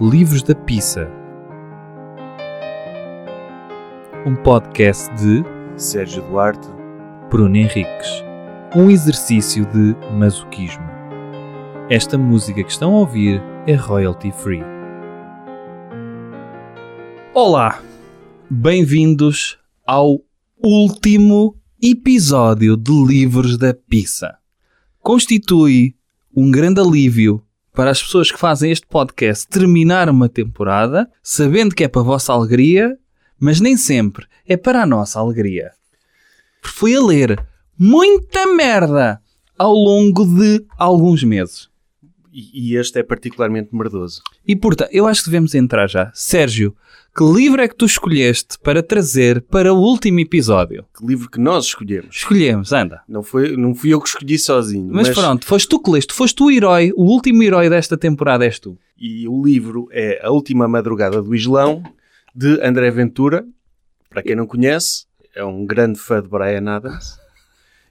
Livros da Pizza. Um podcast de Sérgio Duarte, Bruno Henriques. Um exercício de masoquismo. Esta música que estão a ouvir é royalty free. Olá, bem-vindos ao último episódio de Livros da Pizza. Constitui um grande alívio para as pessoas que fazem este podcast terminar uma temporada, sabendo que é para a vossa alegria, mas nem sempre é para a nossa alegria. Fui a ler muita merda ao longo de alguns meses. E, e este é particularmente merdoso. E portanto, eu acho que devemos entrar já. Sérgio, que livro é que tu escolheste para trazer para o último episódio? Que livro que nós escolhemos. Escolhemos, anda. Não, foi, não fui eu que escolhi sozinho. Mas, pronto, foste tu que leste, foste o herói, o último herói desta temporada és tu. E o livro é A Última Madrugada do Islão, de André Ventura. Para quem não conhece, é um grande fã de Brian Adams.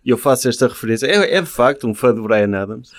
E eu faço esta referência. É, é de facto um fã de Brian Adams.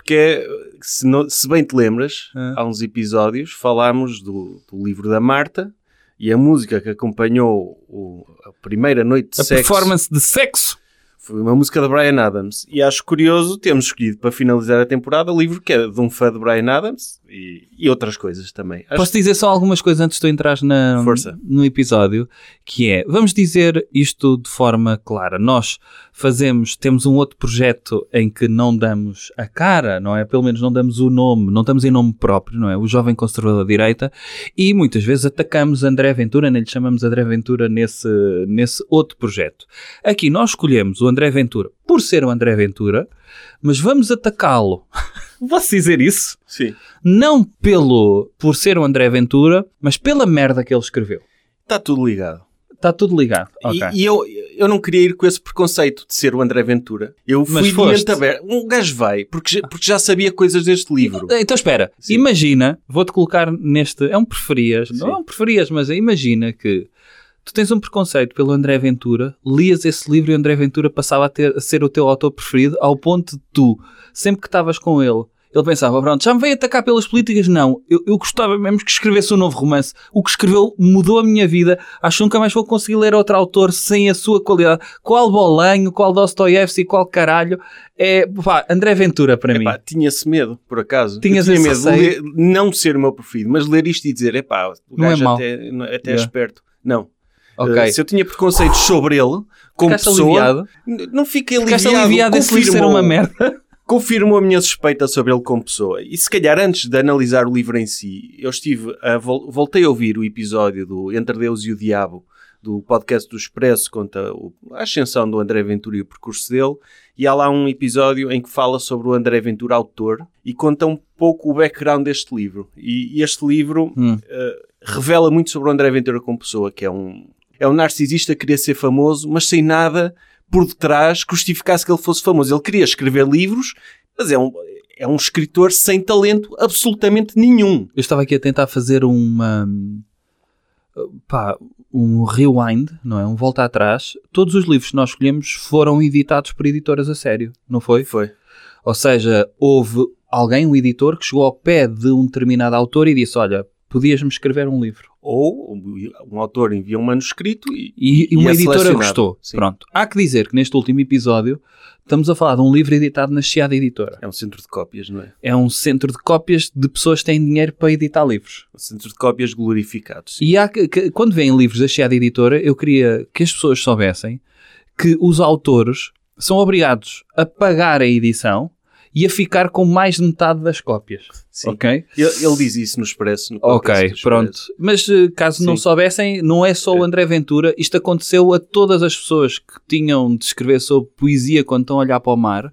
Porque, é, se, não- se bem te lembras, Ah. há uns episódios falámos do, do livro da Marta e a música que acompanhou o- a primeira noite de A sexo performance de sexo. foi uma música de Brian Adams. E acho curioso termos escolhido para finalizar a temporada o livro que é de um fã de Brian Adams e, e outras coisas também. Acho Posso dizer só algumas coisas antes de tu entrares na, Força. no episódio, que é, vamos dizer isto de forma clara, nós fazemos, temos um outro projeto em que não damos a cara, não é? Pelo menos não damos o nome, não estamos em nome próprio, não é? O Jovem Conservador da Direita, e muitas vezes atacamos André Ventura, nem lhe chamamos André Ventura nesse, nesse outro projeto. Aqui nós escolhemos o André Ventura por ser o André Ventura, mas vamos atacá-lo. Posso dizer isso? Sim. não pelo por ser o André Ventura, mas pela merda que ele escreveu. Está tudo ligado. Está tudo ligado. E- Ok. E, eu, eu não queria ir com esse preconceito de ser o André Ventura. Eu fui de mente aberta. Um gajo vai, porque, já- porque já sabia coisas deste livro. Então espera, Sim. imagina, vou-te colocar neste. É um preferias, Sim. não é um preferias, mas imagina que tu tens um preconceito pelo André Ventura, lias esse livro e o André Ventura passava a, ter- a ser o teu autor preferido, ao ponto de tu, sempre que estavas com ele, ele pensava, pronto, já me veio atacar pelas políticas? Não, eu, eu gostava mesmo que escrevesse um novo romance. O que escreveu mudou a minha vida. Acho que nunca mais vou conseguir ler outro autor sem a sua qualidade. Qual Bolanho, qual Dostoiévski, qual caralho. É, pá, André Ventura para mim. Epá, tinha-se medo, por acaso. Tinhas tinha medo de ler- não ser o meu preferido, mas ler isto e dizer, epá, o Não é gajo mau. até, até é Yeah. esperto. Não. Ok. Uh, se eu tinha preconceitos sobre ele, como Ficaste pessoa, aliviado? não fiquei Ficaste aliviado. aliviado esse livro ser confirmou- uma merda. confirmou a minha suspeita sobre ele como pessoa. E se calhar antes de analisar o livro em si, eu estive a, vol- voltei a ouvir o episódio do Entre Deus e o Diabo, do podcast do Expresso, conta a ascensão do André Ventura e o percurso dele. E há lá um episódio em que fala sobre o André Ventura, autor, e conta um pouco o background deste livro. E, este livro Hum. eh, revela muito sobre o André Ventura como pessoa, que é um, é um narcisista que queria ser famoso, mas sem nada por detrás que justificasse que ele fosse famoso. Ele queria escrever livros, mas é um, é um escritor sem talento absolutamente nenhum. Eu estava aqui a tentar fazer uma. pá, um rewind, não é? Um volta atrás. Todos os livros que nós escolhemos foram editados por editoras a sério, não foi? Foi. Ou seja, houve alguém, um editor, que chegou ao pé de um determinado autor e disse: Olha, podias-me escrever um livro. Ou um autor envia um manuscrito e, E, e uma é editora gostou. Sim. Pronto. Há que dizer que neste último episódio estamos a falar de um livro editado na Chiada Editora. é um centro de cópias, não é? É um centro de cópias de pessoas que têm dinheiro para editar livros. Um centro de cópias glorificados. sim. E há que, que- quando vêm livros da Chiada Editora, eu queria que as pessoas soubessem que os autores são obrigados a pagar a edição e a ficar com mais de metade das cópias. Sim. Ok? Ele, ele diz isso no Expresso. No Ok, pronto. Mas eh, caso não Sim. soubessem, não é só o André Ventura. Isto aconteceu a todas as pessoas que tinham de escrever sobre poesia quando estão a olhar para o mar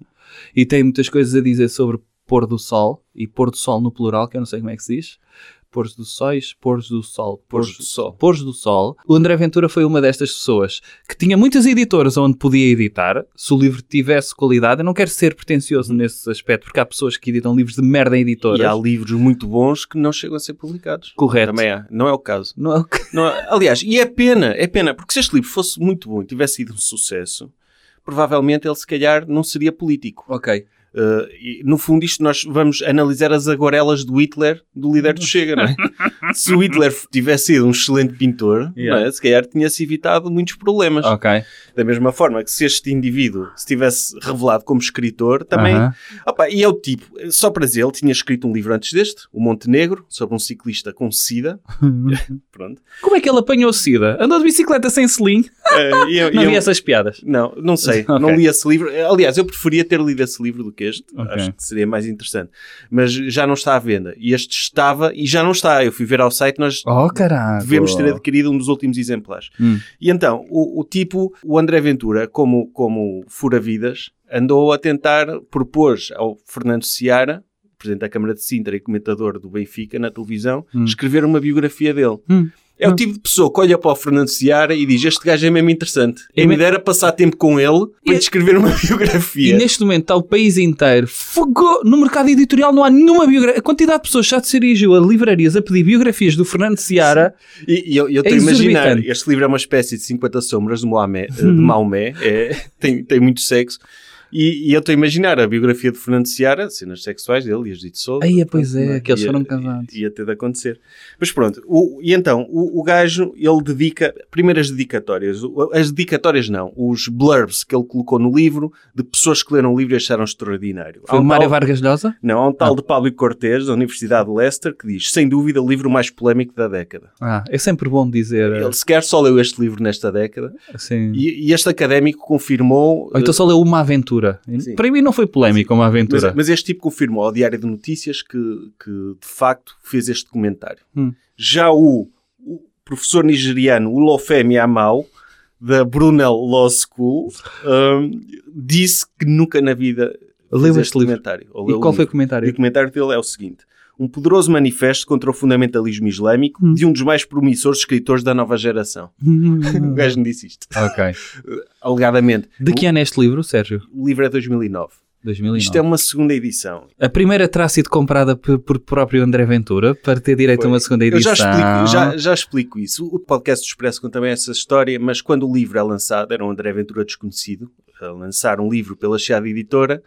e têm muitas coisas a dizer sobre pôr do sol e pôr do sol no plural, que eu não sei como é que se diz. Pôr do sóis, pôr do sol, pôr Pôres do sol. Pôr do sol. O André Ventura foi uma destas pessoas que tinha muitas editoras onde podia editar, se o livro tivesse qualidade. Eu não quero ser pretencioso nesse aspecto, porque há pessoas que editam livros de merda em editoras. E há livros muito bons que não chegam a ser publicados. Correto. Também há. Não é o caso. Não é o é- aliás, e é pena, é pena, porque se este livro fosse muito bom e tivesse sido um sucesso, provavelmente ele se calhar não seria político. Ok. Uh, e, no fundo, isto nós vamos analisar as aguarelas do Hitler, do líder do Chega, não é? se o Hitler tivesse sido um excelente pintor, Yeah. não é? se calhar tinha-se evitado muitos problemas. Ok. Da mesma forma que se este indivíduo se tivesse revelado como escritor, também. Aham. Opa, e é o tipo, só para dizer, ele tinha escrito um livro antes deste, O Montenegro, sobre um ciclista com sida. Pronto. Como é que ele apanhou sida? Andou de bicicleta sem selim? Uh, e eu- Não eu- vi essas piadas. Não, não sei. Ok. Não li esse livro. Aliás, eu preferia ter lido esse livro do que este. Ok. Acho que seria mais interessante. Mas já não está à venda. E este estava e já não está. Eu fui ver ao site, nós Oh, devemos ter adquirido um dos últimos exemplares. Hum. E então, o, o tipo, o André Ventura, como, como fura-vidas, andou a tentar, propôs ao Fernando Seara, Presidente da Câmara de Sintra e comentador do Benfica na televisão, Hum. escrever uma biografia dele. Hum. É o tipo de pessoa que olha para o Fernando Seara e diz: Este gajo é mesmo interessante. Quem me dera passar tempo com ele para E- lhe escrever uma E biografia. neste momento está o país inteiro. Fogo! No mercado editorial não há nenhuma biografia. A quantidade de pessoas já se dirigiu a livrarias a pedir biografias do Fernando Seara. E, e eu eu estou É a imaginar: este livro é uma espécie de 50 sombras de Maomé. de Hum. Maomé. É, tem, tem muito sexo. E, e eu estou a imaginar a biografia de Fernando Seara, cenas sexuais dele e as de Souza. Aí, pois é, é? que eles Ia- foram casados. Ia ter de acontecer. Mas pronto, o- e então, o, o gajo, ele dedica, primeiro as dedicatórias, O- as dedicatórias não, os blurbs que ele colocou no livro, de pessoas que leram o livro e acharam extraordinário. Foi o um Mário tal- Vargas Llosa? Não, há um Ah. tal de Pablo Cortês, da Universidade de Leicester, que diz, sem dúvida, o livro mais polémico da década. Ah, é sempre bom dizer. Ele sequer só leu este livro nesta década, Assim. e, e este académico confirmou... Ou então só leu uma aventura. Sim. Para mim não foi polémico uma Mas, aventura. mas este tipo confirmou ao Diário de Notícias que, que de facto fez este comentário. Hum. Já o, o professor nigeriano Olofemi Amau, da Brunel Law School, hum, disse que nunca na vida Leu este livro. comentário. Ou E leu qual o foi o livro. E comentário? o comentário dele é o seguinte. Um poderoso manifesto contra o fundamentalismo islâmico Hum. de um dos mais promissores escritores da nova geração. O gajo me disse isto. ok. Alegadamente. De que ano é este livro, Sérgio? O livro é 2009. 2009. Isto é uma segunda edição. A primeira terá sido comprada por, por próprio André Ventura para ter direito Foi. a uma segunda Eu edição. já explico, já, já explico isso. O podcast do Expresso conta também essa história, mas quando o livro é lançado, era um André Ventura desconhecido, a lançar um livro pela Chiada Editora,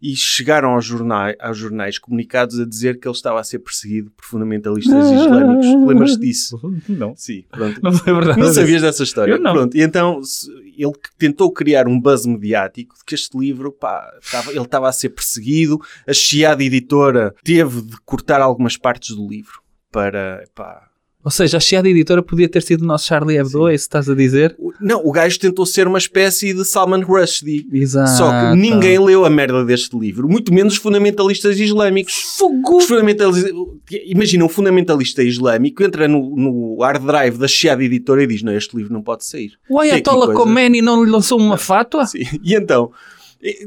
e chegaram aos jornais, aos jornais comunicados a dizer que ele estava a ser perseguido por fundamentalistas islâmicos. Lembras-te disso? Não. Sim, pronto. Não. Não sabias dessa história? Eu não. Pronto, e então ele tentou criar um buzz mediático de que este livro, pá, estava- ele estava a ser perseguido, a Chiada Editora teve de cortar algumas partes do livro para, pá... Ou seja, a Chiada Editora podia ter sido o nosso Charlie Hebdo, é isso que estás a dizer? Não, o gajo tentou ser uma espécie de Salman Rushdie. Exato. Só que ninguém leu a merda deste livro, muito menos os fundamentalistas islâmicos. Fogo! Os fundamentalistas, imagina um fundamentalista islâmico entra no, no hard drive da Chiada Editora e diz: Não, este livro não pode sair. O aqui Ayatollah. Khomeini não lhe lançou uma fátua? Sim. E então,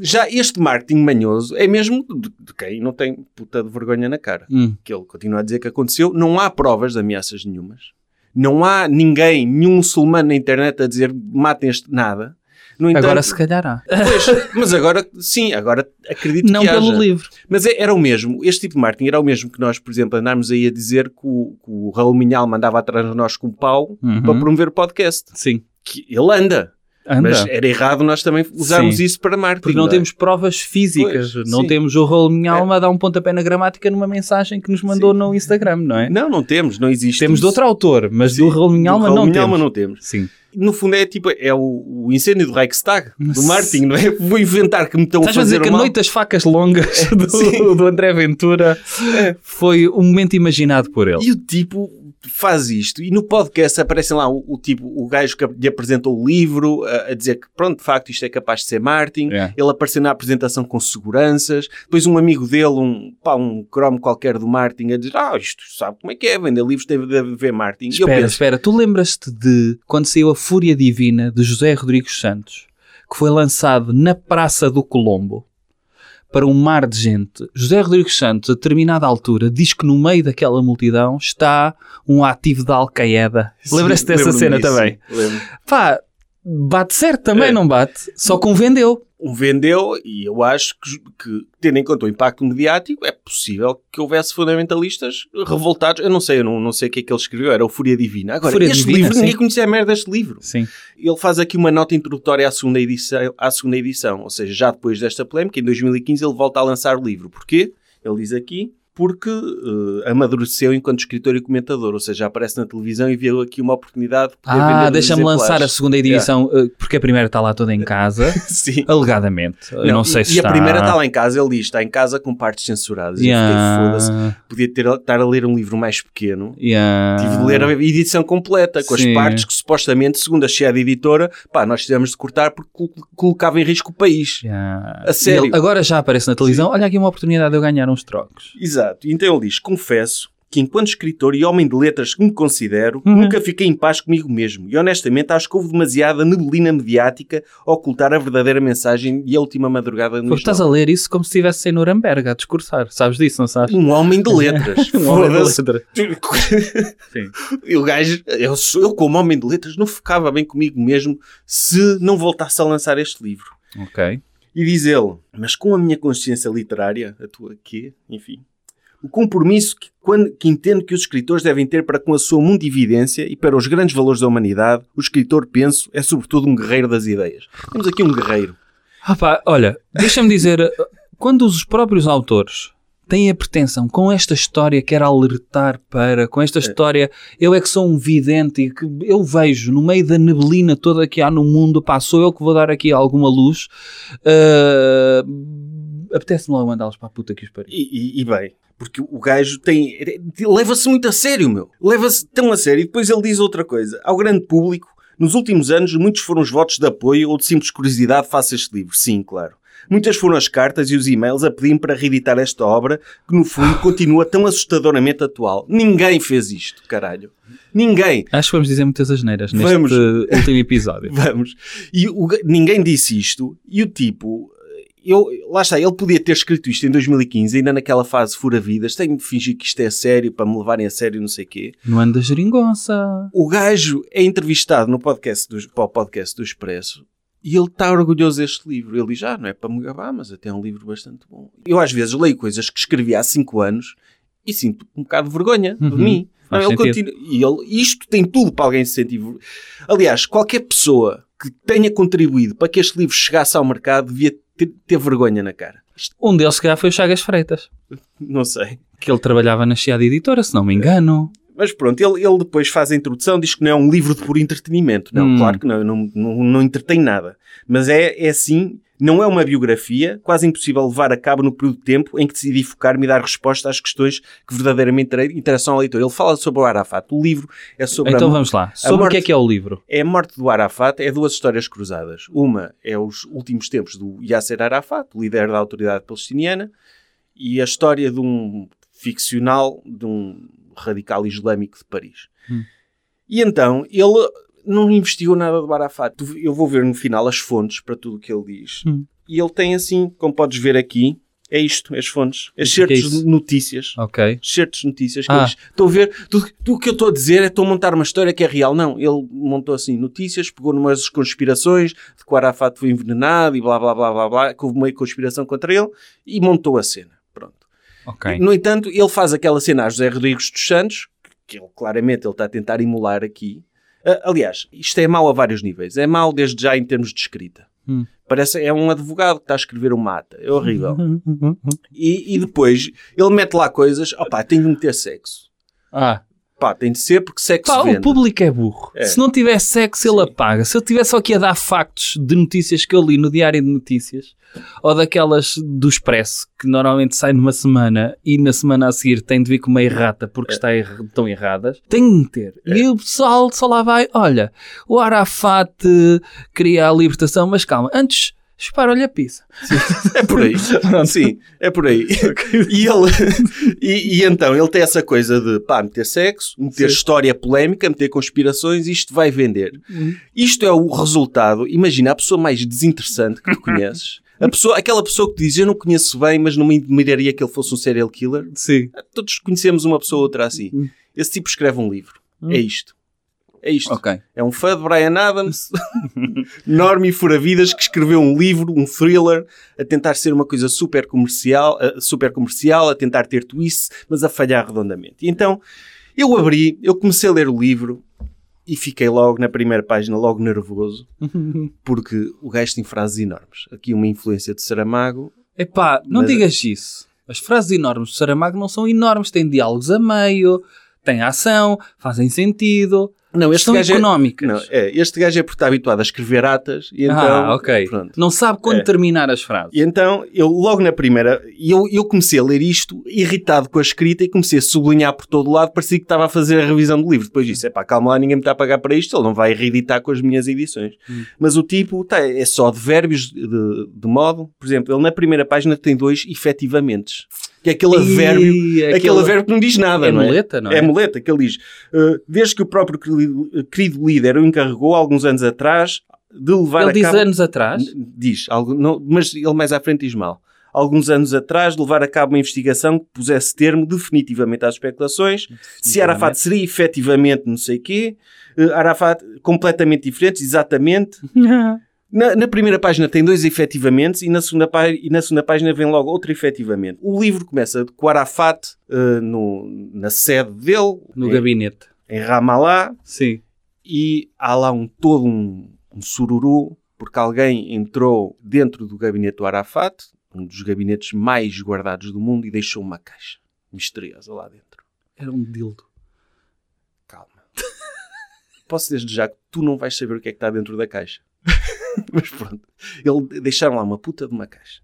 já este marketing manhoso é mesmo de, de quem não tem puta de vergonha na cara. Hum. Que ele continua a dizer que aconteceu. Não há provas de ameaças nenhumas. Não há ninguém, nenhum muçulmano na internet a dizer matem este nada. Entanto, Agora se calhar há. Pois, mas agora, sim, agora acredito Não que pelo haja. livro. Mas é- era o mesmo, este tipo de marketing era o mesmo que nós, por exemplo, andarmos aí a dizer que o, que o Raul Minhal mandava atrás de nós com um pau Uhum. para promover o podcast. Sim. Que ele anda, Anda. mas era errado nós também usarmos Sim. isso para marketing. Porque não é? temos provas físicas. Pois, não sim. temos o rolo minha alma a dar um pontapé na gramática numa mensagem que nos mandou no Instagram, não é? Não, não temos, não existe. Temos de isso. outro autor, mas Sim, do rolo minha alma não temos. não temos. Sim. No fundo é tipo, é o, o incêndio do Reichstag, do marketing, não é? Vou inventar que me estão a Estás a fazer dizer que o a mal. Noite das Facas Longas do, sim. do André Ventura foi um momento imaginado por ele. E o tipo faz isto. E no podcast aparecem lá o, o tipo, o gajo que lhe apresentou o livro, a, a dizer que, pronto, de facto, isto é capaz de ser marketing. É. Ele apareceu na apresentação com seguranças. Depois um amigo dele, um, pá, um cromo qualquer do marketing, a dizer, ah, isto sabe como é que é, vender livros deve, haver. E eu Espera, penso, espera, tu lembras-te de quando saiu A Fúria Divina de José Rodrigues Santos, que foi lançado na Praça do Colombo para um mar de gente? José Rodrigues Santos, a determinada altura, diz que no meio daquela multidão está um ativo da Al-Qaeda. Lembras-te Sim, dessa cena disso, também? lembro. Pá, bate certo também, É. não bate? Só com vendeu. Um vendeu e eu acho que, que, tendo em conta o impacto mediático, é possível que houvesse fundamentalistas revoltados. Eu não sei, eu não, não sei o que é que ele escreveu, era o Fúria Divina. Agora, Fúria este Divina, livro, sim. ninguém conhecia a merda deste livro. Sim. Ele faz aqui uma nota introdutória à segunda, edição, à segunda edição, ou seja, já depois desta polémica, em 2015 ele volta a lançar o livro. Porquê? Ele diz aqui, porque eh, amadureceu enquanto escritor e comentador, ou seja, aparece na televisão e viu aqui uma oportunidade de poder Ah, deixa-me lançar a segunda edição, eh, porque a primeira está lá toda em casa, Sim. alegadamente. Eu não, sei e, se e está... a primeira está lá em casa, ele diz, está em casa com partes censuradas. E eu Yeah. fiquei, foda-se, podia ter, estar a ler um livro mais pequeno. Yeah. Tive de ler a edição completa, com. Sim. as partes que supostamente, segundo a cheia editora, pá, nós tivemos de cortar porque col- colocava em risco o país. Yeah. A sério? Ele agora já aparece na televisão. Olha aqui uma oportunidade de eu ganhar uns trocos. Exato. E Então ele diz: Confesso que, enquanto escritor e homem de letras que me considero, Uhum. nunca fiquei em paz comigo mesmo. E honestamente acho que houve demasiada neblina mediática a ocultar a verdadeira mensagem e a última madrugada no estás a ler isso como se estivesse em Nuremberg a discursar. Sabes disso, não sabes? Um homem de letras. Um homem de Foda-se. letra. Sim. O gajo, eu, eu, como homem de letras, não ficava bem comigo mesmo se não voltasse a lançar este livro. Ok. E diz ele, mas com a minha consciência literária, a tua quê? Enfim. O compromisso que, quando, que entendo que os escritores devem ter para com a sua mundividência e para os grandes valores da humanidade, o escritor, penso, é sobretudo um guerreiro das ideias. Temos aqui um guerreiro. Ah pá, olha, deixa-me dizer, quando os próprios autores têm a pretensão com esta história, quer alertar para, com esta história, eu é que sou um vidente e que eu vejo no meio da neblina toda que há no mundo, pá, sou eu que vou dar aqui alguma luz, eh, apetece-me logo mandá-los para a puta que os pariu. E, e- e bem, porque o gajo tem. leva-se muito a sério, meu. Leva-se tão a sério. E depois ele diz outra coisa. Ao grande público, nos últimos anos, muitos foram os votos de apoio ou de simples curiosidade face a este livro. Sim, claro. Muitas foram as cartas e os e-mails a pedir para reeditar esta obra, que no fundo continua tão assustadoramente atual. Ninguém fez isto, caralho. Ninguém. Acho que vamos dizer muitas asneiras neste Vamos. último episódio. Vamos. E o ninguém disse isto. E o tipo, eu, lá está, ele podia ter escrito isto em 2015, ainda naquela fase fura-vidas. Tenho de fingir que isto é sério para me levarem a sério, não sei o quê. No ano da geringonça. O gajo é entrevistado no podcast do, para o podcast do Expresso e ele está orgulhoso deste livro. Ele diz: Ah, não é para me gabar, mas até é um livro bastante bom. Eu às vezes leio coisas que escrevi há 5 anos e sinto um bocado de vergonha de Uhum. mim. Não, ele continua, e ele, isto tem tudo para alguém se sentir. Aliás, qualquer pessoa que tenha contribuído para que este livro chegasse ao mercado devia ter, ter vergonha na cara. Um deles, se calhar, foi o Chagas Freitas. não sei. Que ele trabalhava na Chiada Editora, se não me engano. Mas pronto, ele, ele depois faz a introdução, diz que não é um livro de puro entretenimento. Não, Hum. claro que não, não, não, não entretém nada. Mas é, é assim, não é uma biografia, quase impossível levar a cabo no período de tempo em que decidi focar-me e dar resposta às questões que verdadeiramente inter- interessam ao leitor. Ele fala sobre o Arafat. O livro é sobre Então a, vamos lá. Sobre o morte- que é que é o livro? é a morte do Arafat, é duas histórias cruzadas. Uma é os últimos tempos do Yasser Arafat, o líder da autoridade palestiniana, e a história de um ficcional, de um radical islâmico de Paris. Hum. E então, ele não investigou nada do Arafat. Eu vou ver no final as fontes para tudo o que ele diz. Hum. E ele tem assim, como podes ver aqui, é isto, as fontes. As é é isso? de notícias Ok. certos notícias que Ah. estão a ver, tudo, tudo o que eu estou a dizer é estou a montar uma história que é real. Não, ele montou assim notícias, pegou numas conspirações de que o Arafat foi envenenado e blá blá blá blá blá, que houve uma conspiração contra ele e montou a cena. Pronto. Ok. No entanto, ele faz aquela cena a José Rodrigues dos Santos, que ele, claramente ele está a tentar emular aqui. Ah, aliás, isto é mau a vários níveis. É mau desde já em termos de escrita. Hum. Parece é um advogado que está a escrever uma ata. É horrível. E, e depois ele mete lá coisas. Opá, tem de meter sexo. Ah, Pá, tem de ser porque sexo pá, o vende. público é burro. É. Se não tiver sexo, ele apaga. Se eu tivesse só aqui a dar factos de notícias que eu li no Diário de Notícias, ou daquelas do Expresso, que normalmente sai numa semana e na semana a seguir tem de vir com uma errata porque está erra- estão erradas, tem de meter. E o pessoal só lá vai, olha, o Arafat eh, queria a libertação, mas calma, antes, espara-lhe a pizza. É por aí. Sim, é por aí. E ele. E, e então, ele tem essa coisa de pá, meter sexo, meter Sim. história polémica, meter conspirações, isto vai vender. Isto é o resultado. Imagina a pessoa mais desinteressante que tu conheces. A pessoa, aquela pessoa que diz eu não conheço bem, mas não me admiraria que ele fosse um serial killer. Sim. Todos conhecemos uma pessoa ou outra assim. Hum. Esse tipo escreve um livro. Hum. É isto. É isto. Ok. É um fã de Brian Adams, enorme e fura-vidas, que escreveu um livro, um thriller, a tentar ser uma coisa super comercial, uh, super comercial, a tentar ter twists, mas a falhar redondamente. E então, eu abri, eu comecei a ler o livro e fiquei logo na primeira página, logo nervoso, porque o gajo tem frases enormes. Aqui uma influência de Saramago. Epá, não Mas- digas isso. As frases enormes do Saramago não são enormes, têm diálogos a meio, têm ação, fazem sentido, Não, este são gajo é... económicas. Não, é, este gajo é porque está habituado a escrever atas e então... ah, ok. Pronto. Não sabe quando É. terminar as frases. E então, eu logo na primeira, eu, eu comecei a ler isto irritado com a escrita e comecei a sublinhar por todo lado, parecia que estava a fazer a revisão do livro. Depois disse, é pá, calma lá, ninguém me está a pagar para isto, ele não vai reeditar com as minhas edições. Hum. Mas o tipo tá, é só de verbos, de, de modo. Por exemplo, ele na primeira página tem dois efetivamente. Que é aquele Ih, advérbio, aquele- aquele advérbio que não diz nada, É não é? muleta, não é? É muleta, que ele diz. "Uh, desde que o próprio querido, líder o encarregou, alguns anos atrás, de levar Ele a diz cabo... anos atrás. Diz, algo, não, mas ele mais à frente diz mal. Alguns anos atrás, de levar a cabo uma investigação que pusesse termo definitivamente às especulações. Se Arafat seria efetivamente não sei quê. eh, Arafat completamente diferentes, exatamente. Na, na primeira página tem dois efetivamente e na, segunda e na segunda página vem logo outro efetivamente. O livro começa com o Arafat eh, no, na sede dele, No em, gabinete. em Ramallah, Sim. e há lá um, todo um, um sururu, porque alguém entrou dentro do gabinete do Arafat, um dos gabinetes mais guardados do mundo, e deixou uma caixa misteriosa lá dentro. Era um dildo. Calma. Posso desde já que tu não vais saber o que é que está dentro da caixa. Mas pronto. Ele, deixaram lá uma puta de uma caixa.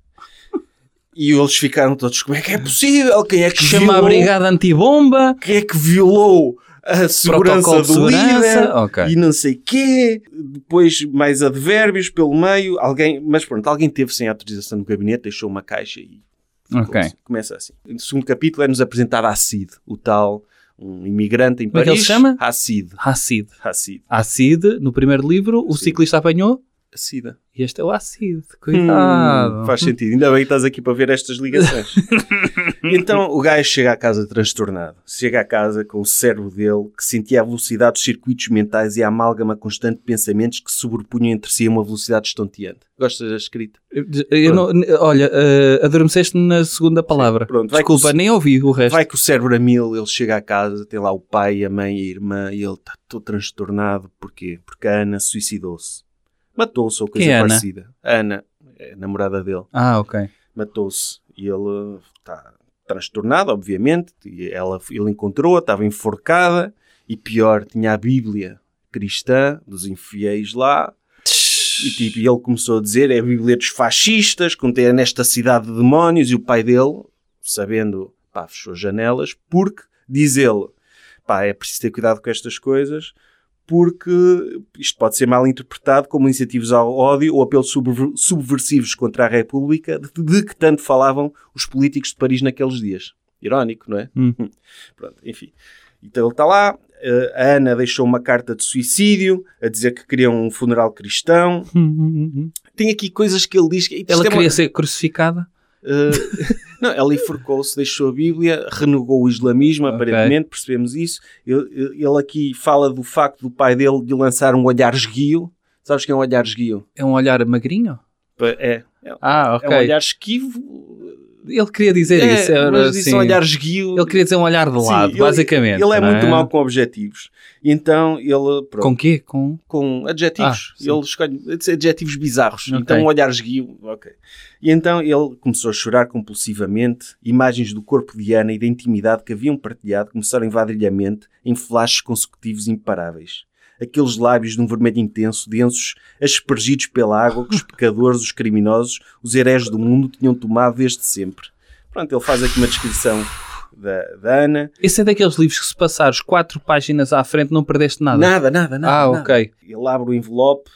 E eles ficaram todos, como é que é possível? Quem é que Chama a violou? brigada antibomba. Quem é que violou a segurança do segurança. líder? Ok. e não sei quê, depois mais advérbios pelo meio, alguém, mas pronto, alguém teve sem autorização no gabinete, deixou uma caixa e Ok. começa assim. No segundo capítulo é-nos apresentado Hassid, o tal, um imigrante em Como é que Paris. ele se chama? Hassid. Acid. Hassid. Acid, no primeiro livro, o Sim. ciclista apanhou. Hassida. E este é o Acid. Cuidado. Hum, faz sentido. Ainda bem que estás aqui para ver estas ligações. Então o gajo chega à casa transtornado. Chega à casa com o cérebro dele que sentia a velocidade dos circuitos mentais e a amálgama constante de pensamentos que sobrepunham entre si a uma velocidade estonteante. Gostas da escrita? Não- olha, eh, adormeceste na segunda palavra. Pronto, Desculpa, com- nem ouvi o resto. Vai com o cérebro a mil, ele chega à casa, tem lá o pai, a mãe e a irmã e ele está todo transtornado. Porquê? Porque a Ana suicidou-se. Matou-se ou coisa Quem é Ana? parecida. A Ana, é a namorada dele. Ah, ok. matou-se e ele está transtornado, obviamente. E ela, ele encontrou-a, estava enforcada e pior, tinha a Bíblia cristã dos infiéis lá. E tipo, e ele começou a dizer: é a Bíblia dos fascistas, contém nesta cidade de demónios. E o pai dele, sabendo, pá, fechou as janelas, porque diz ele: pá, é preciso ter cuidado com estas coisas. Porque isto pode ser mal interpretado como incentivos ao ódio ou apelos subver- subversivos contra a República de, que tanto falavam os políticos de Paris naqueles dias. Irónico, não é? Hum. Pronto, enfim. Então ele está lá. eh, A Ana deixou uma carta de suicídio a dizer que queria um funeral cristão. Tem aqui coisas que ele diz que. Ela é uma- queria ser crucificada. Uh, não, ela enforcou-se, deixou a Bíblia, renegou o islamismo, Ok. aparentemente, percebemos isso. Ele, ele aqui fala do facto do pai dele de lançar um olhar esguio. Sabes o que é um olhar esguio? É um olhar magrinho? É, é, Ah, ok. é um olhar esquivo. Ele queria dizer É, isso. era mas disse assim. um olhar esguio. Ele queria dizer um olhar de Sim, lado, ele- basicamente. Ele é não muito mau com objetivos. E então ele, pronto, Com quê? Com... com adjetivos. Ah, ele escolhe adjetivos bizarros. Ok. Então, um olhar esguio. Ok. E então ele começou a chorar compulsivamente. Imagens do corpo de Ana e da intimidade que haviam partilhado começaram a invadir-lhe a mente em flashes consecutivos imparáveis. Aqueles lábios de um vermelho intenso, densos, aspergidos pela água que os pecadores, os criminosos, os hereges do mundo tinham tomado desde sempre. Pronto, ele faz aqui uma descrição da, da Ana. Esse é daqueles livros que se passares quatro páginas à frente não perdeste nada. Nada, nada, nada. ah, nada. ok. Ele abre o envelope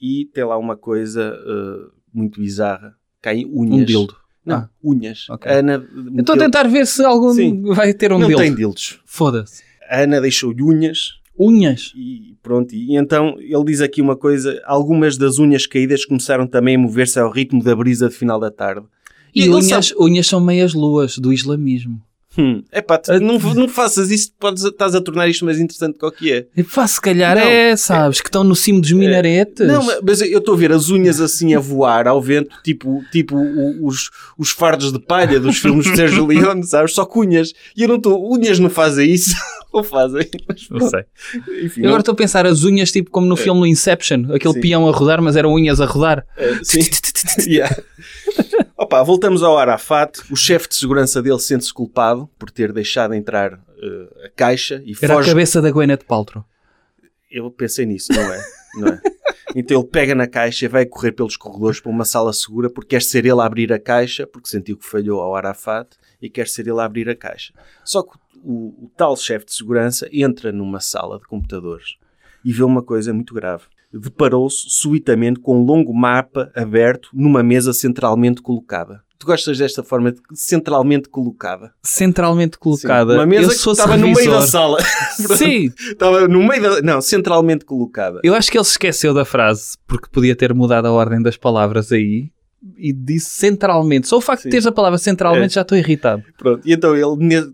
e tem lá uma coisa uh, muito bizarra. Caem unhas. Um dildo. Não, Ah. unhas. Ok. A Ana Eu estou a tentar ver se algum Sim. vai ter um não dildo. tem dildos. Foda-se. A Ana deixou-lhe unhas Unhas. e pronto. E então ele diz aqui uma coisa. Algumas das unhas caídas começaram também a mover-se ao ritmo da brisa de final da tarde. E ele unhas, sabe- unhas são meias luas do islamismo. Hum. Epá, tu Ah, não, não faças isso, podes, estás a tornar isto mais interessante do que é. E pá, se calhar Não. é, sabes, que estão no cimo dos minaretes. Não, mas- eu estou a ver as unhas assim a voar ao vento, tipo, tipo os, os fardos de palha dos filmes de Sérgio Leone, sabes? Só com unhas. E eu não estou. Unhas não fazem isso. Ou fazem. Mas Não sei. Enfim, Eu agora estou a pensar as unhas, tipo como no filme Inception, aquele Sim. peão a rodar, mas eram unhas a rodar. É, sim. Yeah. Opa, voltamos ao Arafat. O chefe de segurança dele sente-se culpado por ter deixado entrar eh, a caixa e Era a foge. cabeça da Gwyneth Paltrow. Eu pensei nisso, não é? Não é? Então ele pega na caixa e vai correr pelos corredores para uma sala segura porque quer ser ele a abrir a caixa, porque sentiu que falhou ao Arafat e quer ser ele a abrir a caixa. Só que o, o tal chefe de segurança entra numa sala de computadores e vê uma coisa muito grave. Deparou-se subitamente com um longo mapa aberto numa mesa centralmente colocada. Tu gostas desta forma de centralmente colocada? Centralmente colocada. Uma mesa eu que estava no meio da sala. Sim, estava no meio da... Não, centralmente colocada. eu acho que ele se esqueceu da frase, porque podia ter mudado a ordem das palavras aí, e disse centralmente. Só o facto Sim. de teres a palavra centralmente É. já estou irritado. Pronto, e então ele,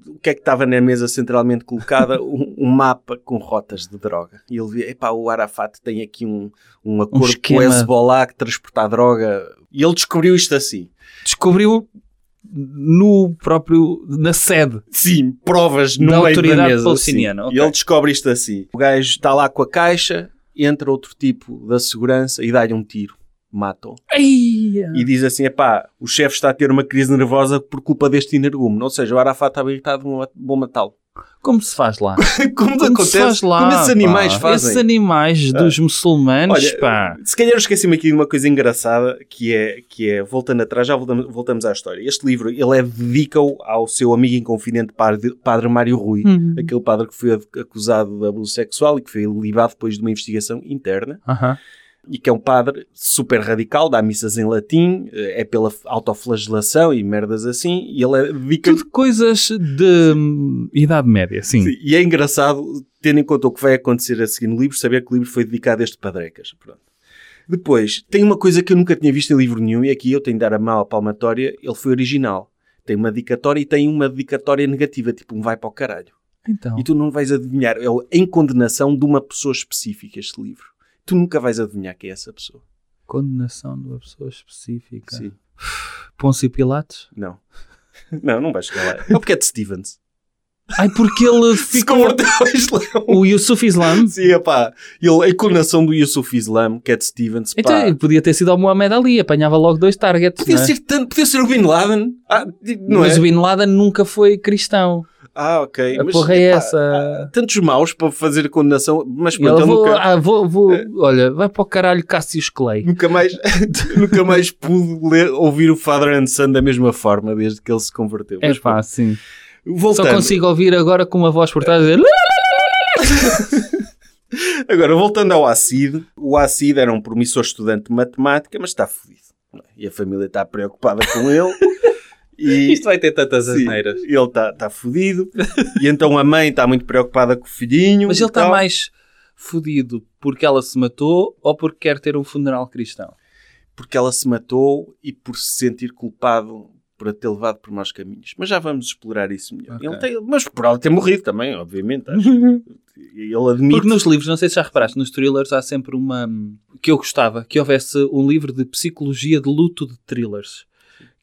o que é que estava na mesa centralmente colocada? Um, um mapa com rotas de droga. E ele via, epá, o Arafat tem aqui um, um acordo com o. Hezbollah que transporta a droga. E ele descobriu isto assim. Descobriu no próprio, na sede. Sim, provas no Da meio autoridade da mesa. palestiniana, sim. ok. E ele descobre isto assim. O gajo está lá com a caixa, entra outro tipo da segurança e dá-lhe um tiro. Mata-o. Ai, E diz assim, epá, o chefe está a ter uma crise nervosa por culpa deste energúmeno. Ou seja, o Arafat estava irritado, vou- vou matá-lo. Como se faz lá? Como, Como acontece, se faz lá? como esses pá? animais fazem. Esses animais dos muçulmanos, Olha, pá. se calhar eu esqueci-me aqui de uma coisa engraçada que é, que é voltando atrás, já voltamos, voltamos à história. Este livro, ele é dedica-o ao seu amigo inconfidente padre, padre Mário Rui, Hum. aquele padre que foi acusado de abuso sexual e que foi libado depois de uma investigação interna Aham. E que é um padre super radical, dá missas em latim, eh, é pela autoflagelação e merdas assim, e ele é- dedica Tudo coisas de hum, Idade Média, sim. Sim, E é engraçado, tendo em conta o que vai acontecer a seguir no livro, saber que o livro foi dedicado a este padrecas. Pronto. Depois, tem uma coisa que eu nunca tinha visto em livro nenhum, e aqui eu tenho de dar a mão à palmatória, ele foi original. Tem uma dedicatória e tem uma dedicatória negativa, tipo um vai para o caralho. Então, E tu não vais adivinhar, é em condenação de uma pessoa específica este livro. Tu nunca vais adivinhar quem é essa pessoa. condenação de uma pessoa específica. Sim. Pôncio Pilatos? Não. Não, não vais chegar lá. É o Cat Stevens. Ai, porque ele Se ficou... converteu ao Islão. o Yusuf Islam? Sim, epá. Ele, a encarnação do Yusuf Islam, Cat Stevens, pá. Então, ele podia ter sido ao Mohamed Ali, apanhava logo dois targets, Podia é? ser, tanto, podia ser o Bin Laden. Ah, não Mas é? o Bin Laden nunca foi cristão. Ah, ok. A Mas, porra é essa? tantos maus para fazer a condenação, mas pronto, eu vou, nunca, ah, vou, vou, olha, vai para o caralho Cassius Clay. nunca mais, nunca mais pude ler, ouvir o Father and Son da mesma forma desde que ele se converteu. É Mas pá, sim. pronto, Só voltando, consigo ouvir agora com uma voz por trás dizer agora voltando ao Acid, o Acid era um promissor estudante de matemática, mas está fodido. é? E a família está preocupada com ele. E, vai ter tantas Sim, ele está tá fodido. e então a mãe está muito preocupada com o filhinho. Mas ele está mais fodido porque ela se matou ou porque quer ter um funeral cristão? Porque ela se matou e por se sentir culpado por ter levado por maus caminhos. Mas já vamos explorar isso melhor. Ok. Ele tem- mas por ela ter morrido também, obviamente. acho. ele admite. Porque nos livros, não sei se já reparaste, nos thrillers há sempre uma. que eu gostava, que houvesse um livro de psicologia de luto de thrillers.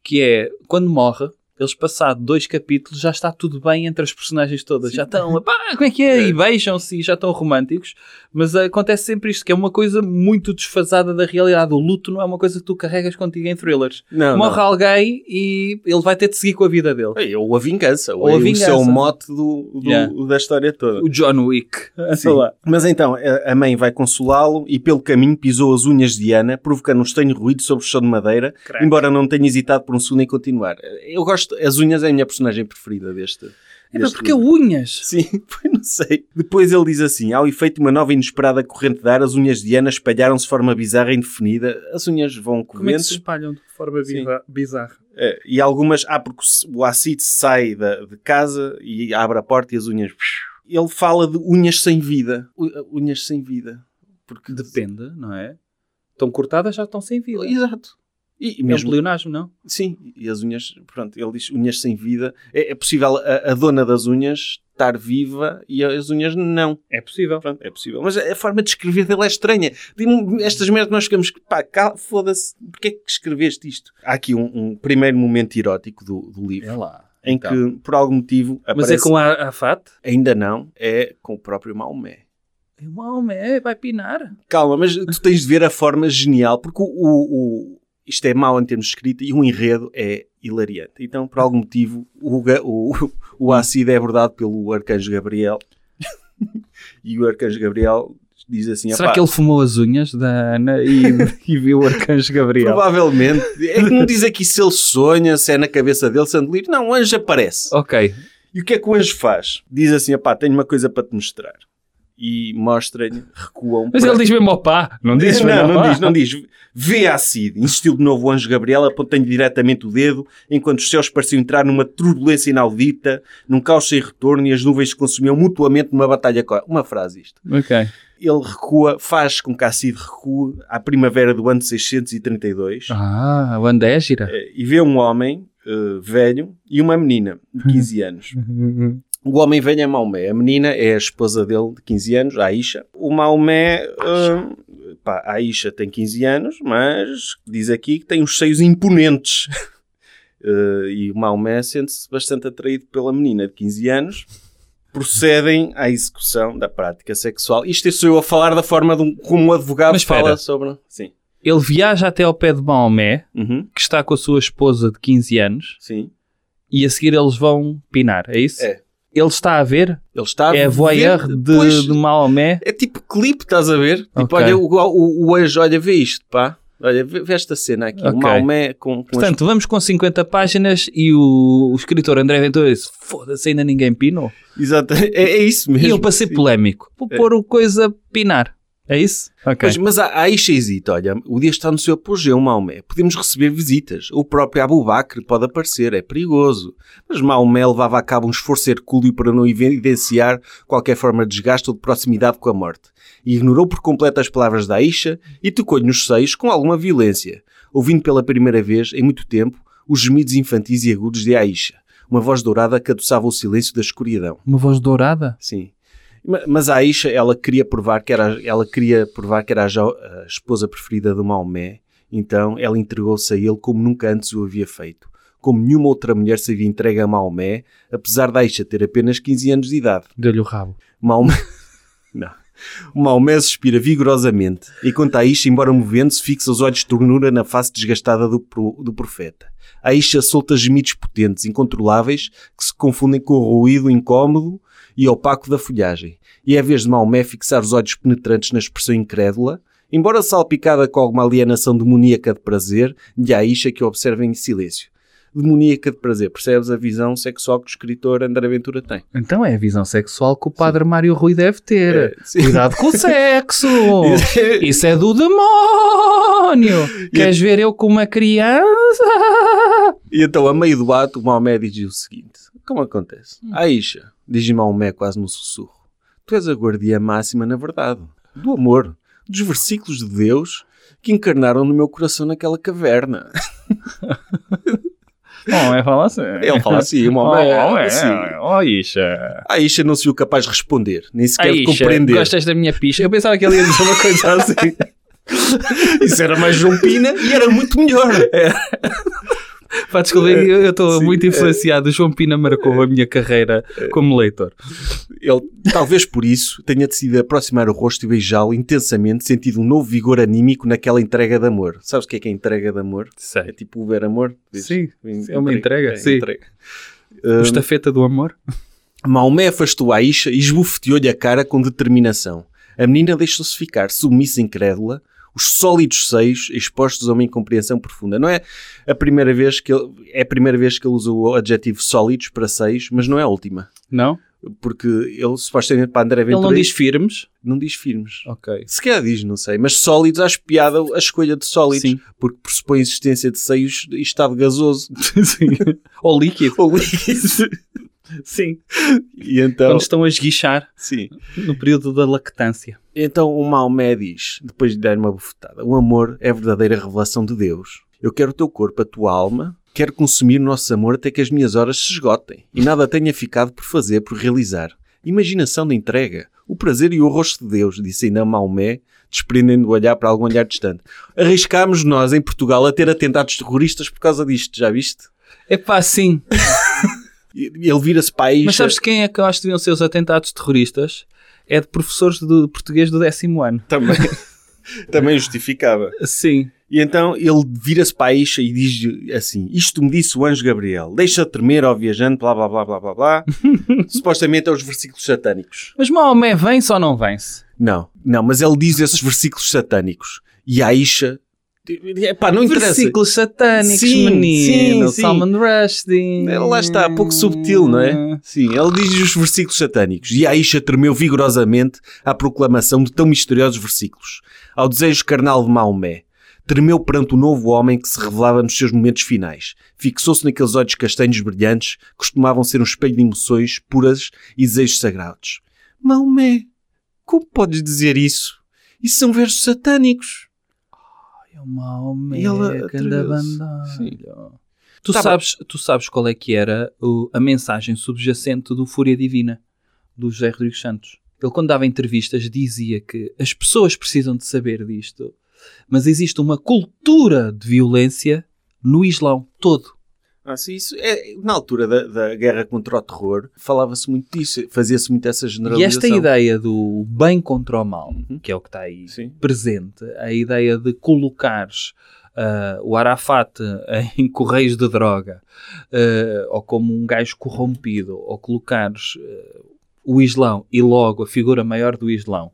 Que é quando morre, eles passado dois capítulos já está tudo bem entre as personagens todas. Já estão, pá, como é que é? E beijam-se e já estão românticos. Mas acontece sempre isto, que é uma coisa muito desfasada da realidade. O luto não é uma coisa que tu carregas contigo em thrillers. Não, morre não. alguém e ele vai ter de seguir com a vida dele. É, Ou a vingança. Ou, Ou a é o vingança. seu mote do, do- Yeah. da história toda. O John Wick. Sim. Mas então, a- a mãe vai consolá-lo e pelo caminho pisou as unhas de Ana, provocando um estranho ruído sobre o chão de madeira, Crack. embora não tenha hesitado por um segundo em continuar. Eu gosto, as unhas é a minha personagem preferida deste. É deste porque livro. unhas. Sim, pois não sei. Depois ele diz assim: ao efeito de uma nova e inesperada corrente de ar, as unhas de Ana espalharam-se de forma bizarra e indefinida. As unhas vão com Como é que se espalham de forma Sim. bizarra? É, e algumas, ah, porque o Acid sai da, de casa e abre a porta e as unhas. Ele fala de unhas sem vida. U- Unhas sem vida. Porque Depende, não é? Estão cortadas, já estão sem vida. Exato. E, e É mesmo, pleonasmo, não? sim, e as unhas, pronto, ele diz unhas sem vida. É, é possível a, a dona das unhas estar viva e as unhas não. É possível. Pronto, é possível. Mas a forma de escrever dele é estranha. Estas merdas nós ficamos, pá, foda-se, porquê é que escreveste isto? Há aqui um, um primeiro momento erótico do, do livro. É lá. Em Então. que, por algum motivo, Mas aparece... é com a, a FAT? Ainda não, é com o próprio Maomé. Maomé vai pinar. Calma, mas tu tens de ver a forma genial, porque o- o- isto é mau em termos de escrita e o enredo é hilariante. Então, por algum motivo, o, o, o ácido é abordado pelo Arcanjo Gabriel e o Arcanjo Gabriel diz assim: Será "Epá, que ele fumou as unhas da Ana e, e viu o Arcanjo Gabriel? Provavelmente. É que não diz aqui se ele sonha, se é na cabeça dele, se anda livre. Não, o anjo aparece. Ok. E o que é que o anjo faz? Diz assim: pá, tenho uma coisa para te mostrar. E mostra-lhe, recuam. Mas para- ele diz mesmo opá. Não diz? não, não opá. diz, não diz. Vê a Cid. Insistiu de novo o anjo Gabriel, apontando diretamente o dedo, enquanto os céus pareciam entrar numa turbulência inaudita, num caos sem retorno e as nuvens se consumiam mutuamente numa batalha. Uma frase isto. Ok. Ele recua, faz com que a Cid recue à primavera do ano 632 Ah, o Andé é gira. eh, e vê um homem eh, velho e uma menina de 15 anos. O homem velho é Maomé, a menina é a esposa dele de 15 anos, a Aisha. O Maomé, eh, pá, a Aisha tem 15 anos, mas diz aqui que tem os seios imponentes. Eh, e o Maomé sente-se bastante atraído pela menina de 15 anos. Procedem à execução da prática sexual. Isto sou eu a falar da forma de um- como o advogado Mas espera. fala sobre. Sim. Ele viaja até ao pé de Maomé, Uhum. que está com a sua esposa de 15 anos, Sim. e a seguir eles vão pinar, é isso? É. Ele está a ver? Ele está a É voyeur de, Pois, de Maomé? É tipo clipe, estás a ver? Tipo, Ok. olha, o, o, o anjo, olha, vê isto, pá. Olha, vê, esta cena aqui. Ok. O Maomé com, com Portanto, vamos com 50 páginas e o, o escritor André Ventura disse: Foda-se, ainda ninguém pinou. as... Exato. É, é isso mesmo. E ele, para ser polémico, vou pôr o coisa a pinar. É isso? Ok. Pois, mas a Aisha hesita, olha, o dia está no seu apogeu, Maomé. Podemos receber visitas. O próprio Abu Bakr pode aparecer, é perigoso. Mas Maomé levava a cabo um esforço hercúleo para não evidenciar qualquer forma de desgaste ou de proximidade com a morte. E ignorou por completo as palavras da Aisha e tocou-lhe nos seios com alguma violência, ouvindo pela primeira vez, em muito tempo, os gemidos infantis e agudos de Aisha. Uma voz dourada que adoçava o silêncio da escuridão. Uma voz dourada? Sim. Ma- Mas a Aisha, ela queria provar que era, ela queria provar que era a, esposa preferida do Maomé, então ela entregou-se a ele como nunca antes o havia feito. Como nenhuma outra mulher se havia entregue a Maomé, apesar da Aisha ter apenas 15 anos de idade. Deu-lhe o rabo. Maomé... Não. O Maomé suspira vigorosamente, enquanto a Aisha, embora movendo-se, fixa os olhos de ternura na face desgastada do, pro- do profeta. Aisha solta gemidos potentes, incontroláveis, que se confundem com o ruído incómodo e opaco da folhagem. E é vez de Maomé fixar os olhos penetrantes na expressão incrédula, embora salpicada com alguma alienação demoníaca de prazer, de Aisha que observa em silêncio. Demoníaca de prazer, percebes a visão sexual que o escritor André Ventura tem? Então é a visão sexual que o padre Mário Rui deve ter. É, sim. Cuidado com o sexo! Isso é do demónio! Queres ver eu com uma criança? E então, a meio do ato, o Maomé diz o seguinte: Como acontece? Aisha, diz Maomé quase no sussurro, tu és a guardia máxima, na verdade, do amor, dos versículos de Deus que encarnaram no meu coração naquela caverna. Bom, é falar assim. Ele fala assim, Maomé. Oh, é, assim. oh, Isha. A Aisha não se viu capaz de responder, nem sequer de compreender. gostas da minha picha? Eu pensava que ele ia dizer uma coisa assim. Isso era mais João Pina e era muito melhor. Pá, desculpa, eu estou muito é. influenciado. O João Pina marcou a minha carreira como leitor. Ele, talvez por isso, tenha decidido aproximar o rosto e beijá-lo intensamente, sentindo um novo vigor anímico naquela entrega de amor. Sabes o que é que é entrega de amor? É Sei. tipo o ver amor? Sim, é uma entrega, É, sim. entrega. O estafeta do amor. Maomé afastou a Aisha e esbofeteou-lhe a cara com determinação. A menina deixou-se ficar, submissa e incrédula, os sólidos seios expostos a uma incompreensão profunda. Não é a primeira vez que ele, é a primeira vez que ele usa o adjetivo sólidos para seios, mas não é a última. Não? Porque ele supostamente para André Ele Ventura não diz firmes. não diz firmes. Ok. Se calhar diz, não sei. Mas sólidos, acho piada a escolha de sólidos. Sim. Porque pressupõe a existência de seios e estado gasoso. Sim. Ou líquido. Ou líquido. Sim. e então... Quando estão a esguichar Sim. no período da lactância. Então o Maomé diz, depois de dar uma bufetada, o amor é a verdadeira revelação de Deus. Eu quero o teu corpo, a tua alma. Quero consumir o nosso amor até que as minhas horas se esgotem e nada tenha ficado por fazer, por realizar. Imaginação de entrega, o prazer e o rosto de Deus, disse ainda Maomé, desprendendo o olhar para algum olhar distante. Arriscámos nós, em Portugal, a ter atentados terroristas por causa disto, já viste? É pá, sim. Ele vira-se para aí. Mas sabes quem é que eu acho que deviam ser os atentados terroristas? É de professores de português do décimo ano. Também, também justificava. Sim. E então ele vira-se para a Isha e diz assim: Isto me disse o anjo Gabriel, deixa tremer ao viajante, blá blá blá blá blá blá. Supostamente é os versículos satânicos. Mas Maomé vence ou não vence? Não, não, mas ele diz esses versículos satânicos. E a Isha. Pá, não interessa. Versículos satânicos, Sim, menino. sim, sim. Salman Rushdie. Lá está, pouco subtil, não é? Sim, ele diz os versículos satânicos. E a Aisha tremeu vigorosamente à proclamação de tão misteriosos versículos. Ao desejo carnal de Maomé. Tremeu perante o novo homem que se revelava nos seus momentos finais. Fixou-se naqueles olhos castanhos brilhantes que costumavam ser um espelho de emoções puras e desejos sagrados. Maomé, como podes dizer isso? Isso são versos satânicos. É atreveu-se. anda Sim. bandalho. Tu, Tá sabes, tu sabes qual é que era o- a mensagem subjacente do Fúria Divina, do José Rodrigues Santos. Ele, quando dava entrevistas, dizia que as pessoas precisam de saber disto, mas existe uma cultura de violência no Islão todo. Ah, sim, isso é, na altura da, da guerra contra o terror, falava-se muito disso, fazia-se muito essa E generalização. esta ideia do bem contra o mal, Uhum. que é o que está aí Sim. presente, a ideia de colocares ah, o Arafat em correios de droga, ah, ou como um gajo corrompido, ou colocares ah, o Islão e logo a figura maior do Islão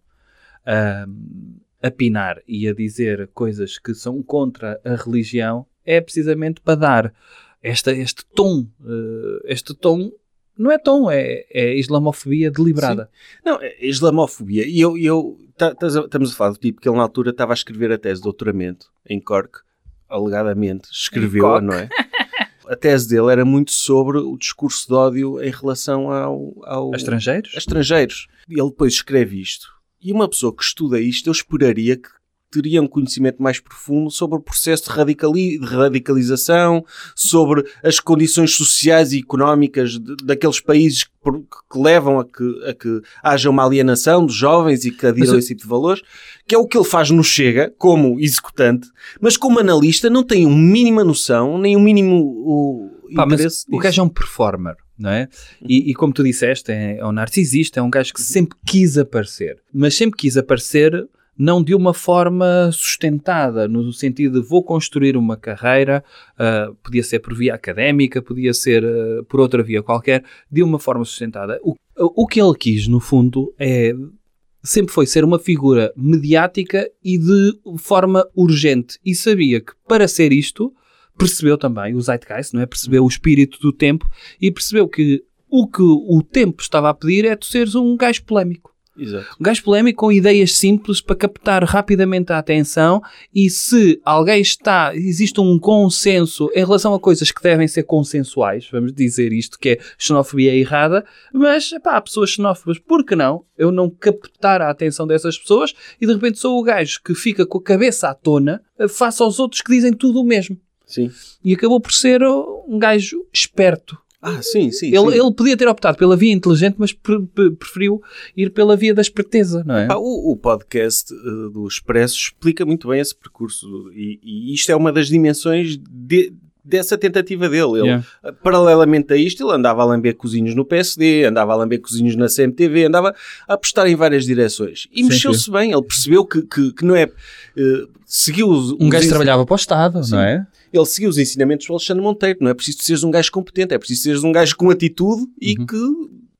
a pinar e a dizer coisas que são contra a religião, é precisamente para dar esta, este tom, ah, este tom não é tom, é, é islamofobia deliberada. Não, é islamofobia. E eu, eu tá- tás a- estamos a falar do tipo que ele na altura estava a escrever a tese de doutoramento em Cork, alegadamente, escreveu-a, Cork. não é? A tese dele era muito sobre o discurso de ódio em relação ao, ao A estrangeiros? a estrangeiros. E ele depois escreve isto. E uma pessoa que estuda isto, eu esperaria que teria um conhecimento mais profundo sobre o processo de, radicali- de radicalização, sobre as condições sociais e económicas de- daqueles países que, que levam a que, a que haja uma alienação dos jovens e que adiram esse tipo de valores, que é o que ele faz no Chega, como executante, mas como analista não tem uma mínima noção, nem um mínimo o, Pá, interesse o gajo é um performer, não é? E, e como tu disseste, é, é um narcisista, é um gajo que sempre quis aparecer, mas sempre quis aparecer não de uma forma sustentada, no sentido de vou construir uma carreira, ah, podia ser por via académica, podia ser ah, por outra via qualquer, de uma forma sustentada. O, o que ele quis, no fundo, é sempre foi ser uma figura mediática e de forma urgente. E sabia que para ser isto, percebeu também o zeitgeist, não é? Percebeu o espírito do tempo e percebeu que o que o tempo estava a pedir é tu seres um gajo polémico. Exato. Um gajo polémico com ideias simples para captar rapidamente a atenção e se alguém está, existe um consenso em relação a coisas que devem ser consensuais, vamos dizer isto, que é xenofobia errada, mas pá, há pessoas xenófobas, por que não? Eu não captar a atenção dessas pessoas e de repente sou o gajo que fica com a cabeça à tona eh, face aos outros que dizem tudo o mesmo. Sim. E acabou por ser uh, um gajo esperto. Ah, sim, sim. Ele, sim. ele podia ter optado pela via inteligente, mas pre- pre- preferiu ir pela via da esperteza, não é? O, o podcast eh, do Expresso explica muito bem esse percurso e, e isto é uma das dimensões de- dessa tentativa dele. Ele, Yeah. eh, Paralelamente a isto, ele andava a lamber cozinhos no PSD, andava a lamber cozinhos na CMTV, andava a apostar em várias direções. E mexeu-se bem, ele percebeu que, que, que não é... eh, seguiu os, Um gajo trabalhava para o Estado, Sim. não é? Ele seguiu os ensinamentos do Alexandre Monteiro. Não é preciso seres um gajo competente, é preciso seres um gajo com atitude e Uhum. que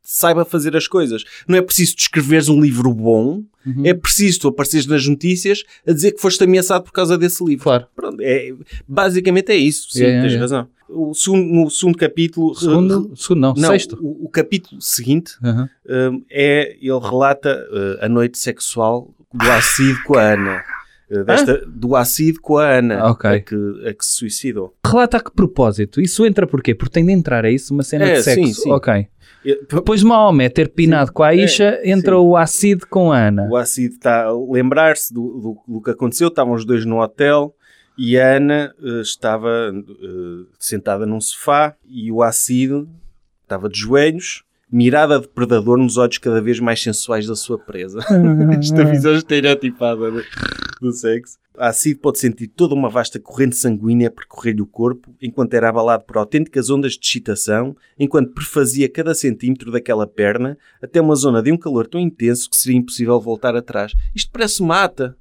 saiba fazer as coisas. Não é preciso tu escreveres um livro bom, Uhum. é preciso tu apareceres nas notícias a dizer que foste ameaçado por causa desse livro. Claro. Pronto, é, basicamente é isso. Sim, Yeah, yeah, tens yeah. razão. O segundo, no segundo capítulo... Segundo, segundo não, não, sexto. O, o capítulo seguinte Uhum. hum, é... Ele relata uh, a noite sexual do Acid com a Ana. Uh, desta, do Acid com a Ana, Ah, ok. a, que, a que se suicidou. Relata a que propósito? Isso entra porquê? Porque tem de entrar, é isso? Uma cena É, de sexo? sim, sim. Ok. Depois de Maomé ter pinado com a Aisha, É, entra sim. o Acid com a Ana. O Acid está a lembrar-se do, do, do que aconteceu. Estavam os dois no hotel E a Ana eh, estava eh, sentada num sofá e o ácido estava de joelhos, mirada de predador nos olhos cada vez mais sensuais da sua presa. Esta visão estereotipada do, do sexo. A Cid pode sentir toda uma vasta corrente sanguínea percorrer-lhe o corpo, enquanto era abalado por autênticas ondas de excitação, enquanto perfazia cada centímetro daquela perna, até uma zona de um calor tão intenso que seria impossível voltar atrás. Isto parece mata.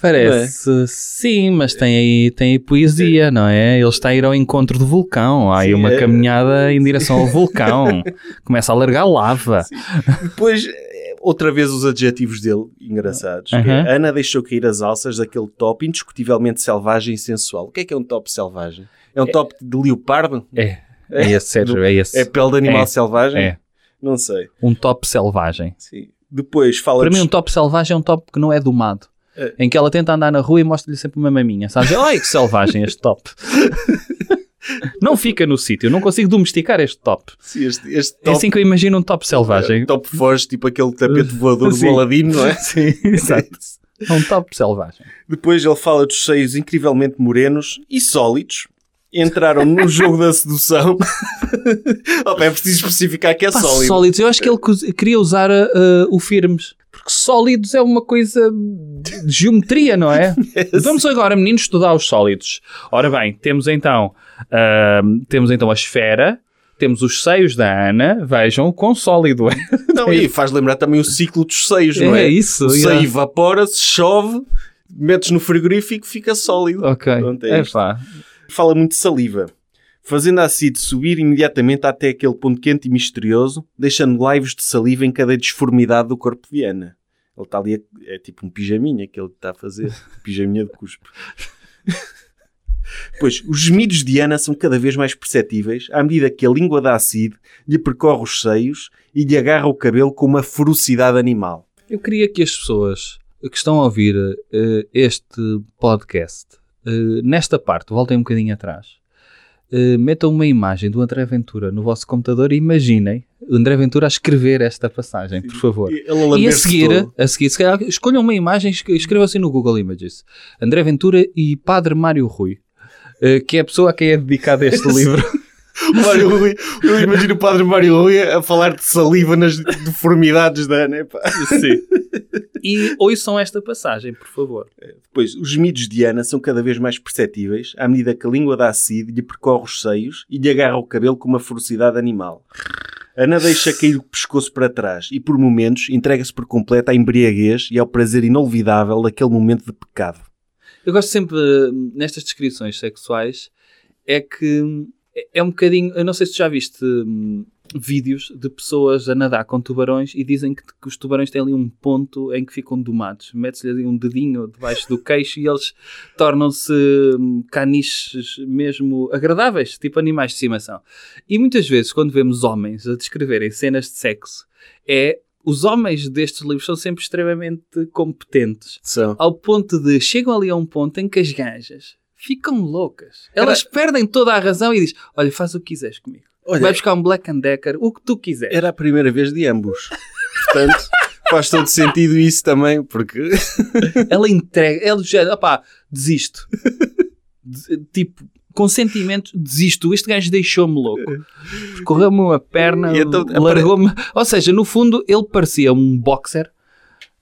Parece, sim, mas tem aí, tem aí poesia, não é? Ele está a ir ao encontro do vulcão. Há aí Sim, uma é- caminhada em direção ao vulcão. Começa a largar lava. Depois, eh, outra vez os adjetivos dele, engraçados. é. Ana deixou cair as alças daquele top indiscutivelmente selvagem e sensual. O que é que é um top selvagem? É um top de leopardo? É, é esse, Sérgio, é esse. É pele de animal É. selvagem? É. Não sei. Um top selvagem. Sim. Depois fala Para mim, um top selvagem é um top que não é domado. É. Em que ela tenta andar na rua e mostra-lhe sempre uma maminha. Sabes? Ai, que selvagem este top. não fica no sítio. Não consigo domesticar este top. Sim, este, este É top, assim que eu imagino um top selvagem. top foge, tipo aquele tapete voador Sim. do Aladino, não é? Sim, exato. É um top selvagem. Depois ele fala dos seios incrivelmente morenos e sólidos. Entraram no jogo da sedução. Opa, é preciso especificar que é Pá, sólido. sólidos. Eu acho que ele queria usar uh, uh, o firmes. Porque sólidos é uma coisa de geometria, não é? Vamos agora, meninos, estudar os sólidos. Ora bem, temos então, ahm, temos então a esfera, temos os seios da Ana, vejam, com sólido. Não, e faz lembrar também o ciclo dos seios, não é? É isso, O yeah. seio evapora-se, chove, metes no frigorífico, fica sólido. ok. Pronto, é É pá. Fala muito de saliva. Fazendo a Cid subir imediatamente até aquele ponto quente e misterioso, deixando laivos de saliva em cada disformidade do corpo de Ana. Ele está ali, a- é tipo um pijaminha que ele está a fazer. pijaminha de cuspe. Pois, os gemidos de Ana são cada vez mais perceptíveis à medida que a língua da Cid lhe percorre os seios e lhe agarra o cabelo com uma ferocidade animal. Eu queria que as pessoas que estão a ouvir eh, este podcast, eh, nesta parte, voltem um bocadinho atrás, eh, metam uma imagem do André Ventura no vosso computador e imaginem o André Ventura a escrever esta passagem, por favor. Ele E a seguir, todo. a seguir, se calhar, escolham uma imagem, escre- escrevam assim no Google Images. André Ventura e Padre Mário Rui, eh, que é a pessoa a quem é dedicado este livro. Mário Rui, eu imagino o padre Mário Rui a falar de saliva nas deformidades da Ana. epá. Sim. E ouçam esta passagem, por favor. Depois, os gemidos de Ana são cada vez mais perceptíveis à medida que a língua da Cid lhe percorre os seios e lhe agarra o cabelo com uma ferocidade animal. Ana deixa cair o pescoço para trás e, por momentos, entrega-se por completo à embriaguez e ao prazer inolvidável daquele momento de pecado. Eu gosto sempre, nestas descrições sexuais, é que é- é um bocadinho. Eu não sei se tu já viste hum, vídeos de pessoas a nadar com tubarões e dizem que, que os tubarões têm ali um ponto em que ficam domados. Metes-lhe ali um dedinho debaixo do queixo e eles tornam-se hum, caniches mesmo agradáveis, tipo animais de estimação. E muitas vezes, quando vemos homens a descreverem cenas de sexo, é. Os homens destes livros são sempre extremamente competentes São. ao ponto de chegam ali a um ponto em que as gajas ficam loucas. Elas perdem toda a razão e dizem: Olha, faz o que quiseres comigo. Olha, Vai buscar um Black and Decker, o que tu quiseres. era a primeira vez de ambos. Portanto, faz todo sentido isso também, porque Ela entrega, ela já, opá, desisto. De- tipo, com sentimento, desisto. Este gajo deixou-me louco. Correu-me uma perna, então, largou-me. Ou seja, no fundo, ele parecia um boxer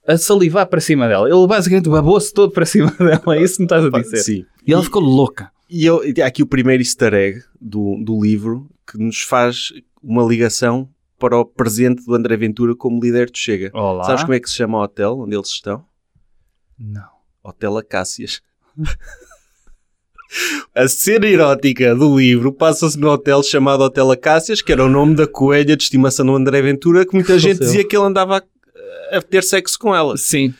a salivar para cima dela. Ele basicamente babou-se todo para cima dela. É isso que me estás a dizer. sim. E ela ficou louca. E eu, há aqui o primeiro easter egg do, do livro que nos faz uma ligação para o presente do André Ventura como líder do Chega. Olá. Sabes como é que se chama o hotel onde eles estão? Não. Hotel Acácias. A cena erótica do livro passa-se no hotel chamado Hotel Acácias, que era o nome da coelha de estimação do André Ventura, que muita gente Faleceu. dizia que ele andava a, a ter sexo com ela. Sim.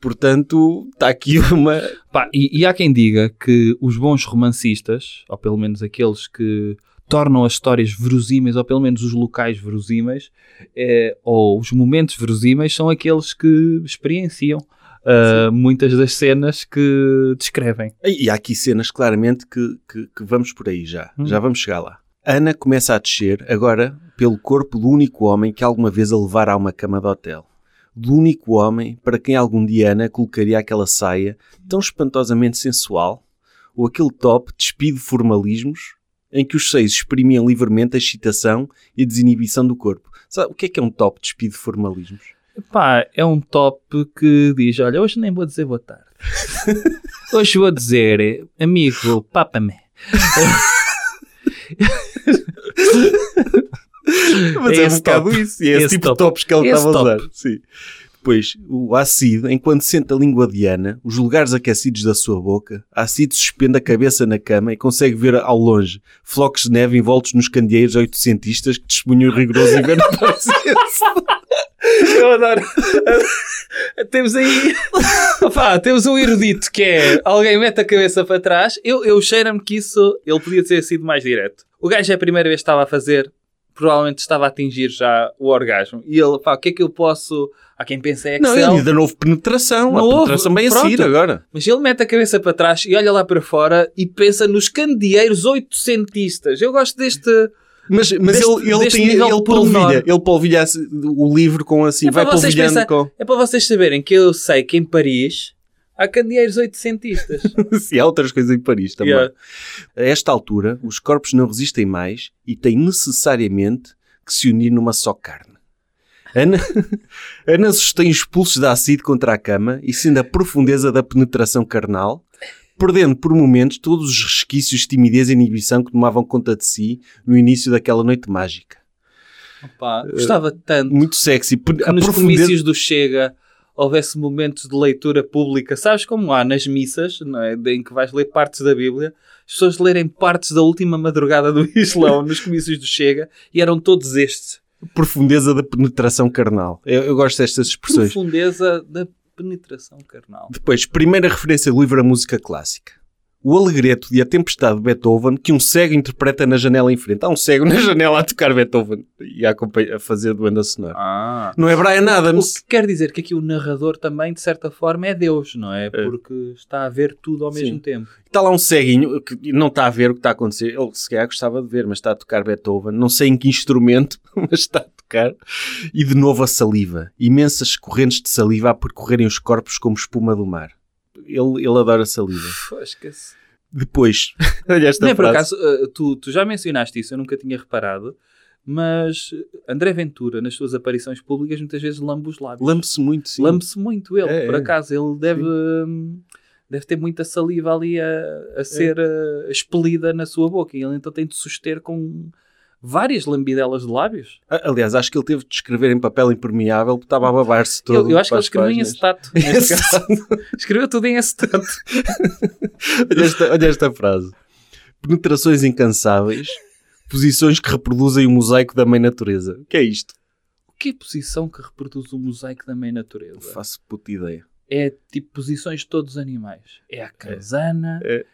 Portanto, está aqui uma. Pá, e, e há quem diga que os bons romancistas, ou pelo menos aqueles que tornam as histórias verosímeis, ou pelo menos os locais verosímeis, eh, ou os momentos verosímeis, são aqueles que experienciam ah, muitas das cenas que descrevem. E há aqui cenas claramente que, que, que vamos por aí já. Hum. Já vamos chegar lá. Ana começa a descer, agora, pelo corpo do único homem que alguma vez a levara a uma cama de hotel. Do único homem para quem algum dia Ana colocaria aquela saia tão espantosamente sensual. ou aquele top despido de formalismos em que os seis exprimiam livremente a excitação e a desinibição do corpo. Sabe, o que é que é um top despido de formalismos? Pá, é um top que diz: Olha, hoje nem vou dizer boa tarde. hoje vou dizer, amigo, papa-me. Mas É é, um bocado isso. E é esse, Esse tipo top. de tops que ele estava a usar. Sim. Depois, o ácido, enquanto sente a língua diana, os lugares aquecidos da sua boca, ácido suspende a cabeça na cama e consegue ver ao longe flocos de neve envoltos nos candeeiros oitocentistas que testemunham o rigoroso inverno Eu adoro. temos aí. Opá, temos um erudito que é alguém mete a cabeça para trás. Eu, eu cheiro-me que isso ele podia ter sido mais direto. O gajo é a primeira vez que estava a fazer, provavelmente estava a atingir já o orgasmo. E ele, pá, o que é que eu posso. Há quem pense é Não, Excel. ele ainda não houve penetração. Não a houve. penetração bem a Pronto. seguir agora. Mas ele mete a cabeça para trás e olha lá para fora e pensa nos candeeiros oitocentistas. Eu gosto deste. Mas, mas Deste- ele, ele, tem, ele polvilha. Ele polvilha o livro com assim, É vai polvilhando pensar- com... É para vocês saberem que eu sei que em Paris há candeeiros oitocentistas. Sim, há outras coisas em Paris também. Yeah. A esta altura, os corpos não resistem mais e têm necessariamente que se unir numa só carne. Ana, Ana sustém os pulsos da ácido contra a cama e sendo a profundeza da penetração carnal, perdendo por momentos todos os resquícios de timidez e inibição que tomavam conta de si no início daquela noite mágica. Opa, gostava tanto Muito sexy. Que A nos profundeza... comícios do Chega houvesse momentos de leitura pública. Sabes como há nas missas, não é? Em que vais ler partes da Bíblia, as pessoas lerem partes da última madrugada do Islão nos comícios do Chega e eram todos estes. profundeza da penetração carnal. Eu, eu gosto destas expressões. Profundeza da penetração carnal. Depois, primeira referência do livro à música clássica. O Alegreto de A Tempestade de Beethoven, que um cego interpreta na janela em frente. Há um cego na janela a tocar Beethoven e a, a fazer banda sonora. Ah. Não é Brian O Adams. que quer dizer que aqui o narrador também, de certa forma, é Deus, não é? Porque está a ver tudo ao mesmo Sim. tempo. Está lá um ceguinho que não está a ver o que está a acontecer. Ele se calhar gostava de ver, mas está a tocar Beethoven. Não sei em que instrumento, mas está a tocar. E de novo a saliva. Imensas correntes de saliva a percorrerem os corpos como espuma do mar. Ele, ele adora saliva. Depois, olha esta Não é por frase. acaso, uh, tu, tu já mencionaste isso, eu nunca tinha reparado, mas André Ventura, nas suas aparições públicas, muitas vezes lambe os lábios. Lambe-se muito, sim. Lambe-se muito ele, É, por é. acaso. Ele deve, hum, deve ter muita saliva ali a, É. a ser uh, expelida na sua boca. E ele então tem de suster com várias lambidelas de lábios. Aliás, acho que ele teve de escrever em papel impermeável porque estava a babar-se todo. Eu, eu acho que ele escreveu em páginas. acetato. neste caso. Escreveu tudo em acetato. olha, esta, olha esta frase. Penetrações incansáveis, posições que reproduzem o mosaico da mãe natureza. O que é isto? O que é posição que reproduz o mosaico da meia natureza? Não faço puta ideia. é tipo posições de todos os animais. É a canzana, É. é,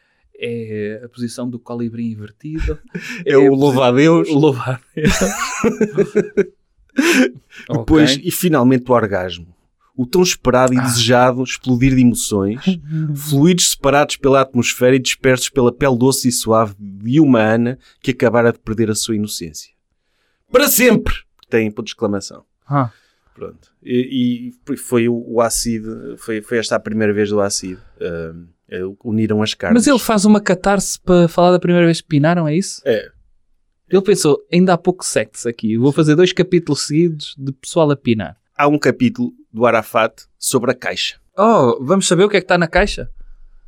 a posição do colibri invertido, É, o louva-a-Deus. o louvar. Depois, Ok. e finalmente o orgasmo. O tão esperado e Ah. desejado explodir de emoções, fluidos separados pela atmosfera e dispersos pela pele doce e suave de uma Ana que acabara de perder a sua inocência. Para sempre! Tem ponto de exclamação. Ah, Pronto. E, e foi o, o ácido, foi, foi esta a primeira vez do ácido. Ahm, eh, uniram as carnes. Mas ele faz uma catarse para falar da primeira vez que pinaram, é isso? É. Ele pensou, ainda há pouco sexo aqui, vou fazer dois capítulos seguidos de pessoal a pinar. Há um capítulo do Arafat sobre a caixa. Oh, vamos saber o que é que está na caixa?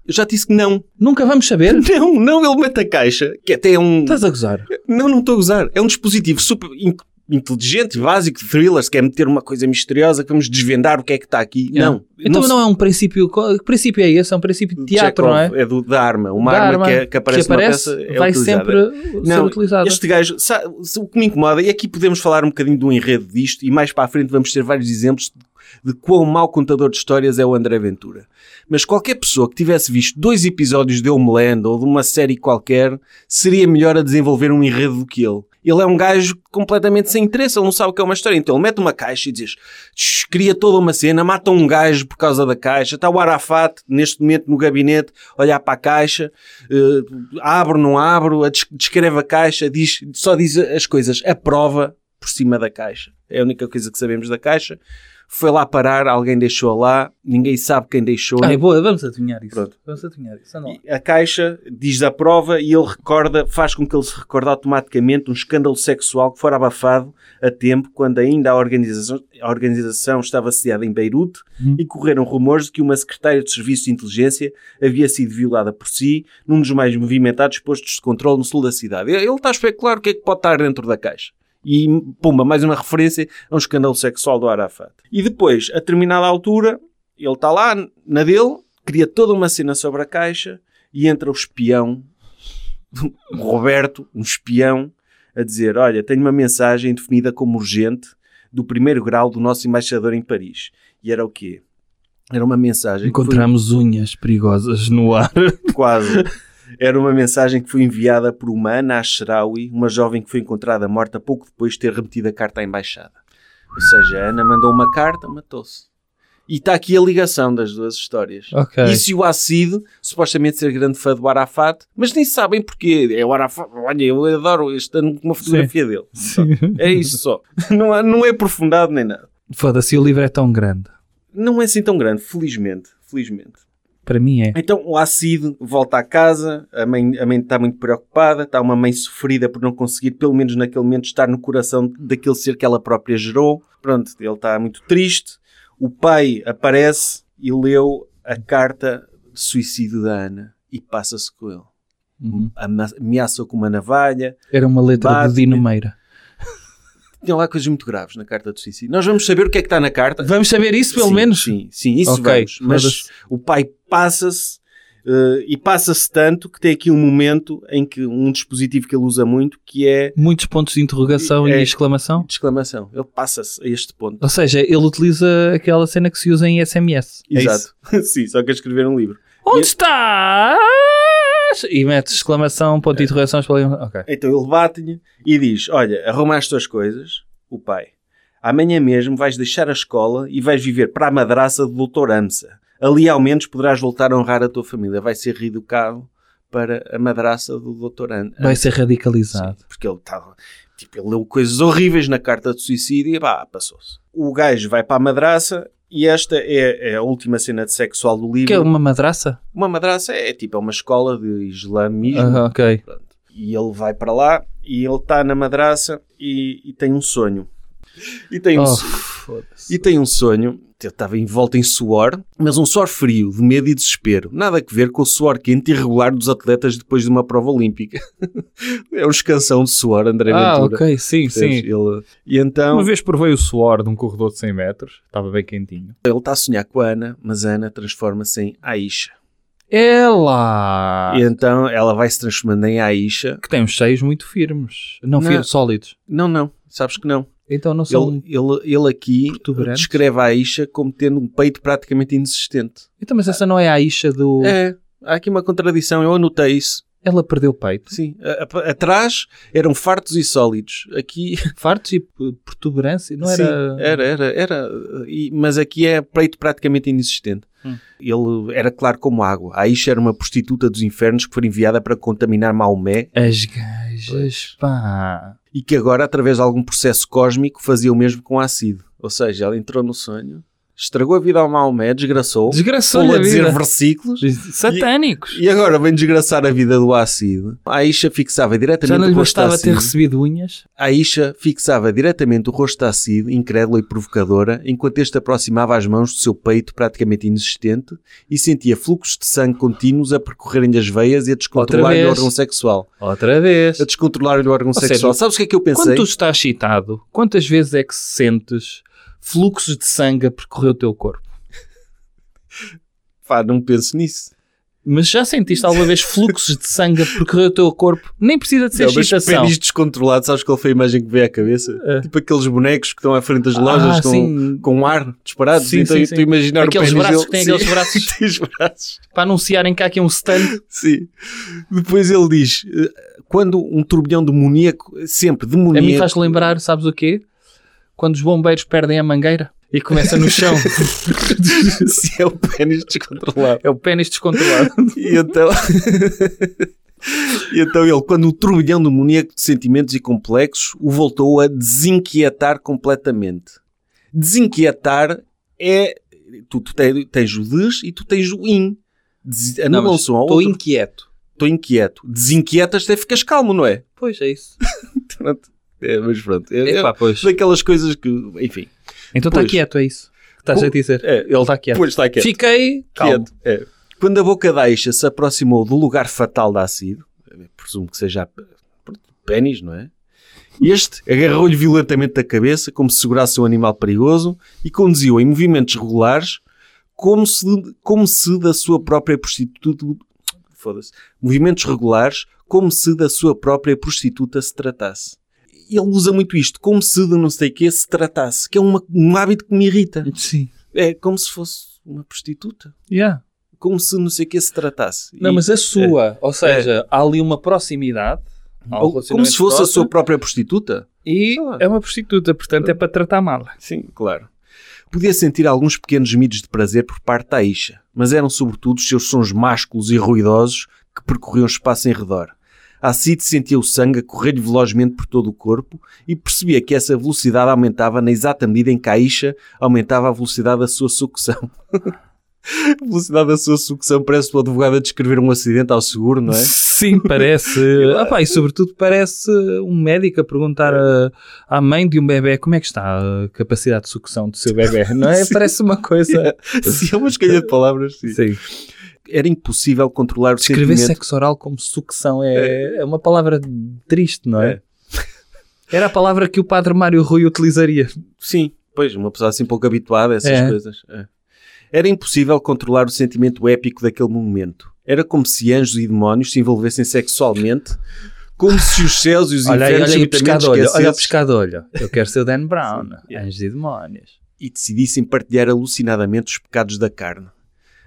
Eu já disse que não. Nunca vamos saber? Não, não, ele mete a caixa, que até é um... Estás a gozar? Não, não estou a usar. É um dispositivo super inteligente, básico, de thrillers, que é meter uma coisa misteriosa, que vamos desvendar o que é que está aqui. Não. Então não, se- é um princípio... Que princípio é esse? É um princípio de teatro, Chekhov, não é? do- da arma. Uma Da arma, que, é- que aparece, numa peça é vai utilizada. sempre ser utilizada. Este gajo, sa- o que me incomoda, e aqui podemos falar um bocadinho do enredo disto, e mais para a frente vamos ter vários exemplos de, de quão mau contador de histórias é o André Ventura. Mas qualquer pessoa que tivesse visto dois episódios de Homeland ou de uma série qualquer, seria melhor a desenvolver um enredo do que ele. Ele é um gajo completamente sem interesse, ele não sabe o que é uma história. Então ele mete uma caixa e diz: "Tch, cria toda uma cena, mata um gajo por causa da caixa. Está o Arafat, neste momento, no gabinete, olhar para a caixa, eh, abro, não abro, a des- descreve a caixa, diz, só diz as coisas, aprova por cima da caixa. É a única coisa que sabemos da caixa. Foi lá parar, alguém deixou lá, ninguém sabe quem deixou. Ah, é boa, vamos adivinhar isso. Pronto. Vamos adivinhar isso. A caixa diz a prova e ele recorda, faz com que ele se recorde automaticamente um escândalo sexual que fora abafado a tempo, quando ainda a organização, a organização estava sediada em Beirute Hum. e correram rumores de que uma secretária de serviço de inteligência havia sido violada por si num dos mais movimentados postos de controle no sul da cidade. Ele está a especular o que é que pode estar dentro da caixa. E, pumba, mais uma referência a um escândalo sexual do Arafat. E depois, a determinada altura, ele está lá, na dele, cria toda uma cena sobre a caixa e entra o espião, o Roberto, um espião, a dizer: Olha, tenho uma mensagem definida como urgente do primeiro grau do nosso embaixador em Paris. E era o quê? Era uma mensagem. que foi- Encontramos unhas perigosas no ar. Quase. Era uma mensagem que foi enviada por uma Ana Ashrawi, uma jovem que foi encontrada morta pouco depois de ter remetido a carta à embaixada. Ou seja, a Ana mandou uma carta, matou-se. E está aqui a ligação das duas histórias. Ok. Isso e o Acid, supostamente ser grande fã do Arafat, mas nem sabem porquê. É o Arafat. Olha, eu adoro este ano uma fotografia dele. É isso só. Não, há- não é aprofundado nem nada. Foda-se, o livro é tão grande. Não é assim tão grande, felizmente. Felizmente. Para mim é. Então o Acid volta à casa, a mãe, a mãe está muito preocupada, está uma mãe sofrida por não conseguir, pelo menos naquele momento, estar no coração daquele ser que ela própria gerou. Pronto, ele está muito triste. O pai aparece e leu a carta de suicídio da Ana e passa-se com ele. Uhum. Ameaça-o com uma navalha. Era uma letra Bate- de Dino Meira. Tinha lá coisas muito graves na carta de suicídio. Nós vamos saber o que é que está na carta. Vamos saber isso, pelo Sim, menos? Sim, sim, isso Ok, vamos. Mas o pai passa-se eh, e passa-se tanto que tem aqui um momento em que um dispositivo que ele usa muito que é Muitos pontos de interrogação É. e exclamação. de exclamação. Ele passa-se a este ponto. Ou seja, ele utiliza aquela cena que se usa em SMS. É? Exato. sim, só quer escrever um livro. Onde E- estás? E mete exclamação, ponto de interrogação, exclamação. Ok. Então ele bate-lhe e diz: Olha, arruma as tuas coisas, o pai. Amanhã mesmo vais deixar a escola e vais viver para a madraça do Dr. Amsa. Ali ao menos poderás voltar a honrar a tua família. Vai ser reeducado para a madraça do Dr. Amsa. Vai ser radicalizado. Sim, porque ele estava. Tipo, ele leu coisas horríveis na carta de suicídio e pá, passou-se. O gajo vai para a madraça e esta é, é a última cena de sexual do livro. Que é uma madraça? Uma madraça é tipo é uma escola de islamismo. Ah, ok. Pronto. E ele vai para lá e ele está na madraça e, e tem um sonho. E tem um, Oh, so- foda-se. E tem um sonho. Ele estava envolto em suor, mas um suor frio, de medo e desespero. Nada a ver com o suor quente e irregular dos atletas depois de uma prova olímpica. é um escansão de suor, André Ah, Ventura. ok, sim, Percebes? sim. Ele, e então Uma vez provei o suor de um corredor de 100 metros, estava bem quentinho. ele está a sonhar com a Ana, mas a Ana transforma-se em Aisha. Ela! E então ela vai se transformando em Aisha. Que tem uns seios muito firmes. Não, Não. firmes, sólidos. Não, não, sabes que não. Então não são... Ele, ele, ele aqui descreve a Aisha como tendo um peito praticamente inexistente. Então, mas essa não é a Isha do... É, há aqui uma contradição, eu anotei isso. Ela perdeu o peito. Sim, atrás eram fartos e sólidos. Aqui, Fartos e protuberância. Não sim, era... era, era, era. e- mas aqui é peito praticamente inexistente. Hum. Ele era claro como água. A Aisha era uma prostituta dos infernos que foi enviada para contaminar Maomé As gajas, pá... e que agora, através de algum processo cósmico, fazia o mesmo com a Acid. Ou seja, ela entrou no sonho, estragou a vida ao Maomé, desgraçou, Desgraçou-lhe a a dizer versículos Satânicos. e agora vem desgraçar a vida do Acid. A Aisha fixava diretamente Já não lhe o rosto da bastava ter recebido unhas? A fixava diretamente o rosto Cid, incrédula e provocadora, enquanto este aproximava as mãos do seu peito praticamente inexistente e sentia fluxos de sangue contínuos a percorrerem as veias e a descontrolar-lhe o órgão sexual. Outra vez. A descontrolar-lhe o órgão Ou sexual. seja, Sabes o que é que eu pensei? Quando tu estás excitado, quantas vezes é que sentes fluxos de sangue a percorrer o teu corpo? Pá, não penso nisso. Mas já sentiste alguma vez fluxos de sangue a percorrer o teu corpo? Nem precisa de ser Não, mas excitação. pênis descontrolado, sabes qual foi a imagem que veio à cabeça? É. Tipo aqueles bonecos que estão à frente das lojas Ah, com, com ar disparados. Sim, então sim, sim. imaginar Aqueles o braços dele- que têm Sim, aqueles braços. braços. Para anunciarem que há aqui um stand. Sim. Depois ele diz: eh, quando um turbilhão demoníaco, sempre A mim demoníaco. faz lembrar, sabes o quê? Quando os bombeiros perdem a mangueira e começa no chão. se é o pênis descontrolado. é o pênis descontrolado. E então. e então ele, quando o turbilhão demoníaco de sentimentos e complexos o voltou a desinquietar completamente. Desinquietar é. Tu, tu te- tens o des e tu tens o in. Des, anulam um ao Estou outro. inquieto. Estou inquieto. Desinquietas até ficas calmo, não é? Pois é isso. Pronto. É, mas pronto. É, é, Epá, pois. daquelas coisas que. Enfim. Então está Pois. quieto, é isso. que Estás a dizer. é. Ele está quieto. Pois está quieto. Fiquei calmo. Quieto. É. Quando a boca Aisha se aproximou do lugar fatal da Acid, presumo que seja a pronto, pênis, não é? Este agarrou-lhe violentamente a cabeça como se segurasse um animal perigoso e conduziu em movimentos regulares como se, como se da sua própria prostituta... Foda-se. Movimentos regulares como se da sua própria prostituta se tratasse. Ele usa muito isto, como se de não sei o que se tratasse, que é uma- um hábito que me irrita. Sim. É como se fosse uma prostituta Yeah. como se não sei o que se tratasse. Não, E- mas a sua. Ou seja, há ali uma proximidade. ou como se fosse a próximo, sua própria prostituta. E é uma prostituta, portanto é para tratar mal. Sim, claro. Podia sentir alguns pequenos gemidos de prazer por parte da Aisha, mas eram sobretudo os seus sons másculos e ruidosos que percorriam o espaço em redor. A Cid sentia o sangue a correr-lhe velozmente por todo o corpo e percebia que essa velocidade aumentava na exata medida em que a Aisha aumentava a velocidade da sua sucção. a velocidade da sua sucção parece o advogado a descrever um acidente ao seguro, não é? Sim, parece. ah, pá, e sobretudo parece um médico a perguntar a- à mãe de um bebê como é que está a capacidade de sucção do seu bebê, não é? Sim. Parece uma coisa. Sim, é uma escolha de palavras. Sim. Sim. Era impossível controlar o Escrever sentimento. sexo oral como sucção é, é uma palavra triste, não é? Era a palavra que o padre Mário Rui utilizaria. Sim, pois, uma pessoa assim pouco habituada a essas É. coisas. É. Era impossível controlar o sentimento épico daquele momento. Era como se anjos e demónios se envolvessem sexualmente, como se os céus e os Olha infernos olha aí o subitamente pescado olho, olha o pescado olho. Eu quero ser o Dan Brown, Yeah. anjos e demónios. e decidissem partilhar alucinadamente os pecados da carne.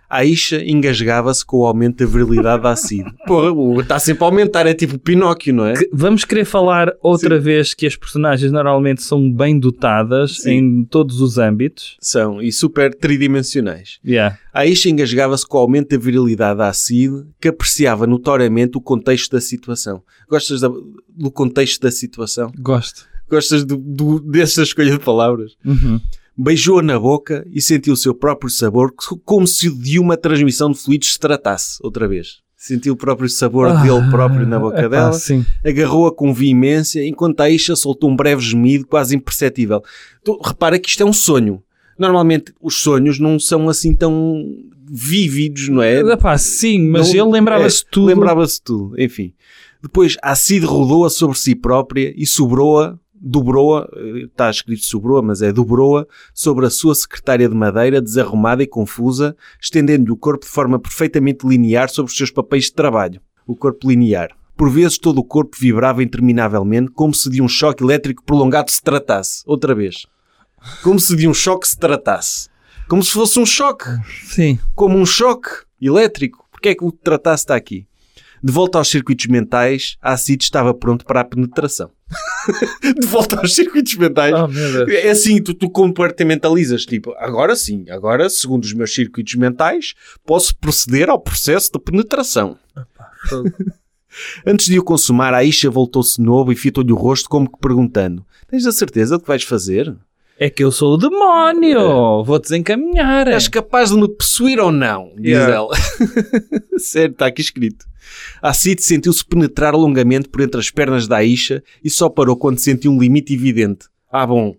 A Isha engasgava-se com o aumento da virilidade da Cid. Porra, o- está sempre a aumentar, é tipo Pinóquio, não é? Que- Vamos querer falar outra vez que as personagens normalmente são bem dotadas Sim. em todos os âmbitos. São, e super tridimensionais. Yeah. A Aisha engasgava-se com o aumento da virilidade da Cid, que apreciava notoriamente o contexto da situação. Gostas da- do contexto da situação? Gosto. Gostas do, do- dessa escolha de palavras? Uhum. Beijou-a na boca e sentiu o seu próprio sabor, como se de uma transmissão de fluidos se tratasse, outra vez. Sentiu o próprio sabor dele próprio na boca Ah, epá, dela. Agarrou-a com veemência, enquanto a Aisha soltou um breve gemido quase imperceptível. Tu, repara que isto é um sonho. Normalmente os sonhos não são assim tão vívidos, não é? Epá, sim, mas Não- ele lembrava-se é, tudo. Lembrava-se tudo, enfim. Depois a Cid rodou-a sobre si própria e sobrou-a, dobrou-a, eh, está escrito sobrou-a, mas é dobrou-a, sobre a sua secretária de madeira, desarrumada e confusa, estendendo-lhe o corpo de forma perfeitamente linear sobre os seus papéis de trabalho. O corpo linear. Por vezes todo o corpo vibrava interminavelmente, como se de um choque elétrico prolongado se tratasse. Outra vez. Como se de um choque se tratasse. Como se fosse um choque Sim. como um choque elétrico. Porque é que o tratasse está aqui? De volta aos circuitos mentais, a Cid estava pronto para a penetração. de volta aos circuitos mentais. Oh. É assim, tu, tu compartimentalizas, tipo, agora sim, agora, segundo os meus circuitos mentais, posso proceder ao processo de penetração. Antes de o consumar, a Isha voltou-se novo e fitou-lhe o rosto como que perguntando, tens a certeza de que vais fazer? É que eu sou o demónio. Vou desencaminhar. És capaz de me possuir ou não? Diz Yeah. ela. Sério, está aqui escrito. A Cid sentiu-se penetrar longamente por entre as pernas da Aisha e só parou quando sentiu um limite evidente. Ah, bom.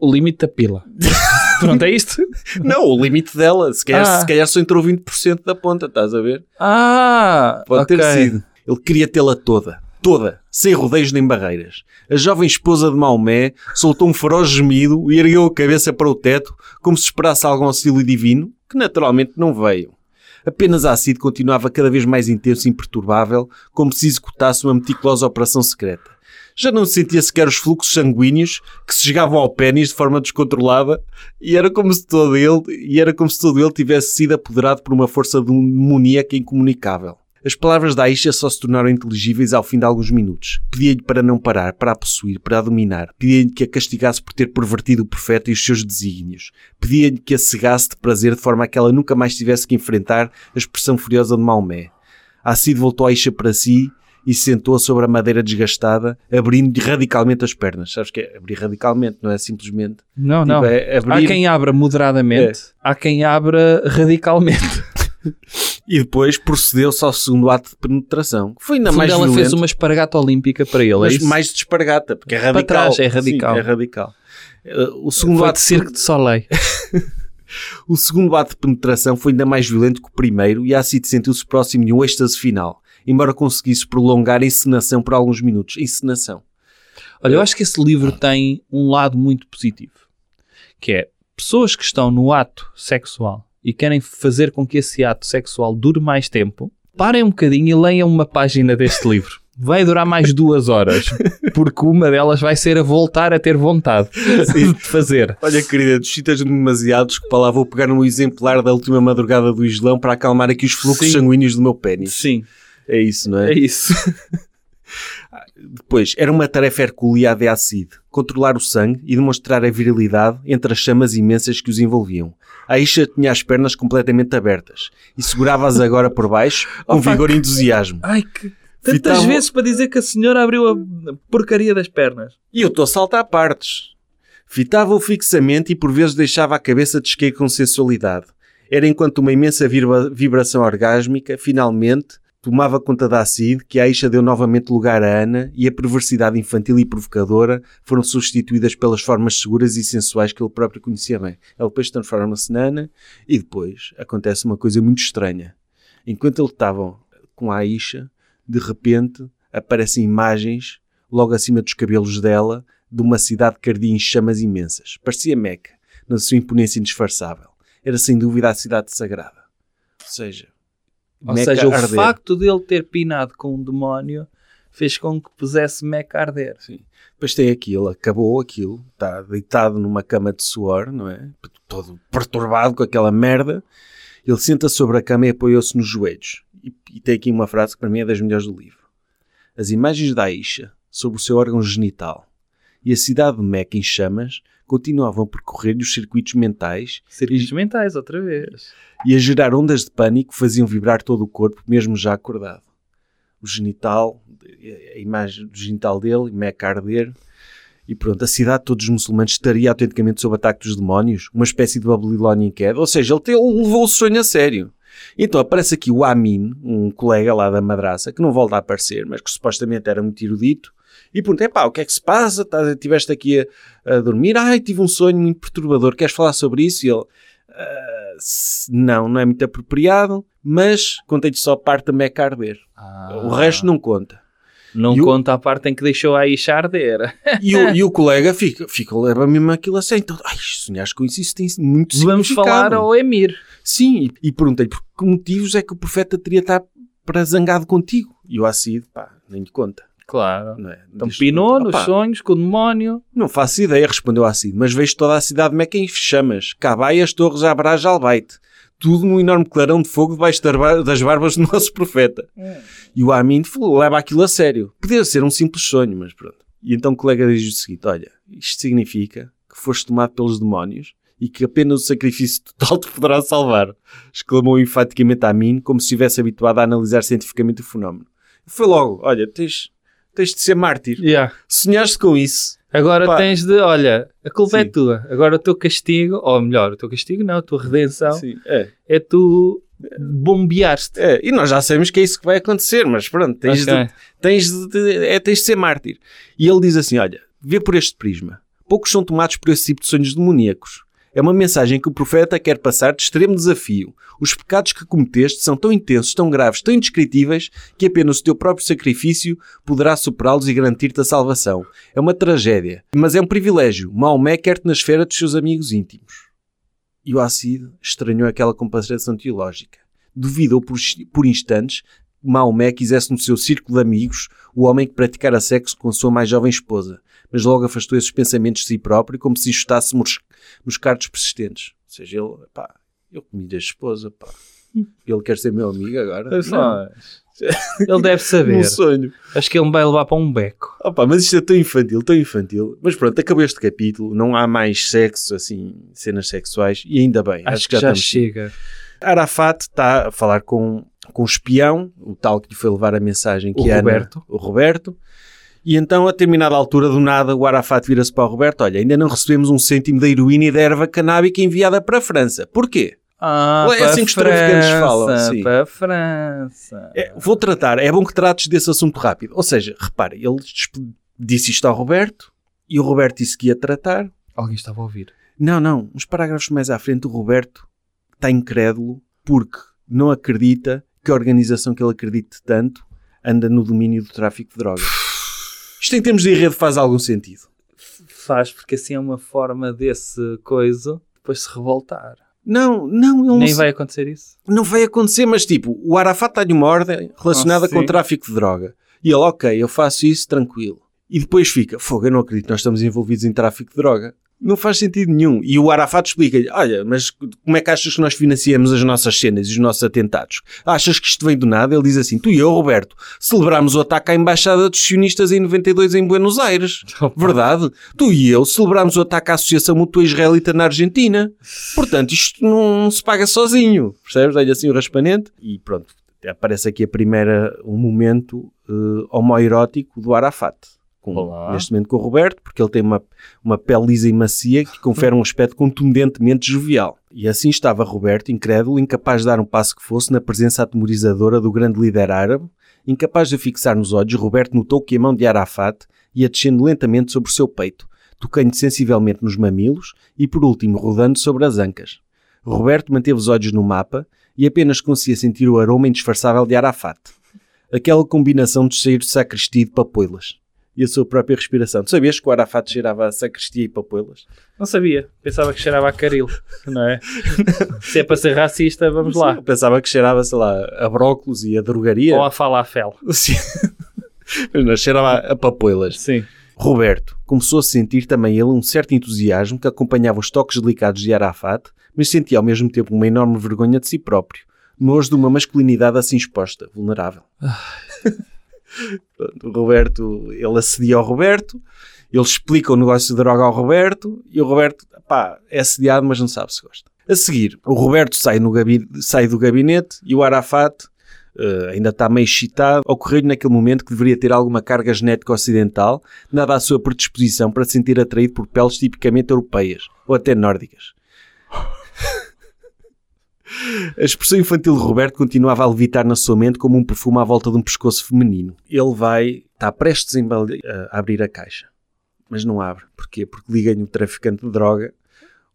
O limite da pila. Pronto, é isto? Não, o limite dela. Se calhar, Ah. se calhar só entrou 20% da ponta, estás a ver? Ah, Pode ok. ter sido. Ele queria tê-la toda. Toda. Sem rodeios nem barreiras. A jovem esposa de Maomé soltou um feroz gemido e ergueu a cabeça para o teto, como se esperasse algum auxílio divino, que naturalmente não veio. Apenas a Cid continuava cada vez mais intenso e imperturbável, como se executasse uma meticulosa operação secreta. Já não sentia sequer os fluxos sanguíneos que se chegavam ao pênis de forma descontrolada e era como se todo ele, e era como se todo ele tivesse sido apoderado por uma força demoníaca incomunicável. As palavras da Aisha só se tornaram inteligíveis ao fim de alguns minutos. Pedia-lhe para não parar, para a possuir, para a dominar. Pedia-lhe que a castigasse por ter pervertido o profeta e os seus desígnios. Pedia-lhe que a cegasse de prazer de forma a que ela nunca mais tivesse que enfrentar a expressão furiosa de Maomé. A Cid voltou a Aisha para si e sentou sobre a madeira desgastada, abrindo radicalmente as pernas. Sabes que é abrir radicalmente, não é simplesmente. Não, Tipo, não. é abrir- Há quem abra moderadamente, há quem abra radicalmente. E depois procedeu-se ao segundo ato de penetração, que foi ainda mais ela violento, fez uma espargata olímpica para ele. mas é mais de espargata, porque é radical. trás, é radical. Sim, é radical. Eh, O segundo, Foi ato de Cirque de Soleil. o segundo ato de penetração foi ainda mais violento que o primeiro e a Cid sentiu-se próximo de um êxtase final, embora conseguisse prolongar a encenação por alguns minutos. Encenação. Olha, eu acho que esse livro tem um lado muito positivo, que é pessoas que estão no ato sexual e querem fazer com que esse ato sexual dure mais tempo, parem um bocadinho e leiam uma página deste livro. Vai durar mais duas horas, porque uma delas vai ser a voltar a ter vontade de fazer. Olha, querida, tu citas demasiados que para lá vou pegar um exemplar da última madrugada do Islão para acalmar aqui os fluxos Sim. sanguíneos do meu pênis. Sim, É isso, não é isso. Depois, era uma tarefa hercúlea de Acid, controlar o sangue e demonstrar a virilidade entre as chamas imensas que os envolviam. A Isha tinha as pernas completamente abertas e segurava-as agora por baixo com Oh, vigor e entusiasmo. Ai, que... Tantas vezes para dizer que a senhora abriu a porcaria das pernas. E eu estou a saltar partes. Fitava-o fixamente e por vezes deixava a cabeça descair com sensualidade. Era enquanto uma imensa vibra- vibração orgásmica, finalmente, tomava conta da Acid, que a Aisha deu novamente lugar a Ana e a perversidade infantil e provocadora foram substituídas pelas formas seguras e sensuais que ele próprio conhecia bem. Ele depois transforma-se na Ana e depois acontece uma coisa muito estranha. Enquanto ele estava com a Aisha, de repente aparecem imagens logo acima dos cabelos dela de uma cidade que ardia em chamas imensas. Parecia Meca, na sua imponência indisfarçável. Era sem dúvida a cidade sagrada. Ou seja, Ou Meca seja, o arder. facto dele ter pinado com um demónio fez com que pusesse Meca a arder. Sim. Depois tem aquilo, acabou aquilo, está deitado numa cama de suor, não é? Todo perturbado com aquela merda. Ele senta sobre a cama e apoiou-se nos joelhos. E, e tem aqui uma frase que para mim é das melhores do livro. As imagens da Aisha sobre o seu órgão genital e a cidade de Meca em chamas continuavam a percorrer-lhe os circuitos mentais Circuitos mentais, outra vez. e a gerar ondas de pânico que faziam vibrar todo o corpo, mesmo já acordado. O genital, a imagem do genital dele, Meca arder, e pronto, a cidade de todos os muçulmanos estaria autenticamente sob ataque dos demónios, uma espécie de Babilónia em queda, ou seja, ele, te- ele levou o sonho a sério. Então aparece aqui o Amin, um colega lá da madraça, que não volta a aparecer, mas que supostamente era muito erudito, e pergunta, epá, o que é que se passa? Estiveste aqui a, a dormir? Ai, tive um sonho muito perturbador, queres falar sobre isso? E ele, "Ah, não, não é muito apropriado, mas contei-te só a parte da Meca arder. O resto não conta. Não E o- conta a parte em que deixou a Isha arder. E o, e o colega fica, fica leva mesmo aquilo a sério. Então, ai, sonhares com isso, isso tem muito Vamos falar ao Emir. Sim, e, e perguntei-lhe por que motivos é que o profeta teria estar para zangado contigo. E o Acid, pá, nem lhe conta. Claro. Não é? Então Diz- pinou nos sonhos com o demónio. Não faço ideia, respondeu a Cid, mas vejo toda a cidade de Meca em chamas, Cabaias, Torres, Abrás, Albaite. Tudo num enorme clarão de fogo debaixo das barbas do nosso profeta. E o Amin falou, leva aquilo a sério. Podia ser um simples sonho, mas pronto. E então o colega diz o seguinte, olha, isto significa que foste tomado pelos demónios e que apenas o sacrifício total te poderá salvar. Exclamou enfaticamente Amin, como se estivesse habituado a analisar cientificamente o fenómeno. Foi logo, olha, tens, tens de ser mártir. Yeah. Sonhaste com isso. Agora Pá. tens de, olha, a culpa é Sim. tua. Agora o teu castigo, ou melhor, o teu castigo não, a tua redenção Sim, é. é tu bombeaste. É, e nós já sabemos que é isso que vai acontecer, mas pronto, tens, Ok. de, tens, de, é, tens de ser mártir. E ele diz assim: olha, vê por este prisma. Poucos são tomados por esse tipo de sonhos demoníacos. É uma mensagem que o profeta quer passar de extremo desafio. Os pecados que cometeste são tão intensos, tão graves, tão indescritíveis, que apenas o teu próprio sacrifício poderá superá-los e garantir-te a salvação. É uma tragédia, mas é um privilégio. Maomé quer-te na esfera dos seus amigos íntimos. E o Acid estranhou aquela comparação teológica. Duvidou por, por instantes Maomé quisesse no seu círculo de amigos o homem que praticara sexo com a sua mais jovem esposa, mas logo afastou esses pensamentos de si próprio como se enxutasse mos- moscardos persistentes. Ou seja, ele, pá, eu comi a esposa, pá. Ele quer ser meu amigo agora? Não, Ele deve saber. um sonho. Acho que ele me vai levar para um beco. Opa, mas isto é tão infantil, tão infantil. Mas pronto, acabou este capítulo. Não há mais sexo, assim, cenas sexuais. E ainda bem. Acho, que já, estamos- chega. Arafat está a falar com com o espião, o tal que lhe foi levar a mensagem que O Ana- Roberto. o Roberto. E então, a determinada altura do nada, o Arafat vira-se para o Roberto: Olha, ainda não recebemos um cêntimo da heroína e da erva canábica enviada para a França. Porquê? Ah, É assim que os traficantes falam, sim. Para a França. É, vou tratar, é bom que trates desse assunto rápido. Ou seja, repare, ele disse isto ao Roberto e o Roberto disse que ia tratar. Alguém estava a ouvir. Não, não, uns parágrafos mais à frente, o Roberto está incrédulo porque não acredita que a organização que ele acredite tanto anda no domínio do tráfico de drogas. Isto em termos de enredo faz algum sentido. Faz, porque assim é uma forma desse coisa depois se revoltar. Não, não, não, Nem se- vai acontecer isso. não vai acontecer, mas tipo, o Arafat dá-lhe uma ordem relacionada Ah, com o tráfico de droga. E ele, ok, eu faço isso tranquilo. E depois fica, fogo, eu não acredito, nós estamos envolvidos em tráfico de droga. Não faz sentido nenhum. E o Arafat explica-lhe, olha, mas como é que achas que nós financiamos as nossas cenas e os nossos atentados? Achas que isto vem do nada? Ele diz assim, tu e eu, Roberto, celebrámos o ataque à Embaixada dos Sionistas em 92 em Buenos Aires. Verdade? Tu e eu celebrámos o ataque à Associação Mútua Israelita na Argentina. Portanto, isto não se paga sozinho. Percebes? Dá-lhe assim o raspanente. E pronto, aparece aqui a primeira, um momento eh, homoerótico do Arafat. Com, Olá. neste momento com o Roberto, porque ele tem uma, uma pele lisa e macia que confere um aspecto contundentemente jovial. E assim estava Roberto, incrédulo, incapaz de dar um passo que fosse na presença atemorizadora do grande líder árabe. Incapaz de fixar nos olhos, Roberto notou que a mão de Arafat ia descendo lentamente sobre o seu peito, tocando sensivelmente nos mamilos e, por último, rodando sobre as ancas. Roberto manteve os olhos no mapa e apenas conseguia sentir o aroma indisfarçável de Arafat. Aquela combinação de cheiro de sacristia e de papoilas. E a sua própria respiração. Tu sabias que o Arafat cheirava a sacristia e papoilas? Não sabia. Pensava que cheirava a caril. Não é? Se é para ser racista, vamos lá. Eu pensava que cheirava, sei lá, a brócolos e a drogaria. Ou a falafel. Sim. Mas não, cheirava a papoilas. Sim. Roberto começou a sentir também ele um certo entusiasmo que acompanhava os toques delicados de Arafat, mas sentia ao mesmo tempo uma enorme vergonha de si próprio, nojo de uma masculinidade assim exposta, vulnerável. O Roberto, ele assedia ao Roberto, ele explica o negócio de droga ao Roberto e o Roberto, pá, é assediado, mas não sabe se gosta. A seguir, o Roberto sai, sai do gabinete e o Arafat eh, ainda está meio excitado. Ocorreu-lhe naquele momento que deveria ter alguma carga genética ocidental, nada à sua predisposição para se sentir atraído por peles tipicamente europeias ou até nórdicas. A expressão infantil de Roberto continuava a levitar na sua mente como um perfume à volta de um pescoço feminino. Ele vai, está prestes a abrir a caixa, mas não abre. Porquê? Porque liga-lhe o traficante de droga,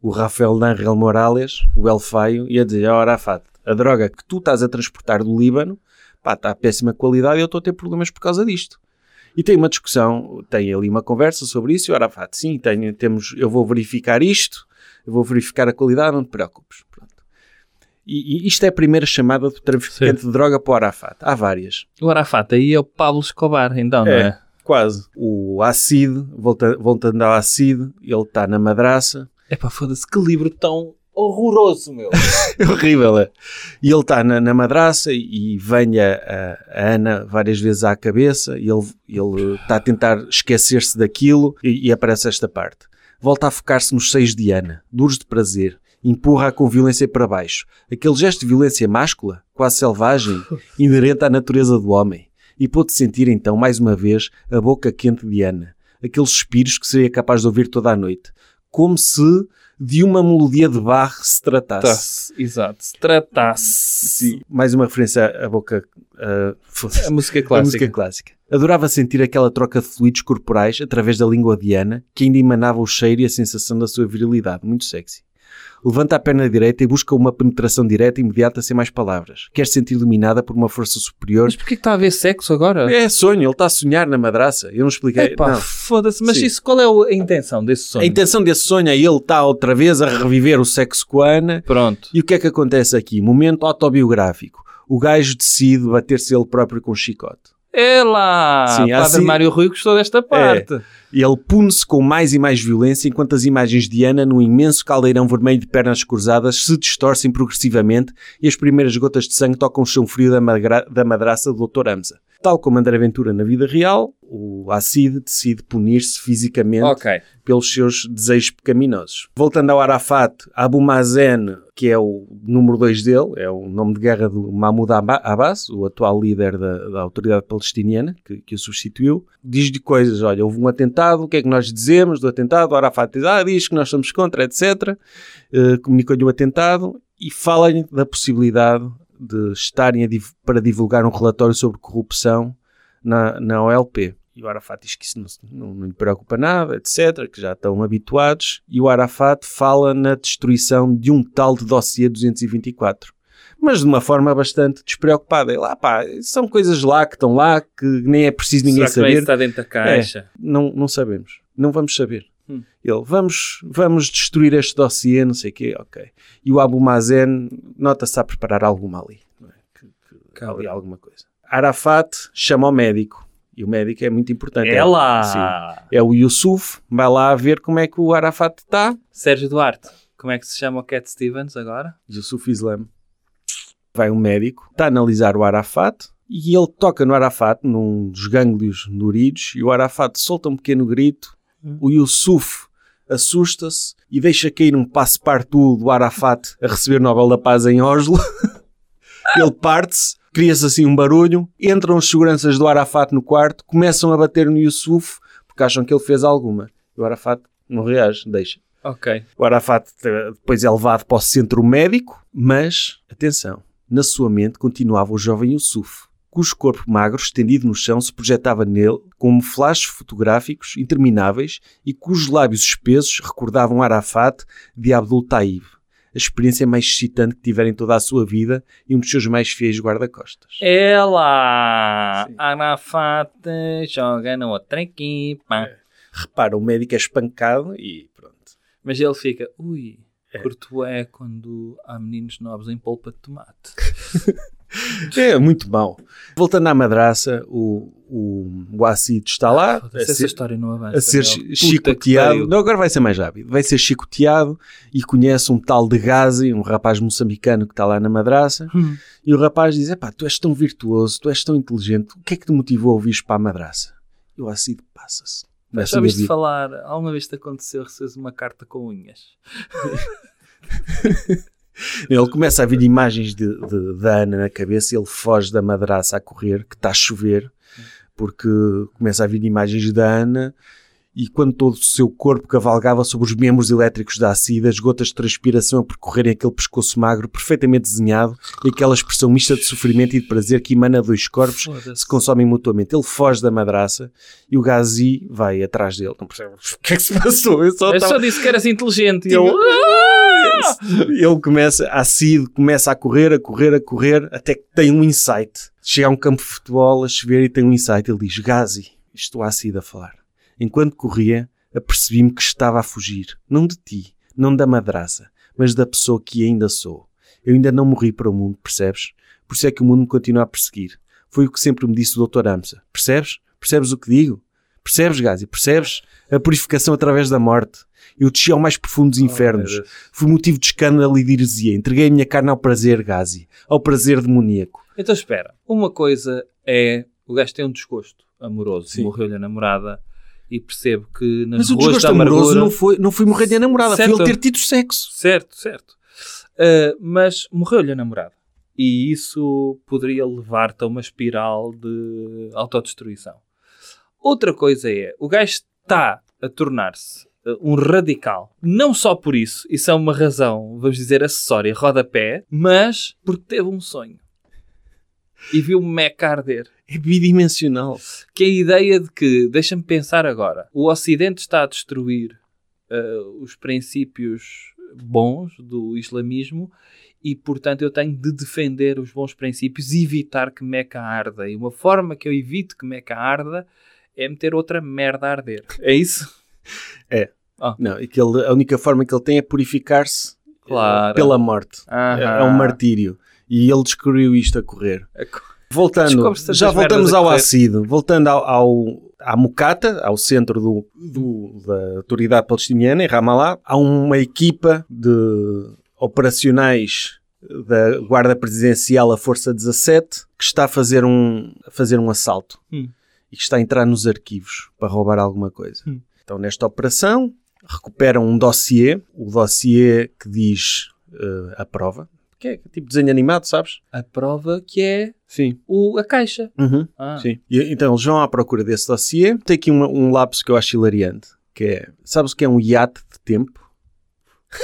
o Rafael Danrel Morales, o El Faio, e a dizer: Ó Arafat, a droga que tu estás a transportar do Líbano, pá, está a péssima qualidade e eu estou a ter problemas por causa disto. E tem uma discussão, tem ali uma conversa sobre isso e o Arafat, sim, tenho, temos, eu vou verificar isto, eu vou verificar a qualidade, não te preocupes. E, e isto é a primeira chamada do traficante de droga para o Arafat. Há várias. O Arafat aí é o Pablo Escobar, então, não É. é? Quase. O Acid, volta, voltando ao Acid, ele está na madraça. É pá, foda-se, que livro tão horroroso, meu. É horrível, é. E ele está na, na madraça e, e vem a, a- Ana várias vezes à cabeça e ele, está a tentar esquecer-se daquilo e, e aparece esta parte. Volta a focar-se nos seios de Ana, duros de prazer, empurra-a com violência para baixo. Aquele gesto de violência máscula, quase selvagem, inerente à natureza do homem. E pôde sentir então, mais uma vez, a boca quente de Ana. Aqueles suspiros que seria capaz de ouvir toda a noite. Como se de uma melodia de Bach se tratasse. Exato. Se tratasse. Sim, mais uma referência à boca. foda-se. A música A clássica. música clássica. Adorava sentir aquela troca de fluidos corporais através da língua de Ana, que ainda emanava o cheiro e a sensação da sua virilidade. Muito sexy. Levanta a perna direita e busca uma penetração direta e imediata sem mais palavras. Quer se sentir dominada por uma força superior. Mas porquê que está a haver sexo agora? É sonho, ele está a sonhar na madraça. Eu não expliquei. Epá, foda-se. Mas Sim. isso, qual é a intenção desse sonho? A intenção desse sonho é ele estar outra vez a reviver o sexo com a Ana Pronto. E o que é que acontece aqui? Momento autobiográfico. O gajo decide bater-se ele próprio com um chicote. É lá! Sim, Padre assim- Mário Rui gostou desta parte. E ele pune-se com mais e mais violência enquanto as imagens de Ana, num imenso caldeirão vermelho de pernas cruzadas, se distorcem progressivamente e as primeiras gotas de sangue tocam o chão frio da, magra- da madraça do Dr. Amza. Tal como André Ventura na vida real, o Acid decide punir-se fisicamente Ok. pelos seus desejos pecaminosos. Voltando ao Arafat, Abu Mazen que é o número 2 dele, é o nome de guerra do Mahmoud Abbas, o atual líder da, da autoridade palestiniana, que, que o substituiu, diz-lhe coisas, olha, houve um atentado, o que é que nós dizemos do atentado? Arafat diz, ah, diz que nós somos contra, etc. Uh, Comunicou-lhe o atentado e fala-lhe da possibilidade de estarem div para divulgar um relatório sobre corrupção na, na OLP. E o Arafat diz que isso não, não, não, lhe preocupa nada, etc., que já estão habituados. E o Arafat fala na destruição de um tal de dossiê 224. Mas de uma forma bastante despreocupada. Ele, ah, pá, são coisas lá que estão lá, que nem é preciso ninguém Será saber. está dentro da caixa? É, não, não sabemos. Não vamos saber. Hum. Ele, vamos, vamos destruir este dossiê, não sei o quê, ok. E o Abu Mazen nota-se a preparar alguma ali. É? Que, que, ali alguma coisa. Arafat chama o médico e o médico é muito importante. É, é lá! Sim, é o Yusuf, vai lá ver como é que o Arafat está. Sérgio Duarte, como é que se chama o Cat Stevens agora? Yusuf Islam. Vai um médico, está a analisar o Arafat e ele toca no Arafat, num dos gânglios duridos, e o Arafat solta um pequeno grito. Hum. O Yusuf assusta-se e deixa cair um passe-partout do Arafat a receber Nobel da Paz em Oslo. ele parte-se cria-se assim um barulho, entram os seguranças do Arafat no quarto, começam a bater no Yusuf porque acham que ele fez alguma. E o Arafat não reage, deixa. Ok. O Arafat eh, depois é levado para o centro médico, mas, atenção, na sua mente continuava o jovem Yusuf, cujo corpo magro estendido no chão se projetava nele como flashes fotográficos intermináveis e cujos lábios espesos recordavam Arafat de Abdul Taib a experiência mais excitante que tiver em toda a sua vida e um dos seus mais fiéis guarda-costas. Ela! Arafat joga na outra equipa. É. Repara, o médico é espancado e pronto. Mas ele fica, ui, é. curto é quando há meninos novos em polpa de tomate. é muito mau. Voltando à madraça, o, o, o Acid está lá a ser, história não avança, a ser chicoteado. Não, agora vai ser mais rápido. Vai ser chicoteado e conhece um tal de Gazi, um rapaz moçambicano que está lá na madraça. Hum. E o rapaz diz: Epá, tu és tão virtuoso, tu és tão inteligente, o que é que te motivou a vir para a madraça? E o Acid passa-se. Já ouviste falar, alguma vez te aconteceu receber uma carta com unhas? Ele começa a ver imagens de, de, de Ana na cabeça e ele foge da madraça a correr, que está a chover, porque começa a vir imagens da Ana e quando todo o seu corpo cavalgava sobre os membros elétricos da acida, as gotas de transpiração a percorrerem aquele pescoço magro perfeitamente desenhado e aquela expressão mista de sofrimento e de prazer que emana dois corpos se consomem mutuamente. Ele foge da madraça e o Gazi vai atrás dele. Não percebe o que é que se passou? Eu só, Eu tava... só disse que eras inteligente e eu... Ele começa, a Cid começa a correr, a correr, a correr, até que tem um insight. Chega a um campo de futebol a chover e tem um insight. Ele diz, Gazi, estou a Cid a falar Enquanto corria, apercebi-me que estava a fugir, não de ti, não da madraça, mas da pessoa que ainda sou. Eu ainda não morri para o mundo, percebes? Por isso é que o mundo me continua a perseguir. Foi o que sempre me disse o Dr. Amsa. Percebes? Percebes o que digo? Percebes, Gazi? Percebes? A purificação através da morte. Eu desci ao mais profundo dos oh, infernos. Oh, Fui motivo de escândalo e de heresia. Entreguei a minha carne ao prazer, Gazi. Ao prazer demoníaco. Então espera. Uma coisa é... O gajo tem um desgosto amoroso. Morreu-lhe a namorada e percebo que nas Mas o desgosto amargura... amoroso não foi, não foi morrer de namorada, certo. foi ele ter tido sexo. Certo, certo. Uh, mas morreu-lhe a namorada. E isso poderia levar-te a uma espiral de autodestruição. Outra coisa é, o gajo está a tornar-se um radical. Não só por isso, isso é uma razão, vamos dizer, acessória, rodapé, mas porque teve um sonho e viu o meca arder. É bidimensional. Que é a ideia de que, deixa-me pensar agora, o Ocidente está a destruir uh, os princípios bons do islamismo e, portanto, eu tenho de defender os bons princípios e evitar que Meca arda. E uma forma que eu evito que Meca arda é meter outra merda a arder. É isso? É. Oh. Não, e que ele, a única forma que ele tem é purificar-se claro. pela morte. É, é um martírio. E ele descobriu isto a correr. Voltando, já voltamos ao ácido, voltando ao, ao, à Mukata, ao centro do, do, da autoridade palestiniana, em Ramallah, há uma equipa de operacionais da Guarda Presidencial, a Força 17, que está a fazer um, a fazer um assalto hum. e que está a entrar nos arquivos para roubar alguma coisa. Hum. Então, nesta operação, recuperam um dossiê, o dossiê que diz eh, a prova, que é tipo desenho animado, sabes? A prova que é Sim. o, a caixa. Uhum. Ah. Sim. E, então eles vão à procura desse dossiê. Tem aqui um, um lapso que eu acho hilariante, que é, sabes o que é um iate de tempo?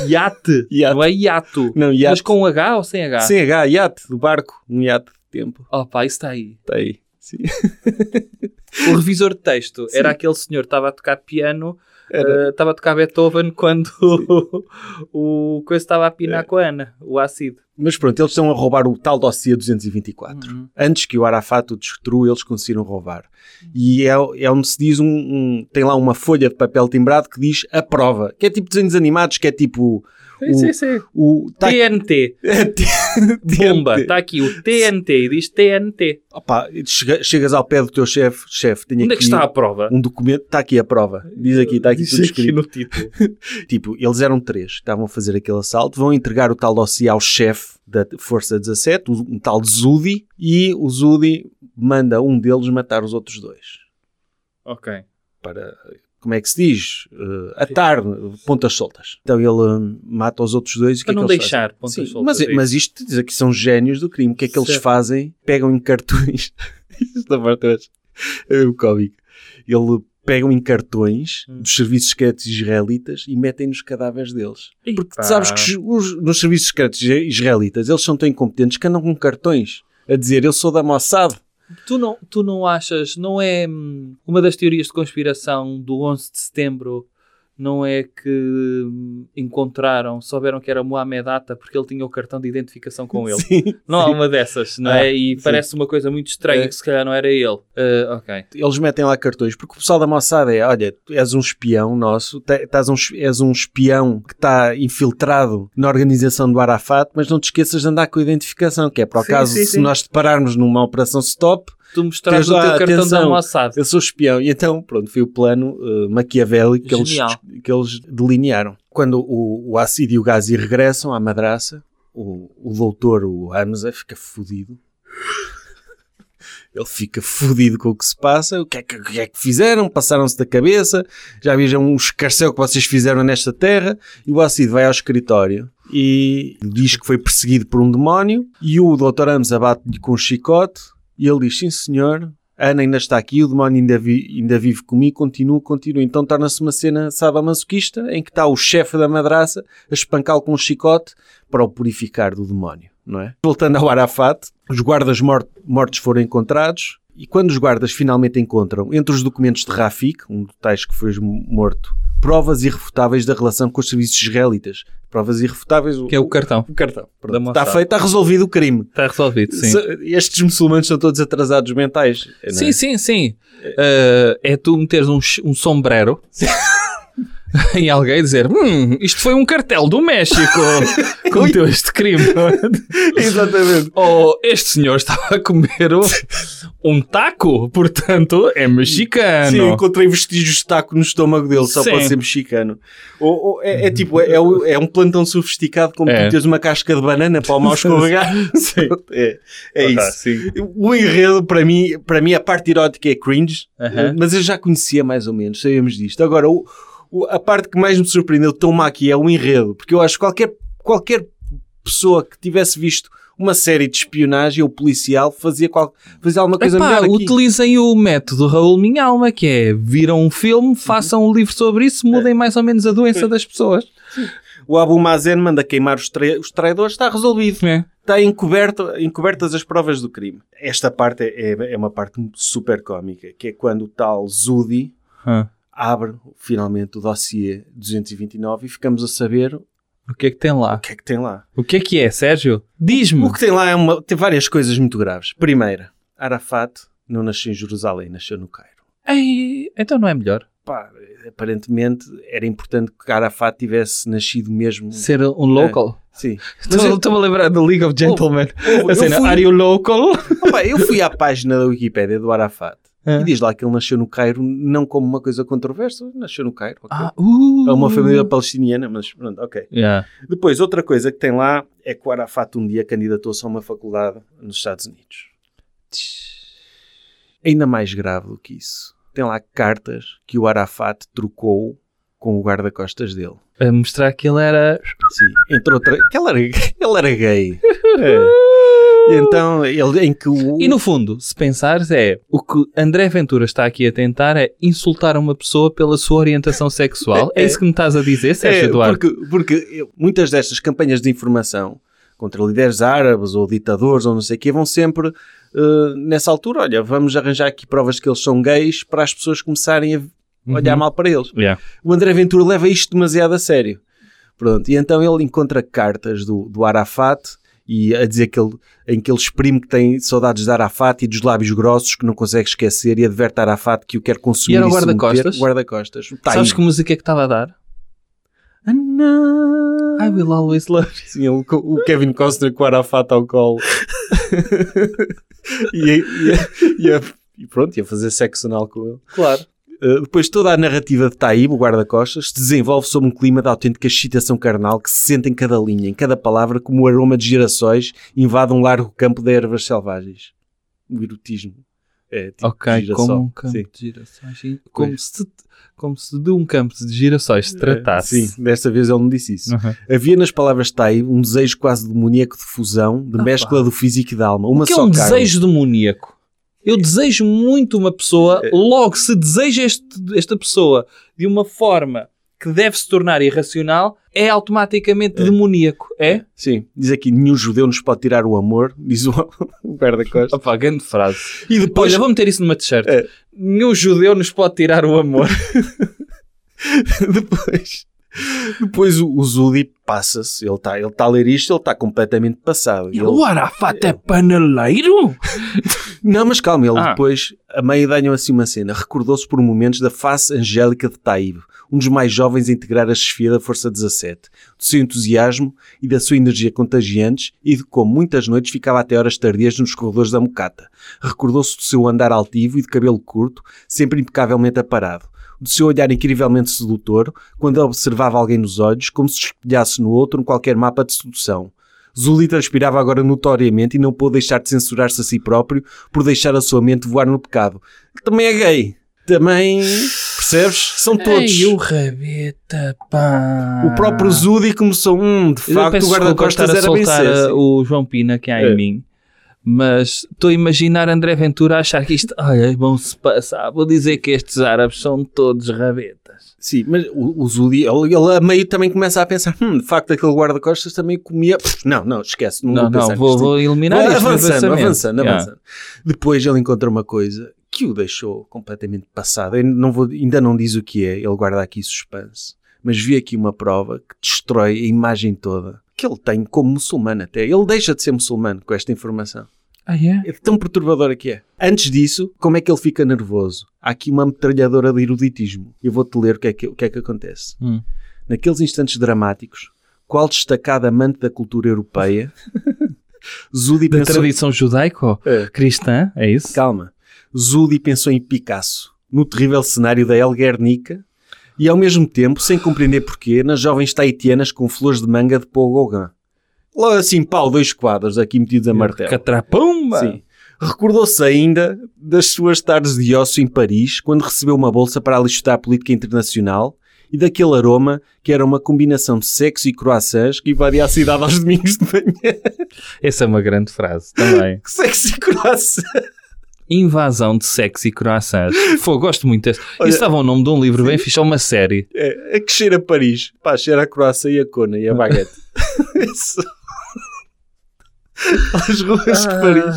Iate. Iate. Não é hiato. Não, iate. Mas com H ou sem H? Sem H, iate, do barco, um iate de tempo. Oh pá, isso está aí. Está aí. Sim. O revisor de texto era aquele senhor que estava a tocar piano, Era. eh, estava a tocar Beethoven quando o, o coisa estava a pinar com a Ana, o ácido. Mas pronto, eles estão a roubar o tal dossiê 224. Uhum. Antes que o Arafat o destrua, eles conseguiram roubar. E é, é onde se diz um, um- Tem lá uma folha de papel timbrado que diz a prova. Que é tipo desenhos animados, que é tipo. Sim, o, sim, sim. o tá- TNT. Bomba. Está aqui o TNT e diz TNT. Opa, chega- chegas ao pé do teu chefe, chefe, tenho Onde é aqui que está a prova? um documento, está aqui a prova. Diz aqui, está aqui Diz tudo aqui escrito. no título. Tipo, eles eram três, estavam a fazer aquele assalto, vão entregar o tal dossiê ao chefe da Força 17, o- um tal Zudi, e o Zudi manda um deles matar os outros dois. ok. Para, como é que se diz? Uh, atar, pontas soltas. Então ele hum, mata os outros dois e Para é não eles deixar pontas Sim, soltas. mas, é mas isto diz aqui são génios do crime. O que é que eles Certo. fazem? Pegam em cartões. Esta parte é o cómico. Ele pegam em cartões Hum. dos serviços secretos israelitas e metem nos cadáveres deles. Ih, Porque sabes que os, nos serviços secretos israelitas eles são tão incompetentes que andam com cartões a dizer eu sou da Mossad. Tu não, tu não achas, não é hum, uma das teorias de conspiração do 11 de setembro, não é que hum, encontraram, souberam que era Mohamed Atta porque ele tinha o cartão de identificação com ele. Sim, Não há sim. uma dessas, não Ah, é? E sim. parece uma coisa muito estranha É. que se calhar não era ele. Ah, ok. Eles metem lá cartões porque o pessoal da Mossad é olha, tu és um espião nosso, estás um, és um espião que está infiltrado na organização do Arafat, mas não te esqueças de andar com a identificação, que é para o caso se nós te pararmos numa operação stop, Tu mostraste Tens o teu cartão atenção. da Mossad. eu sou espião. E então, pronto, foi o plano uh, maquiavélico que eles, que eles delinearam. Quando o, o Acid e o Gazi regressam à madraça, o, o doutor, o Hamza, fica fodido. Ele fica fodido com o que se passa. O que é que, o que, é que fizeram? Passaram-se da cabeça. Já vejam um escarcel que vocês fizeram nesta terra. E o Acid vai ao escritório e diz que foi perseguido por um demónio. E o Dr. Hamza bate-lhe com um chicote. E ele diz: Sim, senhor. A Ana ainda está aqui, o demónio ainda, vi- ainda vive comigo, continua, continua. Então torna-se uma cena sadomasoquista em que está o chefe da madraça a espancá-lo com um chicote para o purificar do demónio, não é? Voltando ao Arafat, os guardas mor- mortos foram encontrados e quando os guardas finalmente encontram, entre os documentos de Rafik, um dos tais que foi morto, provas irrefutáveis da relação com os serviços israelitas. Provas irrefutáveis... Que é o cartão. o cartão. Está feito, está resolvido o crime. Está resolvido, sim. Estes muçulmanos são todos atrasados mentais. não é? Sim, sim, sim. Ah, é tu meteres um, um sombrero em alguém dizer hum, isto foi um cartel do México que cometeu este crime. Exatamente. Ou este senhor estava a comer um, taco, portanto é mexicano. Sim, encontrei vestígios de taco no estômago dele, só Sim. pode ser mexicano. Ou, ou é, é tipo, é, é é um plantão sofisticado como É. tu tens uma casca de banana para o mal escorregar. Sim. É, é Ok, isso. sim. O enredo, para mim, para mim, a parte erótica é cringe, Aham. mas eu já conhecia mais ou menos, sabíamos disto. Agora, o- a parte que mais me surpreendeu tão má aqui é o enredo, porque eu acho que qualquer, qualquer pessoa que tivesse visto uma série de espionagem ou policial fazia, qual, fazia alguma coisa Epá, melhor aqui. utilizem o método Raul Minhalma, que é viram um filme, façam um livro sobre isso, mudem mais ou menos a doença das pessoas. O Abu Mazen manda queimar os, tra- os traidores, está resolvido. É. Está encoberto, encobertas as provas do crime. Esta parte é, é uma parte super cómica, que é quando o tal Zudi abre finalmente o dossiê 229 e ficamos a saber o O que é que tem lá? que é que tem lá. O que é que é, Sérgio? Diz-me. O que tem lá é uma, tem várias coisas muito graves. Primeira, Arafat não nasceu em Jerusalém, nasceu no Cairo. Ei, então não é melhor Pá, aparentemente era importante que Arafat tivesse nascido mesmo. ser um local? Sim. Estou- eu- Estou-me a lembrar do League of Gentlemen. eu a cena, fui- Are you local? Opa, eu fui à página da Wikipédia do Arafat Ah. e diz lá que ele nasceu no Cairo não como uma coisa controversa, nasceu no Cairo. ok. Ah, uh. É uma família palestiniana, mas pronto, ok. Yeah. Depois, outra coisa que tem lá é que o Arafat um dia candidatou-se a uma faculdade nos Estados Unidos. Ainda mais grave do que isso. Tem lá cartas que o Arafat trocou com o guarda-costas dele. A mostrar que ele era. Sim, entre outra. que Ele era, ele era gay. É. E então, ele, em que o. E no fundo, se pensares, é o que André Ventura está aqui a tentar é insultar uma pessoa pela sua orientação sexual. É, É. isso que me estás a dizer, Sérgio É, Eduardo? porque, porque muitas destas campanhas de informação contra líderes árabes ou ditadores ou não sei o quê vão sempre eh, nessa altura. Olha, vamos arranjar aqui provas que eles são gays para as pessoas começarem a olhar mal para eles. Yeah. O André Ventura leva isto demasiado a sério. Pronto, e então ele encontra cartas do, do Arafat e a dizer que ele, em que ele exprime que tem saudades de Arafat e dos lábios grossos que não consegue esquecer e adverte Arafat que o quer consumir E era o guarda-costas? Guarda-costas. Tá Sabes aí. que música é que estava a dar? Ah, não. I will always love you. Sim, ele o Kevin Costner com o Arafat ao colo. e, e, e, e- e pronto, ia fazer sexo anal com ele. Claro. Uh, depois toda a narrativa de Taíbe, o guarda-costas, se desenvolve sob um clima de autêntica excitação carnal que se sente em cada linha, em cada palavra, como o aroma de girassóis invade um largo campo de ervas selvagens. O erotismo. É, tipo Ok, como um campo Sim. de girassóis. Como se, como se de um campo de girassóis se tratasse. É, sim, desta vez ele não disse isso. Uhum. Havia nas palavras de Taíbe um desejo quase demoníaco de fusão, de Ah, mescla pá. do físico e da alma. Uma O que é só um carne. desejo demoníaco? Eu desejo muito uma pessoa, É. logo se deseja este- esta pessoa de uma forma que deve se tornar irracional, é automaticamente demoníaco. É? Sim, diz aqui, nenhum judeu nos pode tirar o amor, diz o, o guarda-costas. Opa, grande frase. E depois, Olha, vou meter isso numa t-shirt. É. Nenhum judeu nos pode tirar o amor. depois, depois o, o Zudi passa-se, ele está ele tá a ler isto, ele está completamente passado. Ele- O Arafat é paneleiro? Não, mas calma, ele Ah. depois, a meio dá assim uma cena, recordou-se por momentos da face angélica de Taíbe, um dos mais jovens a integrar a chefia da Força 17, do seu entusiasmo e da sua energia contagiantes e de como muitas noites ficava até horas tardias nos corredores da mocata. Recordou-se do seu andar altivo e de cabelo curto, sempre impecavelmente aparado. Do seu olhar incrivelmente sedutor, quando observava alguém nos olhos, como se espelhasse no outro em qualquer mapa de sedução. Zuli transpirava agora notoriamente e não pôde deixar de censurar-se a si próprio por deixar a sua mente voar no pecado. Também é gay. Também, percebes? São todos. Ei, o rabeta, pá. O próprio Zudi começou, hum, de Eu facto o guarda-costas era bem estar a soltar sexy. uh, o João Pina que há É. em mim. Mas estou a imaginar André Ventura a achar que isto, olha, vão-se passar. Vou dizer que estes árabes são todos rabetas. Sim, mas o, o Zudi, ele, ele a meio também começa a pensar, hum, de facto aquele guarda-costas também comia... Pff, Não, não, esquece. Não, Não, vou não, vou, vou eliminar avançando, avançando, Yeah. avançando. Depois ele encontra uma coisa que o deixou completamente passado. Eu não vou, ainda não diz o que é, ele guarda aqui suspense. Mas vi aqui uma prova que destrói a imagem toda que ele tem como muçulmano até. Ele deixa de ser muçulmano com esta informação. Ah, é? É tão perturbadora que é. Antes disso, como é que ele fica nervoso? Há aqui uma metralhadora de eruditismo. Eu vou-te ler o que é que, o que, é que acontece. Hum. Naqueles instantes dramáticos, qual destacado amante da cultura europeia, Zudi Da pensou... tradição judaico-cristã, é isso? Calma. Zudi pensou em Picasso, no terrível cenário da El Guernica, e ao mesmo tempo, sem compreender porquê, nas jovens taitianas com flores de manga de Paul Gauguin. Logo assim, pau, dois quadros aqui metidos a martelo. Catrapumba! Sim. Recordou-se ainda das suas tardes de ócio em Paris, quando recebeu uma bolsa para alistar a política internacional e daquele aroma que era uma combinação de sexo e croissants que invadia a cidade aos domingos de manhã. Essa é uma grande frase também. Sexo e croissants. Invasão de sexo e croissants. Pô, gosto muito desse. Olha- Isso estava o nome de um livro bem fixe, uma série. É, é que cheira Paris. Pá, cheira a croissant e a cona e a baguete. Isso. As ruas de Paris.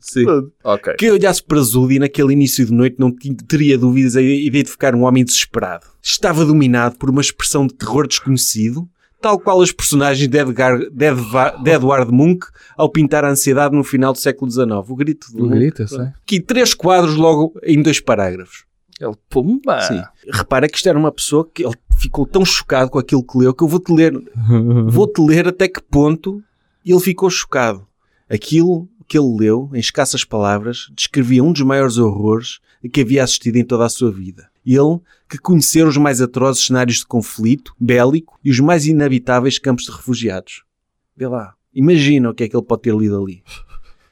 Sim. Pronto. Ok. Quem olhasse para Zudi naquele início de noite não teria dúvidas a identificar um homem desesperado. Estava dominado por uma expressão de terror desconhecido, tal qual os personagens de, Edgar, de, Edva- de Edward Munch ao pintar a ansiedade no final do século XIX. O grito do O Munch. grito, eu sei. Aqui, três quadros logo em dois parágrafos. Ele, pumba! Sim. Repara que isto era uma pessoa que ele ficou tão chocado com aquilo que leu que eu vou-te ler, vou-te ler até que ponto ele ficou chocado. Aquilo que ele leu, em escassas palavras, descrevia um dos maiores horrores a que havia assistido em toda a sua vida. Ele, que conhecera os mais atrozes cenários de conflito bélico e os mais inabitáveis campos de refugiados. Vê lá. Imagina o que é que ele pode ter lido ali.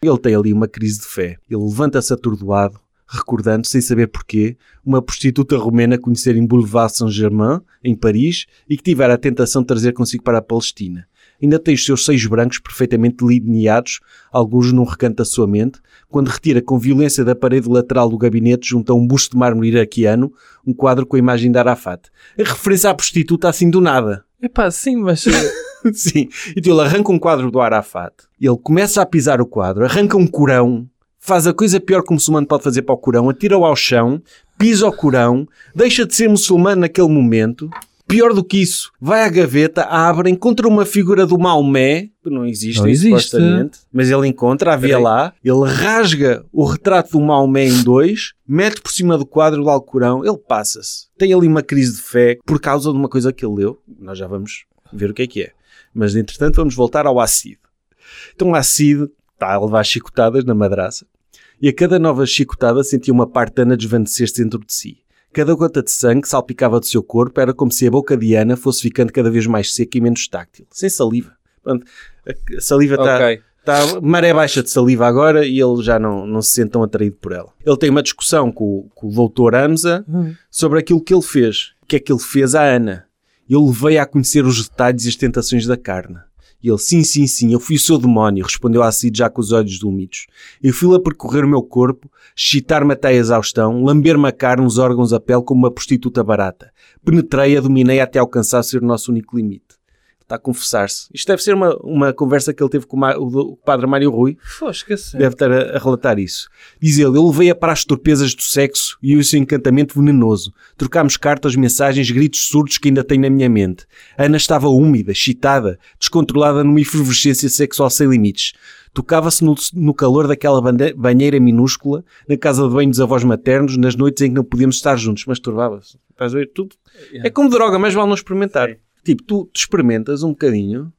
Ele tem ali uma crise de fé. Ele levanta-se atordoado, recordando, sem saber porquê, uma prostituta romena conhecer em Boulevard Saint-Germain, em Paris, e que tivera a tentação de trazer consigo para a Palestina. Ainda tem os seus seios brancos perfeitamente delineados, alguns num recanto da sua mente, quando retira com violência da parede lateral do gabinete junto a um busto de mármore iraquiano, um quadro com a imagem de Arafat. A referência à prostituta assim do nada. Epá, sim, mas... Sim. Então ele arranca um quadro do Arafat. Ele começa a pisar o quadro, arranca um corão, faz a coisa pior que o muçulmano pode fazer para o corão, atira-o ao chão, pisa o corão, deixa de ser muçulmano naquele momento. Pior do que isso, vai à gaveta, abre, encontra uma figura do Maomé, que não existe, Não existe. mas ele encontra, havia lá, ele rasga o retrato do Maomé em dois, mete por cima do quadro do Alcorão, ele passa-se. Tem ali uma crise de fé por causa de uma coisa que ele leu, nós já vamos ver o que é que é. Mas, entretanto, vamos voltar ao Acid. Então, o Acid está a levar chicotadas na madraça e a cada nova chicotada sentia uma parte de Ana desvanecer-se dentro de si. Cada gota de sangue que salpicava do seu corpo era como se a boca de Ana fosse ficando cada vez mais seca e menos táctil, sem saliva. Pronto, a saliva está ok. Está maré baixa de saliva agora e ele já não, não se sente tão atraído por ela. Ele tem uma discussão com, o- com o doutor Hamza sobre aquilo que ele fez. O que é que ele fez à Ana? Ele veio a conhecer os detalhes e as tentações da carne. E ele, sim, sim, sim, eu fui o seu demónio, respondeu a Cid já com os olhos úmidos. Eu fui-lhe a percorrer o meu corpo, excitar-me até a exaustão, lamber-me a carne, os órgãos, a pele como uma prostituta barata. Penetrei-a, dominei até alcançar ser o nosso único limite. Está a confessar-se. Isto deve ser uma, uma conversa que ele teve com o, o o padre Mário Rui, Fosca-se. deve estar a, a relatar isso. Diz ele, eu levei-a para as torpezas do sexo e o seu encantamento venenoso. Trocámos cartas, mensagens, gritos surdos que ainda tenho na minha mente. A Ana estava úmida, excitada, descontrolada numa efervescência sexual sem limites. Tocava-se no, no calor daquela banheira minúscula, na casa de banho dos avós maternos, nas noites em que não podíamos estar juntos, mas turvava-se. Estás a ver? Tudo. É como droga, mas vale não experimentar. Tipo, tu, tu experimentas um bocadinho,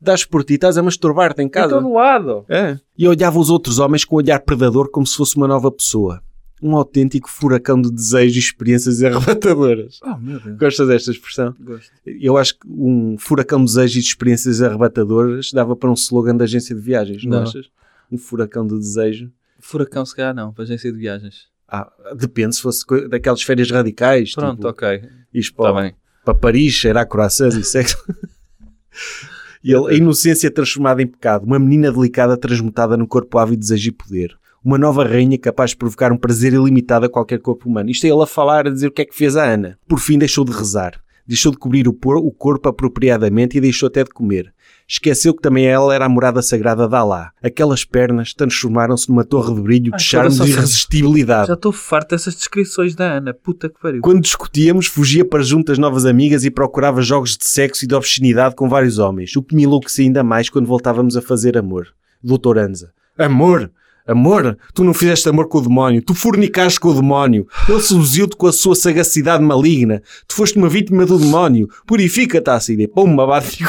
dás por ti, estás a masturbar-te em casa. todo lado. É. E olhava os outros homens com um olhar predador como se fosse uma nova pessoa. Um autêntico furacão de desejos e experiências arrebatadoras. Oh, meu Deus. Gostas desta expressão? Gosto. Eu acho que um furacão de desejos e de experiências arrebatadoras dava para um slogan da agência de viagens, não, Não. achas? Um furacão de desejo. Furacão, se calhar não, para agência de viagens. Ah, depende se fosse daquelas férias radicais. Pronto, tipo, ok. Está bem. Para Paris, cheirar croissants e sexo. e ele, a inocência transformada em pecado, uma menina delicada transmutada no corpo ávido de desejo e poder. Uma nova rainha capaz de provocar um prazer ilimitado a qualquer corpo humano. Isto é ele a falar, a dizer o que é que fez a Ana. Por fim deixou de rezar. Deixou de cobrir o, por- o corpo apropriadamente e deixou até de comer. Esqueceu que também ela era a morada sagrada de Alá. Aquelas pernas transformaram-se numa torre de brilho, Ai, de charme coração e santo. irresistibilidade. Já estou farto dessas descrições da Ana. Puta que pariu. Quando discutíamos, fugia para junto das novas amigas e procurava jogos de sexo e de obscenidade com vários homens, o que me enlouquecia ainda mais quando voltávamos a fazer amor. Doutor Anza. Amor? Amor? Tu não fizeste amor com o demónio. Tu fornicaste com o demónio. Ele seduziu-te com a sua sagacidade maligna. Tu foste uma vítima do demónio. Purifica-te, Acide. Pumba, bate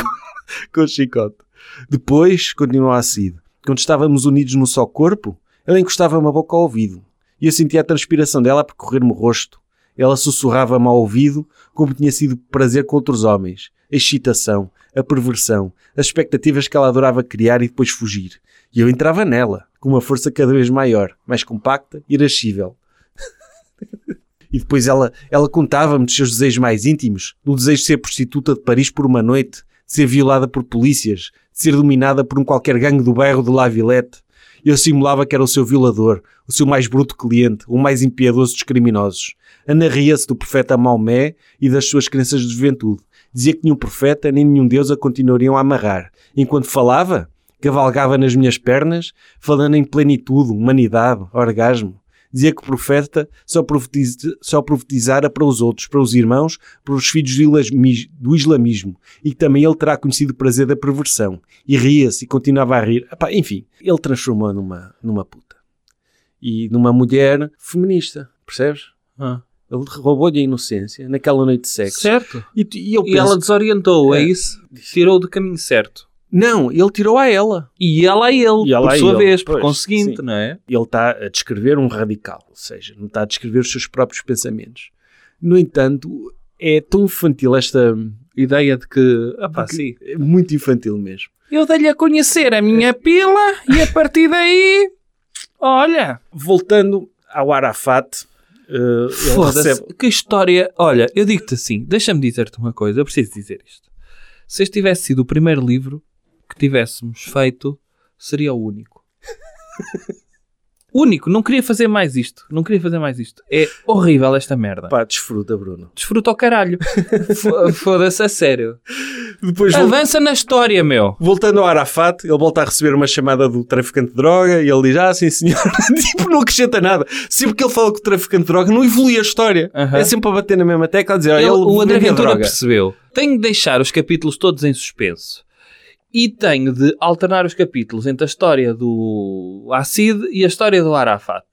com, o chicote. Depois, continuou a Acide, quando estávamos unidos num só corpo, ela encostava-me a boca ao ouvido. E eu sentia a transpiração dela a percorrer-me o rosto. Ela sussurrava-me ao ouvido como tinha sido prazer com outros homens. A excitação, a perversão, as expectativas que ela adorava criar e depois fugir. E eu entrava nela, com uma força cada vez maior, mais compacta e irascível. e depois ela, ela contava-me dos seus desejos mais íntimos, do desejo de ser prostituta de Paris por uma noite, ser violada por polícias, ser dominada por um qualquer gangue do bairro de La Villette. Eu simulava que era o seu violador, o seu mais bruto cliente, o mais impiedoso dos criminosos. Ana ria-se do profeta Maomé e das suas crenças de juventude. Dizia que nenhum profeta nem nenhum deus a continuariam a amarrar. Enquanto falava, cavalgava nas minhas pernas, falando em plenitude, humanidade, orgasmo. Dizia que o profeta só, profetiz, só profetizara para os outros, para os irmãos, para os filhos do, islami- do islamismo, e que também ele terá conhecido o prazer da perversão. E ria-se e continuava a rir. Epá, enfim, ele transformou numa, numa puta. E numa mulher feminista, percebes? Ah. Ele roubou-lhe a inocência naquela noite de sexo. Certo. E, e eu E penso, ela desorientou, é, É. isso? Tirou do caminho certo. Não, ele tirou a ela. E ela a ele, E ela por sua ele. vez, por Pois, conseguinte, sim. não é? Ele está a descrever um radical, ou seja, não está a descrever os seus próprios pensamentos. No entanto, é tão infantil esta. Ideia de que, ah pá, de que- sim. é muito infantil mesmo. Eu dei-lhe a conhecer a minha pila e a partir daí, olha, Voltando ao Arafat. Uh, Foda-se, recebe- que história. Olha, eu digo-te assim, deixa-me dizer-te uma coisa, eu preciso dizer isto. Se este tivesse sido o primeiro livro que tivéssemos feito, seria o único. único, não queria fazer mais isto. Não queria fazer mais isto. É horrível esta merda. Pá, desfruta, Bruno. Desfruta ao caralho. Fo- Foda-se a sério. Depois, Avança na história, meu. voltando ao Arafat, ele volta a receber uma chamada do traficante de droga e ele diz: Ah, sim, senhor. tipo, não acrescenta nada. Sempre que ele fala com o traficante de droga, não evolui a história. Aham. É sempre a bater na mesma tecla a dizer: "Ah, Ele- ele o André Ventura droga." percebeu. Tenho de deixar os capítulos todos em suspenso. E tenho de alternar os capítulos entre a história do Acid e a história do Arafat.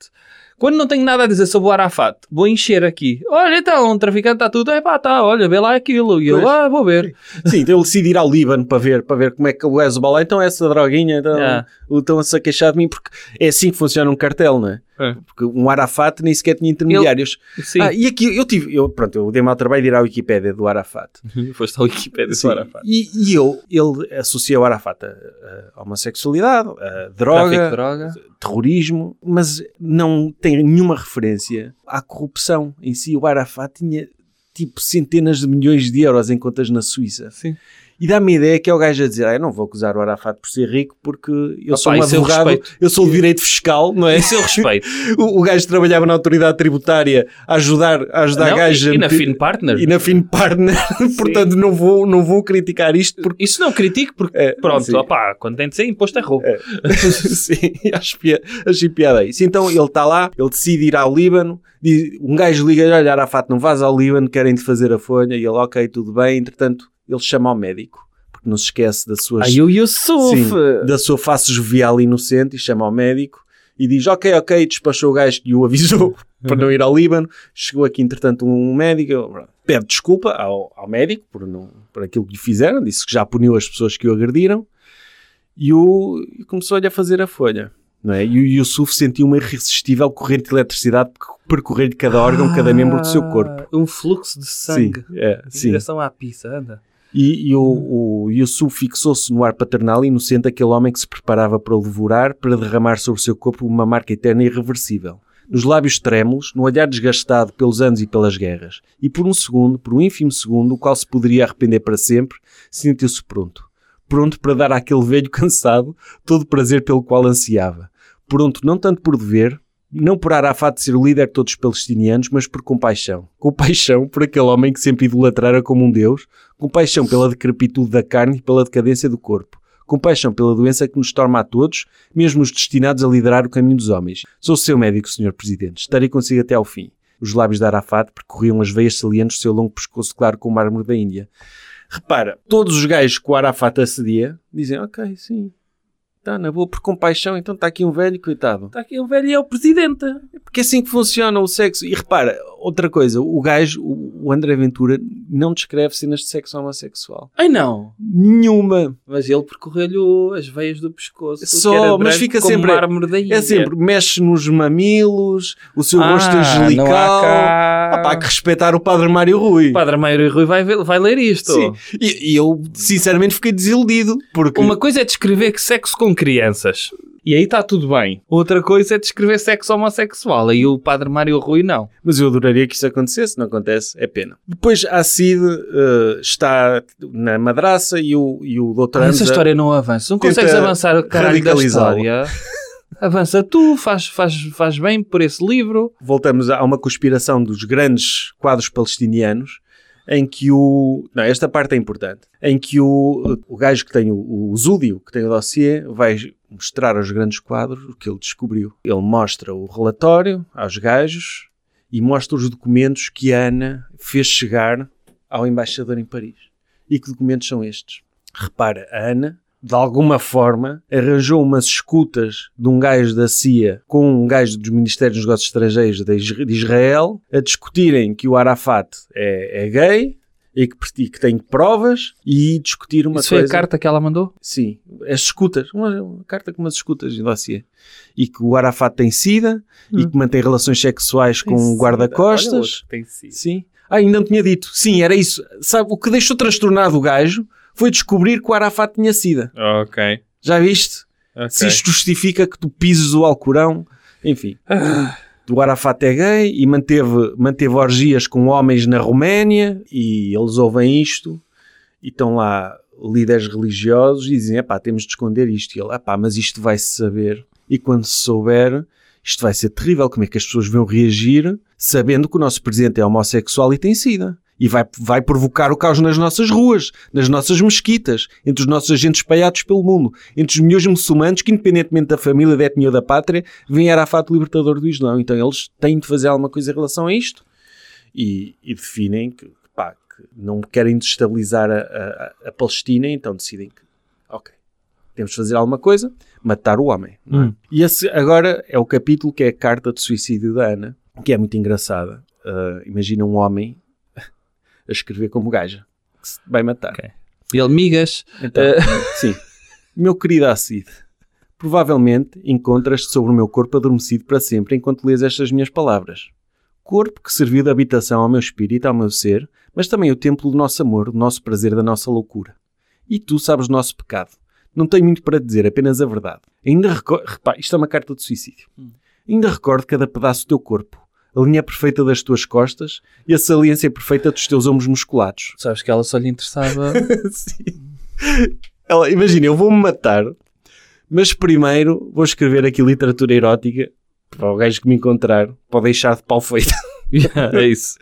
Quando não tenho nada a dizer sobre o Arafat, vou encher aqui. Olha, então, um traficante está tudo. É pá, tá, olha, vê lá aquilo. E eu, Pois. ah, vou ver. Sim, então ele decide ir ao Líbano para ver, para ver como é que o Hezbollah, então essa droguinha, então, Ah. estão-se a queixar de mim, porque é assim que funciona um cartel, não é? É. Porque um Arafat nem sequer tinha intermediários. Sim. Ah, e aqui eu tive, eu, pronto, eu dei-me ao trabalho de ir à Wikipédia do Arafat. Foste ao Wikipedia do. Arafat. E, e eu, ele associa o Arafat a, a homossexualidade, a droga, droga. terrorismo, mas não tem nenhuma referência à corrupção em si. O Arafat tinha tipo centenas de milhões de euros em contas na Suíça. Sim. E dá-me a ideia que é o gajo a dizer, ah, eu não vou acusar o Arafat por ser rico porque eu Opa, sou um eu advogado, respeito. eu sou de direito fiscal, não é? Isso eu respeito. O, o gajo trabalhava na autoridade tributária a ajudar, a ajudar Não, gajos a e, e na meter- Fin Partner. e na Fin Partner, portanto não vou, não vou criticar isto porque Isso não critico porque, É, pronto, sim. opá, quando tem de ser imposto é roubo. Sim, acho pia- achei piada a isso. Então ele está lá, ele decide ir ao Líbano, diz- um gajo liga olha Arafat, não vás ao Líbano, querem-te fazer a folha, e ele, ok, tudo bem, entretanto ele chama ao médico, porque não se esquece das suas... Aí o Yusuf. Sim, da sua face jovial e inocente e chama ao médico e diz ok, ok, despachou o gajo que o avisou para não ir ao Líbano. Chegou aqui, entretanto, um médico, pede desculpa ao, ao médico por, não, por aquilo que lhe fizeram, disse que já puniu as pessoas que o agrediram e, o, e começou-lhe a fazer a folha. É? E o Yusuf sentiu uma irresistível corrente de eletricidade percorrer-lhe cada órgão, cada membro do seu corpo. Um fluxo de sangue. Sim, é, Em sim. direção à pizza, anda. E, e o, o Yusuf fixou-se no ar paternal inocente aquele homem que se preparava para o devorar, para derramar sobre o seu corpo uma marca eterna e irreversível. Nos lábios trêmulos, no olhar desgastado pelos anos e pelas guerras. E por um segundo, por um ínfimo segundo, o qual se poderia arrepender para sempre, sentiu-se pronto. Pronto para dar àquele velho cansado todo o prazer pelo qual ansiava. Pronto não tanto por dever, não por Arafat ser o líder de todos os palestinianos, mas por compaixão. Compaixão por aquele homem que sempre idolatrara como um deus, compaixão pela decrepitude da carne e pela decadência do corpo, compaixão pela doença que nos torna a todos, mesmo os destinados a liderar o caminho dos homens. Sou seu médico, Sr. Presidente. Estarei consigo até ao fim. Os lábios de Arafat percorriam as veias salientes do seu longo pescoço claro como o mármore da Índia. Repara, todos os gajos que o Arafat assedia dizem, ok, sim, está na boa, por compaixão, então está aqui um velho, coitado. Está aqui o velho e é o presidente. Porque é assim que funciona o sexo. E repara, outra coisa, o gajo, o André Ventura, não descreve cenas de sexo homossexual. Ai não. Nenhuma. Mas ele percorreu-lhe as veias do pescoço. Só, mas fica sempre-. É sempre, mexe nos mamilos, o seu Ah, rosto não há angelical. cá- Ah, pá, há que respeitar o Padre Mário Rui. O Padre Meiro Rui vai, ver- vai ler isto. Sim. E, e eu, sinceramente, fiquei desiludido. Porque Uma coisa é descrever que sexo com crianças. E aí está tudo bem. Outra coisa é descrever sexo homossexual. Aí o Padre Mário Rui não. Mas eu adoraria que isso acontecesse, não acontece, é pena. Depois a Cid eh, está na madraça e o, e o Dr. Ah, essa história não avança. Não consegues avançar o caralho da história. Avança tu, faz, faz, faz bem por esse livro. voltamos a uma conspiração dos grandes quadros palestinianos em que o... Não, esta parte é importante. Em que o, o gajo que tem o, o Zúdio, que tem o dossiê, vai mostrar aos grandes quadros o que ele descobriu. Ele mostra o relatório aos gajos e mostra os documentos que a Ana fez chegar ao embaixador em Paris. E que documentos são estes? Repara, a Ana, de alguma forma, arranjou umas escutas de um gajo da CIA com um gajo dos Ministérios dos Negócios Estrangeiros de Is- de Israel a discutirem que o Arafat é, é gay e que, e que tem provas e discutir uma Isso foi coisa... a carta que ela mandou? Sim, as escutas, uma, uma carta com umas escutas em dossiê. E que o Arafat tem sida e que mantém relações sexuais com um guarda-costas. Tem sido. Sim. Ah, ainda não tinha dito. Sim, era isso. Sabe, o que deixou transtornado o gajo foi descobrir que o Arafat tinha sida. Ok. Já viste? ok. Se isto justifica que tu pises o Alcorão, enfim. o Arafat é gay e manteve, manteve orgias com homens na Roménia e eles ouvem isto e estão lá líderes religiosos e dizem, epá, temos de esconder isto. E ele, epá, mas isto vai-se saber e quando se souber, isto vai ser terrível. Como é que as pessoas vão reagir sabendo que o nosso presidente é homossexual e tem sida? E vai, vai provocar o caos nas nossas ruas, nas nossas mesquitas, entre os nossos agentes espalhados pelo mundo, entre os milhões muçulmanos que, independentemente da família, da etnia ou da pátria, vêm Arafat libertador do Islão. Então eles têm de fazer alguma coisa em relação a isto e, e definem que, pá, que não querem destabilizar a, a, a Palestina, então decidem que, ok, temos de fazer alguma coisa, matar o homem. é? Hum. E esse agora é o capítulo que é a carta de suicídio da Ana, que é muito engraçada. Ah, imagina um homem a escrever como gaja, que se vai matar. Ok. Ele, migas, Então, sim. Meu querido Acid, provavelmente encontras-te sobre o meu corpo adormecido para sempre enquanto lês estas minhas palavras. Corpo que serviu de habitação ao meu espírito, ao meu ser, mas também o templo do nosso amor, do nosso prazer, da nossa loucura. E tu sabes o nosso pecado. Não tenho muito para dizer, apenas a verdade. Ainda recordo... Repá, isto é uma carta de suicídio. Ainda recordo cada pedaço do teu corpo, a linha perfeita das tuas costas e a saliência perfeita dos teus ombros musculados. sabes que ela só lhe interessava. Sim. Ela, imagina, eu vou-me matar, mas primeiro vou escrever aqui literatura erótica para o gajo que me encontrar, para o deixar de pau feito. Yeah, é isso.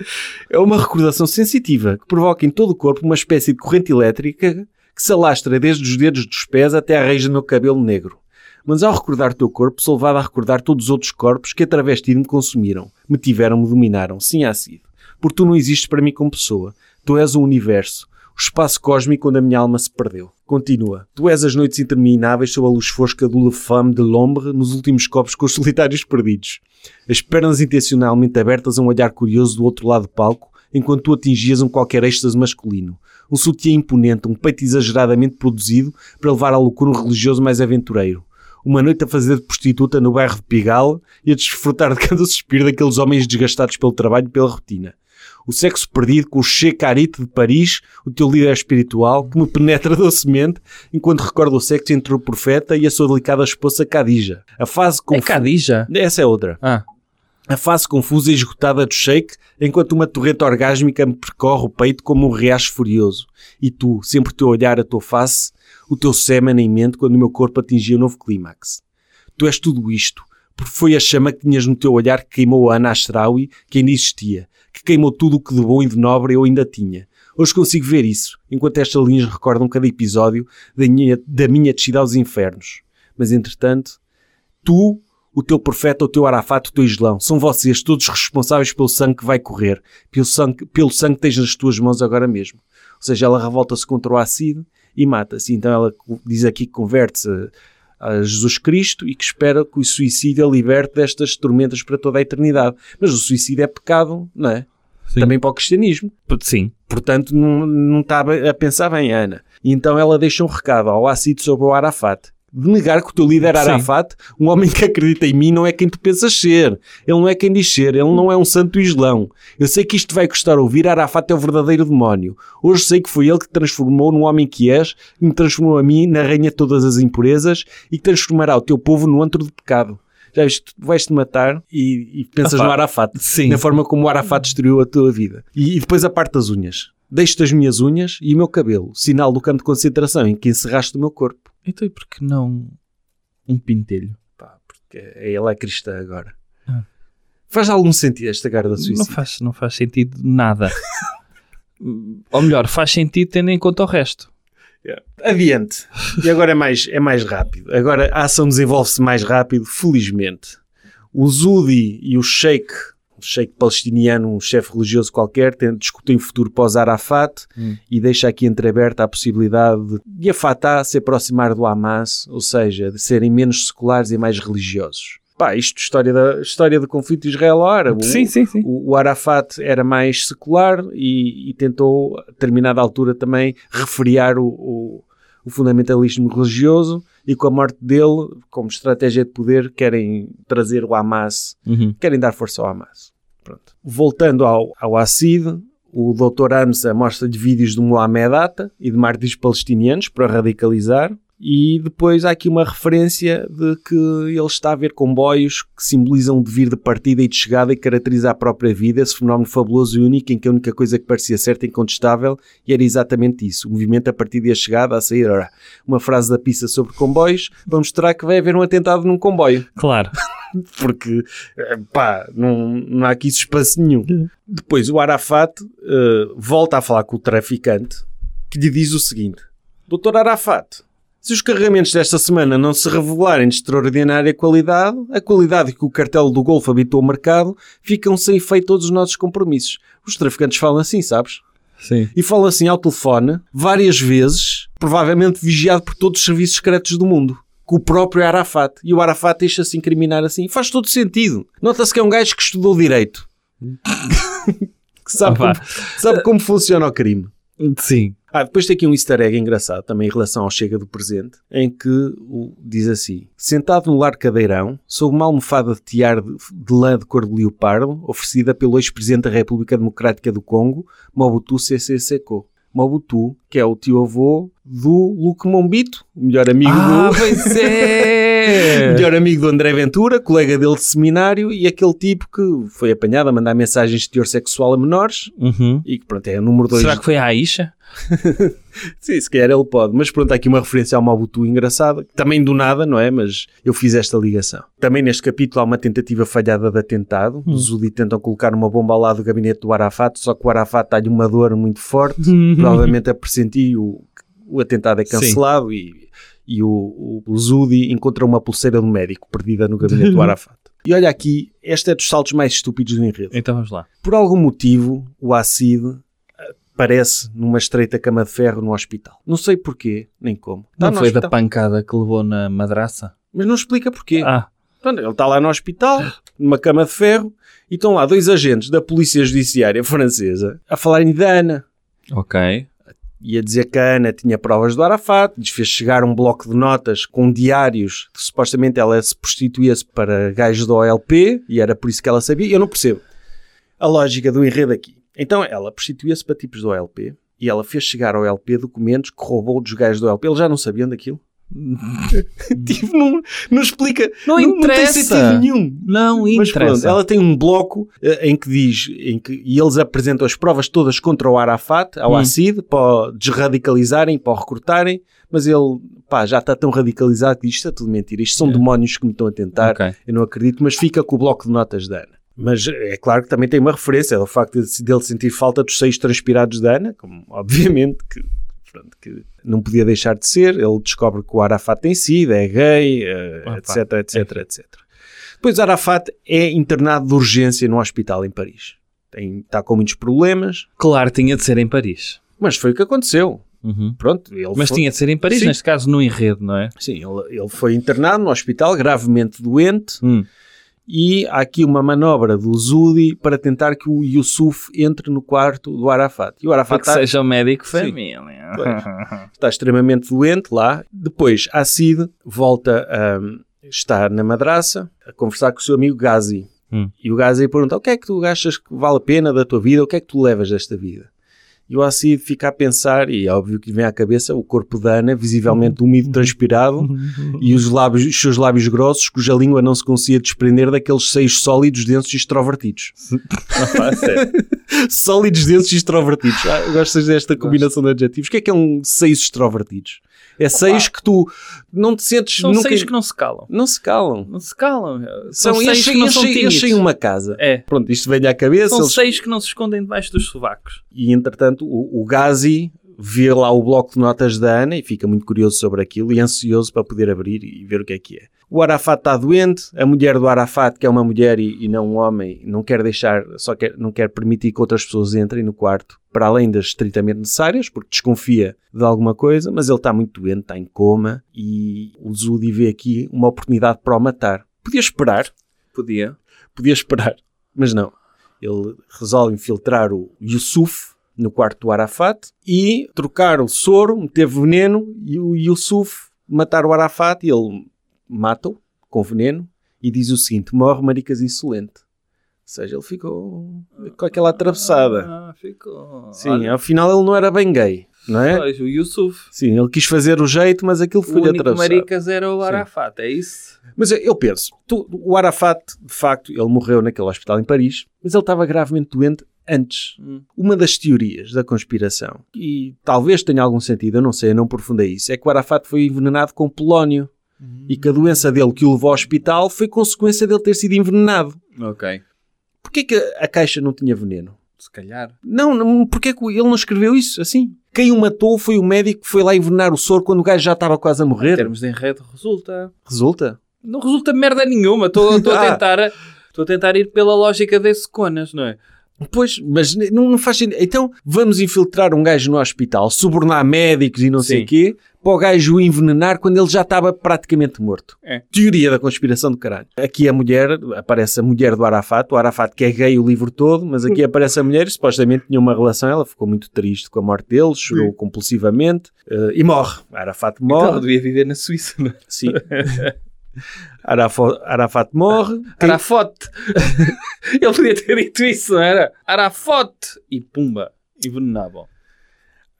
É uma recordação sensitiva que provoca em todo o corpo uma espécie de corrente elétrica que se alastra desde os dedos dos pés até à raiz do meu cabelo negro. Mas ao recordar teu corpo, sou levado a recordar todos os outros corpos que através de ti me consumiram, me tiveram, me dominaram. Sim, há sido. Porque tu não existes para mim como pessoa. Tu és o universo, o espaço cósmico onde a minha alma se perdeu. Continua. Tu és as noites intermináveis sob a luz fosca do Le Femme de l'Ombre nos últimos copos com os solitários perdidos. As pernas intencionalmente abertas a um olhar curioso do outro lado do palco, enquanto tu atingias um qualquer êxtase masculino. Um sutiã imponente, um peito exageradamente produzido para levar à loucura um religioso mais aventureiro. Uma noite a fazer de prostituta no bairro de Pigalle e a desfrutar de cada suspiro daqueles homens desgastados pelo trabalho e pela rotina. O sexo perdido com o Che Carite de Paris, o teu líder espiritual, que me penetra docemente enquanto recordo o sexo entre o profeta e a sua delicada esposa Khadija. A fase É confu- Cadija. Essa é outra. Ah, A face confusa e esgotada do shake, enquanto uma torreta orgásmica me percorre o peito como um riacho furioso. E tu, sempre o teu olhar, a tua face, o teu sêmen em mente quando o meu corpo atingia o novo clímax. Tu és tudo isto, porque foi a chama que tinhas no teu olhar que queimou a Ana Astraui, que ainda existia, que queimou tudo o que de bom e de nobre eu ainda tinha. Hoje consigo ver isso, enquanto estas linhas recordam cada episódio da minha, da minha descida aos infernos. Mas, entretanto, tu, o teu profeta, o teu Arafat, o teu Islão, são vocês todos responsáveis pelo sangue que vai correr, pelo sangue, pelo sangue que tens nas tuas mãos agora mesmo. Ou seja, ela revolta-se contra o Acid e mata-se. Então ela diz aqui que converte-se a Jesus Cristo e que espera que o suicídio a liberte destas tormentas para toda a eternidade. Mas o suicídio é pecado, não é? sim. Também para o cristianismo. Sim. Portanto, não, não está a pensar bem, Ana. E então ela deixa um recado ao Acid sobre o Arafat. De negar que o teu líder. Arafat, um homem que acredita em mim, não é quem tu pensas ser. Ele não é quem diz ser. Ele não é um santo islão. Eu sei que isto vai custar ouvir. Arafat é o verdadeiro demónio. Hoje sei que foi ele que te transformou no homem que és, que me transformou a mim na rainha de todas as impurezas e que transformará o teu povo no antro de pecado. Já viste, tu vais-te matar e, e pensas pá. no Arafat. Sim. Na forma como o Arafat destruiu a tua vida. E, e depois a parte das unhas. Deixo-te as minhas unhas e o meu cabelo, sinal do campo de concentração em que encerraste o meu corpo. Então e por que não um pintelho? Pá, porque ela é cristã agora. Ah. Faz algum sentido esta carta de Não faz, não faz sentido nada. Ou melhor, faz sentido tendo em conta o resto. Yeah. Adiante. E agora é mais, é mais rápido. Agora a ação desenvolve-se mais rápido, felizmente. O Zudi e o Sheikh, o Sheikh palestiniano, um chefe religioso qualquer, tem- discutem o futuro pós-Arafat Hum. e deixa aqui entreaberta a possibilidade de, a Fatah se aproximar do Hamas, ou seja, de serem menos seculares e mais religiosos. Pá, isto história da história do conflito israelo-árabe. O- sim, sim. o, o Arafat era mais secular e, e tentou, a determinada altura, também refriar o, o, o fundamentalismo religioso e com a morte dele, como estratégia de poder, querem trazer o Hamas, Uhum. querem dar força ao Hamas. Pronto. Voltando ao, ao Assid, o Dr. Hamza mostra-lhe vídeos do Mohamed Atta e de mártires palestinianos para radicalizar E depois há aqui uma referência de que ele está a ver comboios que simbolizam o devir de partida e de chegada e caracteriza a própria vida, esse fenómeno fabuloso e único em que a única coisa que parecia certa e incontestável e era exatamente isso, o movimento a partida e a chegada, a sair. Ora, Uma frase da pista sobre comboios vai mostrar que vai haver um atentado num comboio, Claro. porque, eh, pá, não, não há aqui espaço nenhum. Depois o Arafat eh, volta a falar com o traficante, que lhe diz o seguinte: Doutor Arafat, se os carregamentos desta semana não se revelarem de extraordinária qualidade, a qualidade que o cartel do Golfo habitou o mercado, ficam sem efeito todos os nossos compromissos. Os traficantes falam assim, sabes? Sim. E falam assim ao telefone, várias vezes, provavelmente vigiado por todos os serviços secretos do mundo. O próprio Arafat. E o Arafat deixa-se incriminar assim. Faz todo sentido. Nota-se que é um gajo que estudou Direito. que sabe, como, sabe como funciona o crime. Sim. Ah, depois tem aqui um easter egg engraçado também em relação ao Chega do Presente, em que o, diz assim: Sentado no lar cadeirão, sob uma almofada de tiar de, de lã de cor de leopardo, oferecida pelo ex-presidente da República Democrática do Congo, Mobutu Sese Seko. Mobutu, que é o tio-avô do Luke Mombito, melhor amigo Ah, do... pois é! Melhor amigo do André Ventura, colega dele de seminário e aquele tipo que foi apanhado a mandar mensagens de teor sexual a menores Uhum. e que pronto, é o número 2 Será que foi a Aisha? Sim, se calhar ele pode. Mas pronto, há aqui uma referência ao Mobutu engraçada. Também do nada, não é? Mas eu fiz esta ligação. Também neste capítulo há uma tentativa falhada de atentado. Os Zudi tentam colocar uma bomba lado do gabinete do Arafat, só que o Arafat dá-lhe uma dor muito forte. Provavelmente a pressentir o, o atentado é cancelado e, e o, o, o Zudi encontra uma pulseira do médico perdida no gabinete do Arafat. E olha aqui, este é dos saltos mais estúpidos do enredo. Então vamos lá. Por algum motivo, o Acid aparece numa estreita cama de ferro no hospital. Não sei porquê, nem como. Está Não foi da hospital. pancada que levou na madraça? Mas não explica porquê. Ah, ele está lá no hospital, numa cama de ferro, e estão lá dois agentes da Polícia Judiciária Francesa a falarem da Ana. ok. E a dizer que a Ana tinha provas do Arafat, lhes fez chegar um bloco de notas com diários que supostamente ela se prostituía-se para gajos da OLP e era por isso que ela sabia. Eu não percebo a lógica do enredo aqui. Então ela prostituía-se para tipos do OLP e ela fez chegar ao OLP documentos que roubou dos gajos do OLP. Eles já não sabiam daquilo. tipo, não, não explica. Não tem interessa. sentido nenhum. Não Mas pronto, interessa. ela tem um bloco eh, em que diz, em que, e eles apresentam as provas todas contra o Arafat, ao Hum. Acid, para o desradicalizarem, para o recrutarem, mas ele, pá, já está tão radicalizado que diz, isto é tudo mentira, isto são É. demónios que me estão a tentar, Ok. eu não acredito, mas fica com o bloco de notas da Ana. Mas é claro que também tem uma referência ao facto de, dele sentir falta dos seios transpirados da Ana, como obviamente que, pronto, que não podia deixar de ser. Ele descobre que o Arafat tem sido, é gay, eh, Opa, etc, etc, etc. Depois Arafat é internado de urgência no hospital em Paris. Tem, está com muitos problemas, Claro, tinha de ser em Paris. mas foi o que aconteceu. Uhum. Pronto, ele Mas foi, tinha de ser em Paris, Sim. neste caso no enredo, não é? sim, ele, ele foi internado no hospital, gravemente doente, Hum. E há aqui uma manobra do Zudi para tentar que o Yusuf entre no quarto do Arafat. E o Arafat está, seja o médico Sim. família. está extremamente doente lá. Depois, Acid volta a estar na madraça a conversar com o seu amigo Gazi. Hum. E o Gazi pergunta: O que é que tu achas que vale a pena da tua vida? O que é que tu levas desta vida? E o Acid fica a pensar, e é óbvio que lhe vem à cabeça o corpo da Ana, visivelmente úmido, transpirado, e os, lábios, os seus lábios grossos, cuja língua não se conseguia desprender daqueles seios sólidos, densos e extrovertidos. sólidos, densos e extrovertidos. Ah, gostas desta combinação de adjetivos? O que é que é um seios extrovertidos? É seios que tu não te sentes São nunca... seis que não se calam. Não se calam. Não se calam. São, São seis que não são uma casa. É. Pronto, isto vem à cabeça. São eles- seis que não se escondem debaixo dos sovacos. E entretanto, o, o Gazi vê lá o bloco de notas da Ana e fica muito curioso sobre aquilo e ansioso para poder abrir e ver o que é que é. O Arafat está doente, a mulher do Arafat, que é uma mulher e, e não um homem, não quer deixar, só quer, não quer permitir que outras pessoas entrem no quarto, para além das estritamente necessárias, porque desconfia de alguma coisa, mas ele está muito doente, está em coma e o Zudi vê aqui uma oportunidade para o matar. Podia esperar, Podia. podia esperar, mas não. Ele resolve infiltrar o Yusuf no quarto do Arafat e trocar o soro, meter veneno e o Yusuf matar o Arafat e ele mata-o com veneno e diz o seguinte: morre maricas insolente. Ou seja, ele ficou com aquela atravessada. Ah, ficou. Sim, afinal ele não era bem gay. não é? Pois, o Yusuf. Sim, ele quis fazer o jeito, mas aquilo O foi-lhe atravessado. maricas era o Arafat, é isso? Mas eu- eu penso, tu- o Arafat, de facto, ele morreu naquele hospital em Paris, mas ele estava gravemente doente antes. Hum. Uma das teorias da conspiração, e talvez tenha algum sentido, eu não sei, eu não aprofundei isso, é que o Arafat foi envenenado com polónio e que a doença dele que o levou ao hospital foi consequência dele ter sido envenenado. Ok. Porquê que a caixa não tinha veneno? Se calhar. Não, não porquê que ele não escreveu isso assim? Quem o matou foi o médico que foi lá envenenar o soro quando o gajo já estava quase a Em morrer. termos de enredo, resulta. Resulta? Não resulta merda nenhuma. Estou a tentar. Estou a tentar ir pela lógica desse conas, não é? Pois, mas não, não faz sentido. Então vamos infiltrar um gajo no hospital, subornar médicos e não sei Sim. o quê, para o gajo envenenar quando ele já estava praticamente morto. É. Teoria da conspiração do caralho. Aqui a mulher, aparece a mulher do Arafat, o Arafat que é gay o livro todo, mas aqui aparece a mulher, supostamente tinha uma relação, ela ficou muito triste com a morte dele, chorou compulsivamente eh, e morre. Arafat Então, morre. devia viver na Suíça, não é? Sim. Arafo- Arafat morre. Arafot. Ele podia ter dito isso, não era? Arafot. E pumba. Envenenavam.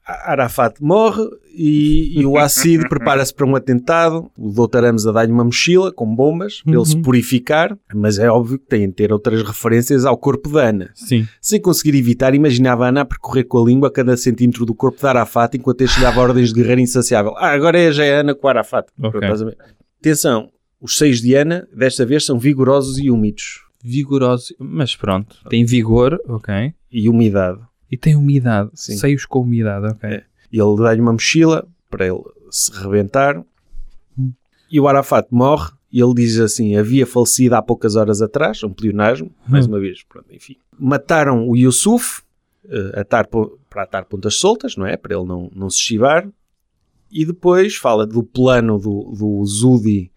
Arafat morre e, e o Assad prepara-se para um atentado. O Dr. Amos a dar-lhe uma mochila com bombas para ele se purificar, mas é óbvio que tem de ter outras referências ao corpo da Ana. Sim. Sem conseguir evitar, imaginava a Ana a percorrer com a língua cada centímetro do corpo de Arafat enquanto este dava ordens de guerreiro insaciável. Ah, agora é já é a Ana com o Arafat. Ok. Pronto, estás a ver? Atenção, os seios de Ana desta vez são vigorosos e úmidos. Vigoroso. Mas pronto. Tem vigor, ok. E umidade. E tem umidade. Sim. Seios com umidade, ok. É. E ele dá-lhe uma mochila para ele se rebentar. E o Arafat morre. E ele diz assim: havia falecido há poucas horas atrás, um pleonasmo, mais uma vez, pronto, enfim. Mataram o Yusuf eh, atar para atar pontas soltas, não é? Para ele não, não se chivar. E depois fala do plano do, do Zudi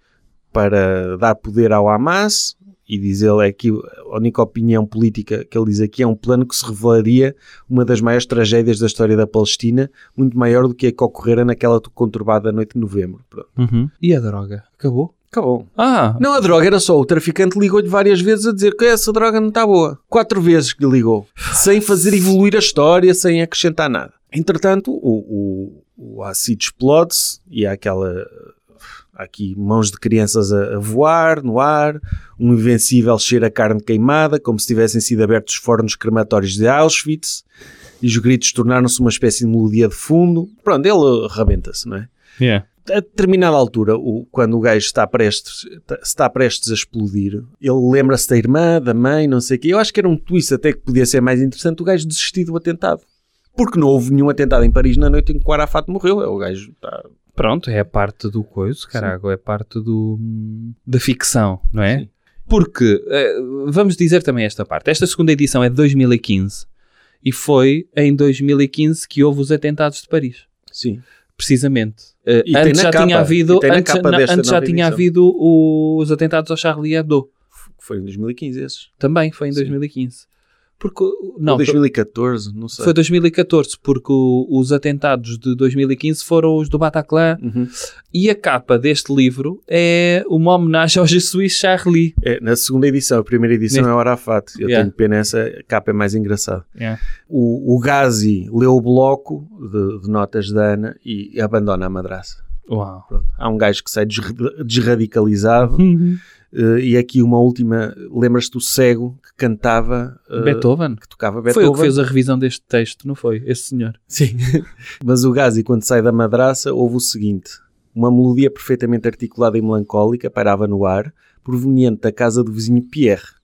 para dar poder ao Hamas. E diz ele é que a única opinião política que ele diz aqui é um plano que se revelaria uma das maiores tragédias da história da Palestina, muito maior do que a que ocorrera naquela conturbada noite de novembro. Uhum. E a droga? Acabou? Acabou. Ah, Não, a droga era só o traficante ligou-lhe várias vezes a dizer que essa droga não está boa. Quatro vezes que lhe ligou. Sem fazer evoluir a história, sem acrescentar nada. Entretanto, o, o, o ácido explode-se e há aquela... Aqui mãos de crianças a, a voar no ar, um invencível cheiro a carne queimada, como se tivessem sido abertos os fornos crematórios de Auschwitz, e os gritos tornaram-se uma espécie de melodia de fundo. Pronto, ele rebenta-se, não é? yeah. a determinada altura, o- quando o gajo está prestes, está- está prestes a explodir, ele lembra-se da irmã, da mãe, não sei o quê. Eu acho que era um twist até que podia ser mais interessante o gajo desistir do atentado. Porque não houve nenhum atentado em Paris na noite em que o Arafat morreu. É o gajo está... Pronto, é parte do coisa, carago, é parte do, da ficção, não é? Sim. Porque, eh, vamos dizer também esta parte, esta segunda edição é de 2015 e foi em 2015 que houve os atentados de Paris, Sim. precisamente. Eh, E antes já capa, tinha havido, antes, na- antes já tinha edição. havido os atentados ao Charlie Hebdo, Foi em 2015 esses. também foi em Sim. 2015. Porque, não, Ou 2014, não sei. foi 2014, porque o- os atentados de 2015 foram os do Bataclan Uhum. E a capa deste livro é uma homenagem ao jesuí Charlie. É, na segunda edição, a primeira edição Neste- é o Arafat. Eu Yeah. tenho pena, essa capa é mais engraçada. O, o Ghazi leu o bloco de, de notas da Ana e abandona a madraça. Uau. Pronto. Há um gajo que sai desra- desradicalizado eh, e aqui uma última, lembras-te do cego que cantava eh, Beethoven. que tocava Foi Beethoven o que fez a revisão deste texto, não foi? Esse senhor. Sim. Mas o Gazi, quando sai da madraça, ouve o seguinte: uma melodia perfeitamente articulada e melancólica pairava no ar, proveniente da casa do vizinho Pierre.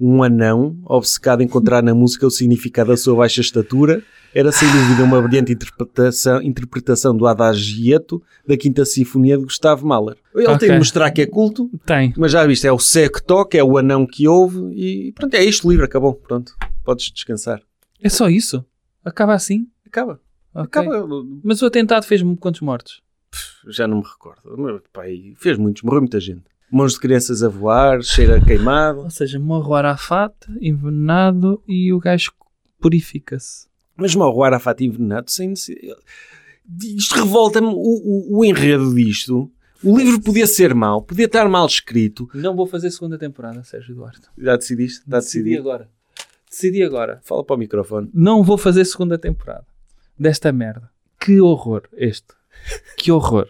Um anão, obcecado em encontrar na música o significado da sua baixa estatura, era sem dúvida uma brilhante interpretação, interpretação do Adagieto da Quinta Sinfonia de Gustavo Mahler. Ele tem Ok. de mostrar que é culto, Tem. mas já viste, é o que toca, é o anão que ouve e pronto, é isto, o livro acabou. Pronto, podes descansar. É só isso? Acaba assim? Acaba. Ok. Acaba. Mas o atentado fez-me quantos mortos? já não me recordo. Meu pai fez muitos, morreu muita gente. Mãos de crianças a voar, cheira queimado. Ou seja, morre o Arafat, envenenado, e o gajo purifica-se. Mas morre o Arafat envenenado sem necessidade. Isto revolta-me o, o, o enredo disto. O livro podia ser mau, podia estar mal escrito. Não vou fazer segunda temporada, Sérgio Duarte. Já decidiste? Está Decidi decidido. agora. Decidi agora. Fala para o microfone. Não vou fazer segunda temporada desta merda. que horror este. Que horror.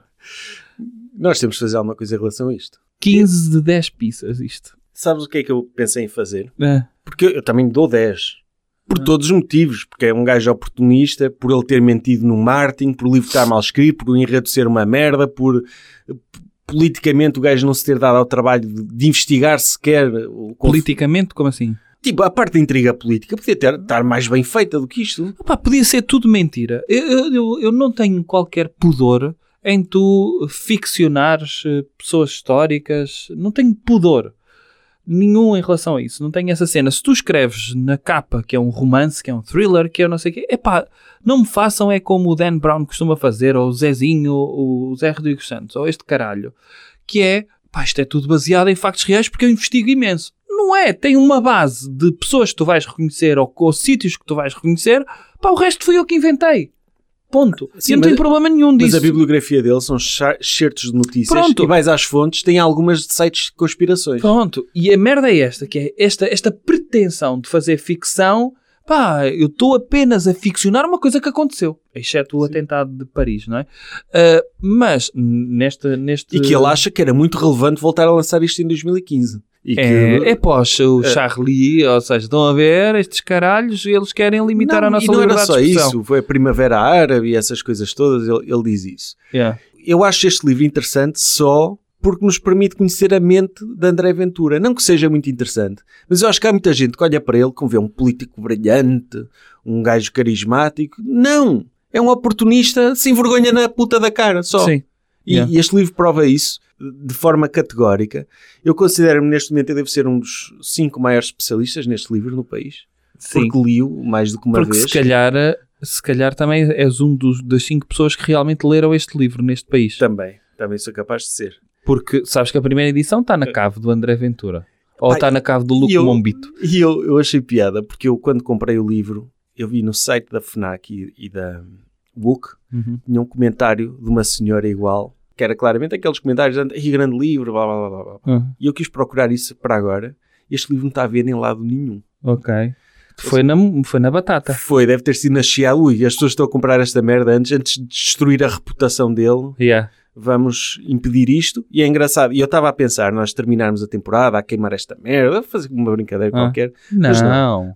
Nós temos de fazer alguma coisa em relação a isto. 15 de 10 pizzas isto. Sabes o que é que eu pensei em fazer? É. Porque eu também dou 10. Por todos os motivos. Porque é um gajo oportunista, por ele ter mentido no marketing, por o livro estar mal escrito, por o enredo ser uma merda, por politicamente o gajo não se ter dado ao trabalho de, de investigar sequer o Politicamente, como assim? Tipo, a parte da intriga política podia ter, estar mais bem feita do que isto. Opa, podia ser tudo mentira. Eu- eu, eu não tenho qualquer pudor em tu ficcionares eh, pessoas históricas. Não tenho pudor nenhum em relação a isso. Não tenho essa cena. Se tu escreves na capa que é um romance, que é um thriller, que é não sei o quê, epá, não me façam é como o Dan Brown costuma fazer, ou o Zezinho, ou o Zé Rodrigues Santos, ou este caralho, que é, pá, isto é tudo baseado em factos reais porque eu investigo imenso. Não é, tem uma base de pessoas que tu vais reconhecer ou, ou sítios que tu vais reconhecer, pá, o resto fui eu que inventei. Ponto. Sim, e eu não mas- tenho problema nenhum Mas disso. a bibliografia dele são certos de notícias Pronto. e vais às fontes, tem algumas de sites de conspirações. Pronto, e a merda é esta, que é esta, esta pretensão de fazer ficção, pá, eu estou apenas a ficcionar uma coisa que aconteceu, exceto o atentado de Paris, não é? Ah, mas, nesta, neste... E que ele acha que era muito relevante voltar a lançar isto em 2015. E que... É, é pós o Charlie, ou seja, estão a ver estes caralhos, eles querem limitar não, a nossa e não era só de expressão. isso, foi a Primavera Árabe e essas coisas todas, ele, ele diz isso. Yeah. Eu acho este livro interessante só porque nos permite conhecer a mente de André Ventura. Não que seja muito interessante, mas eu acho que há muita gente que olha para ele como vê um político brilhante, um gajo carismático. Não! É um oportunista sem vergonha na puta da cara, só. Sim. E, Yeah. e este livro prova isso de forma categórica. Eu considero-me neste momento eu devo ser um dos cinco maiores especialistas neste livro no país. Sim. Porque li-o mais do que uma Porque vez. se calhar, se calhar também és um dos, das cinco pessoas que realmente leram este livro neste país. Também, também sou capaz de ser. Porque sabes que a primeira edição está na cave do André Ventura. Ou está na cave do Luco e eu- Mombito. E eu, eu achei piada, porque eu quando comprei o livro, eu vi no site da FNAC e, e da Book, Uhum. tinha um comentário de uma senhora igual, que era claramente aqueles comentários "Ih, grande livro, blá blá blá blá. blá." Uhum. E eu quis procurar isso para agora. Este livro não está a ver em lado nenhum. Ok. Foi na, foi na batata. Foi, deve ter sido na. Ui, as pessoas estão a comprar esta merda antes, antes de destruir a reputação dele. Yeah. Vamos impedir isto. E é engraçado. E eu estava a pensar, nós terminarmos a temporada, a queimar esta merda, a fazer uma brincadeira Ah. qualquer. Não. Mas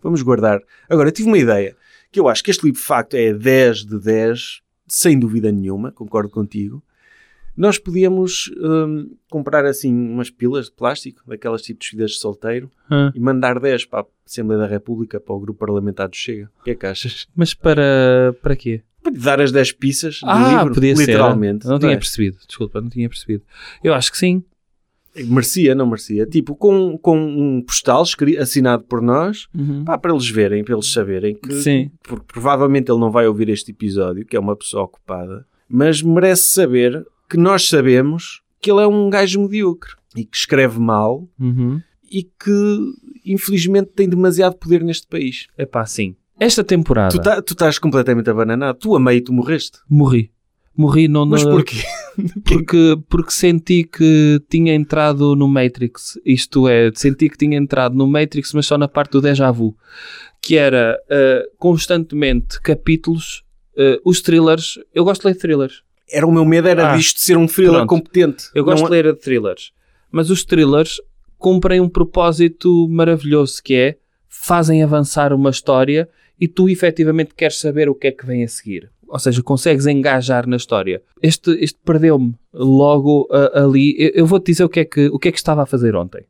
Vamos guardar. Agora, eu tive uma ideia. Que eu acho que este livro, de facto, é 10 de 10, sem dúvida nenhuma. Concordo contigo. Nós podíamos hum, comprar assim umas pilas de plástico, daquelas tipo de despedidas de solteiro, Ah. e mandar 10 para a Assembleia da República, para o grupo parlamentar do Chega. O que é que achas? Mas para, para quê? Para lhe dar as 10 pizzas do Ah, livro, podia literalmente. ser. Não, tinha é? percebido. Desculpa, não tinha percebido. Eu acho que sim. Merecia, não merecia. Tipo, com, com um postal assinado por nós, Uhum. pá, para eles verem, para eles saberem que, Sim. porque provavelmente ele não vai ouvir este episódio, que é uma pessoa ocupada, mas merece saber que nós sabemos que ele é um gajo medíocre e que escreve mal Uhum. e que infelizmente tem demasiado poder neste país. Epá, sim. Esta temporada Tu, tá- tu estás completamente abananado. Tu a meio tu morreste. morri. Morri no, Mas porquê? porque, porque senti que tinha entrado no Matrix. Isto é, senti que tinha entrado no Matrix, mas só na parte do déjà vu. Que era ah, constantemente capítulos. ah, os thrillers. Eu gosto de ler thrillers. Era o meu medo, era Ah, disto ser um thriller pronto. competente. Eu gosto Não- de ler thrillers. Mas os thrillers cumprem um propósito maravilhoso que é fazem avançar uma história e tu efetivamente queres saber o que é que vem a seguir. Ou seja, consegues engajar na história. Este, este perdeu-me logo ah, ali. Eu, eu vou-te dizer o que, é que, o que é que estava a fazer ontem.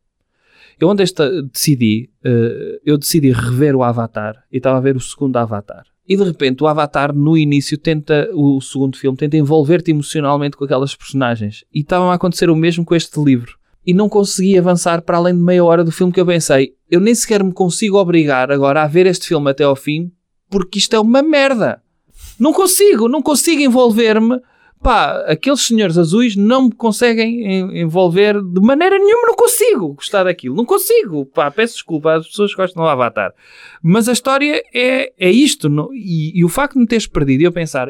Eu ontem esta- decidi, eh, eu decidi rever o Avatar e estava a ver o segundo Avatar. E de repente o Avatar no início tenta, o segundo filme, tenta envolver-te emocionalmente com aquelas personagens. E estava a acontecer o mesmo com este livro. E não consegui avançar para além de meia hora do filme que eu pensei, eu nem sequer me consigo obrigar agora a ver este filme até ao fim, porque isto é uma merda. Não consigo, não consigo envolver-me. Pá, aqueles senhores azuis não me conseguem en- envolver de maneira nenhuma, não consigo gostar daquilo, não consigo. Pá, peço desculpa às pessoas que gostam do Avatar. Mas a história é, é isto, não- e, e o facto de me teres perdido e eu pensar,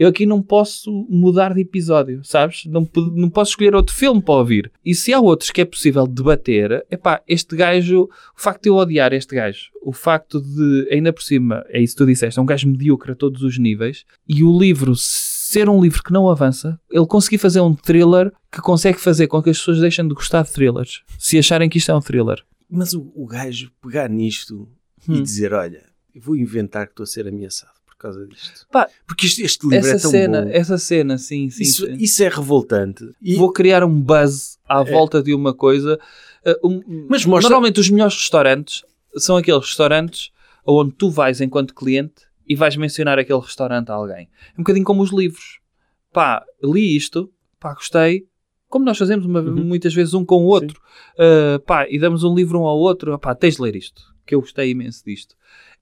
Eu aqui não posso mudar de episódio, sabes? Não, não posso escolher outro filme para ouvir. E se há outros que é possível debater, epá, este gajo, o facto de eu odiar este gajo, o facto de, ainda por cima, é isso que tu disseste, é um gajo medíocre a todos os níveis, e o livro ser um livro que não avança, ele conseguir fazer um thriller que consegue fazer com que as pessoas deixem de gostar de thrillers, se acharem que isto é um thriller. Mas o, o gajo pegar nisto e Hum. dizer: Olha, eu vou inventar que estou a ser ameaçado por causa disto. Pá, Porque este, este livro essa é tão cena, bom. essa cena, sim, sim. isso, sim. isso é revoltante. E, Vou criar um buzz à É. volta de uma coisa. Uh, um- Mas mostra- Normalmente os melhores restaurantes são aqueles restaurantes onde tu vais enquanto cliente e vais mencionar aquele restaurante a alguém. É um bocadinho como os livros. Pá, li isto, pá, gostei. Como nós fazemos uma- Uhum. muitas vezes um com o outro. Uh, pá, e damos um livro um ao outro. Pá, tens de ler isto, que eu gostei imenso disto.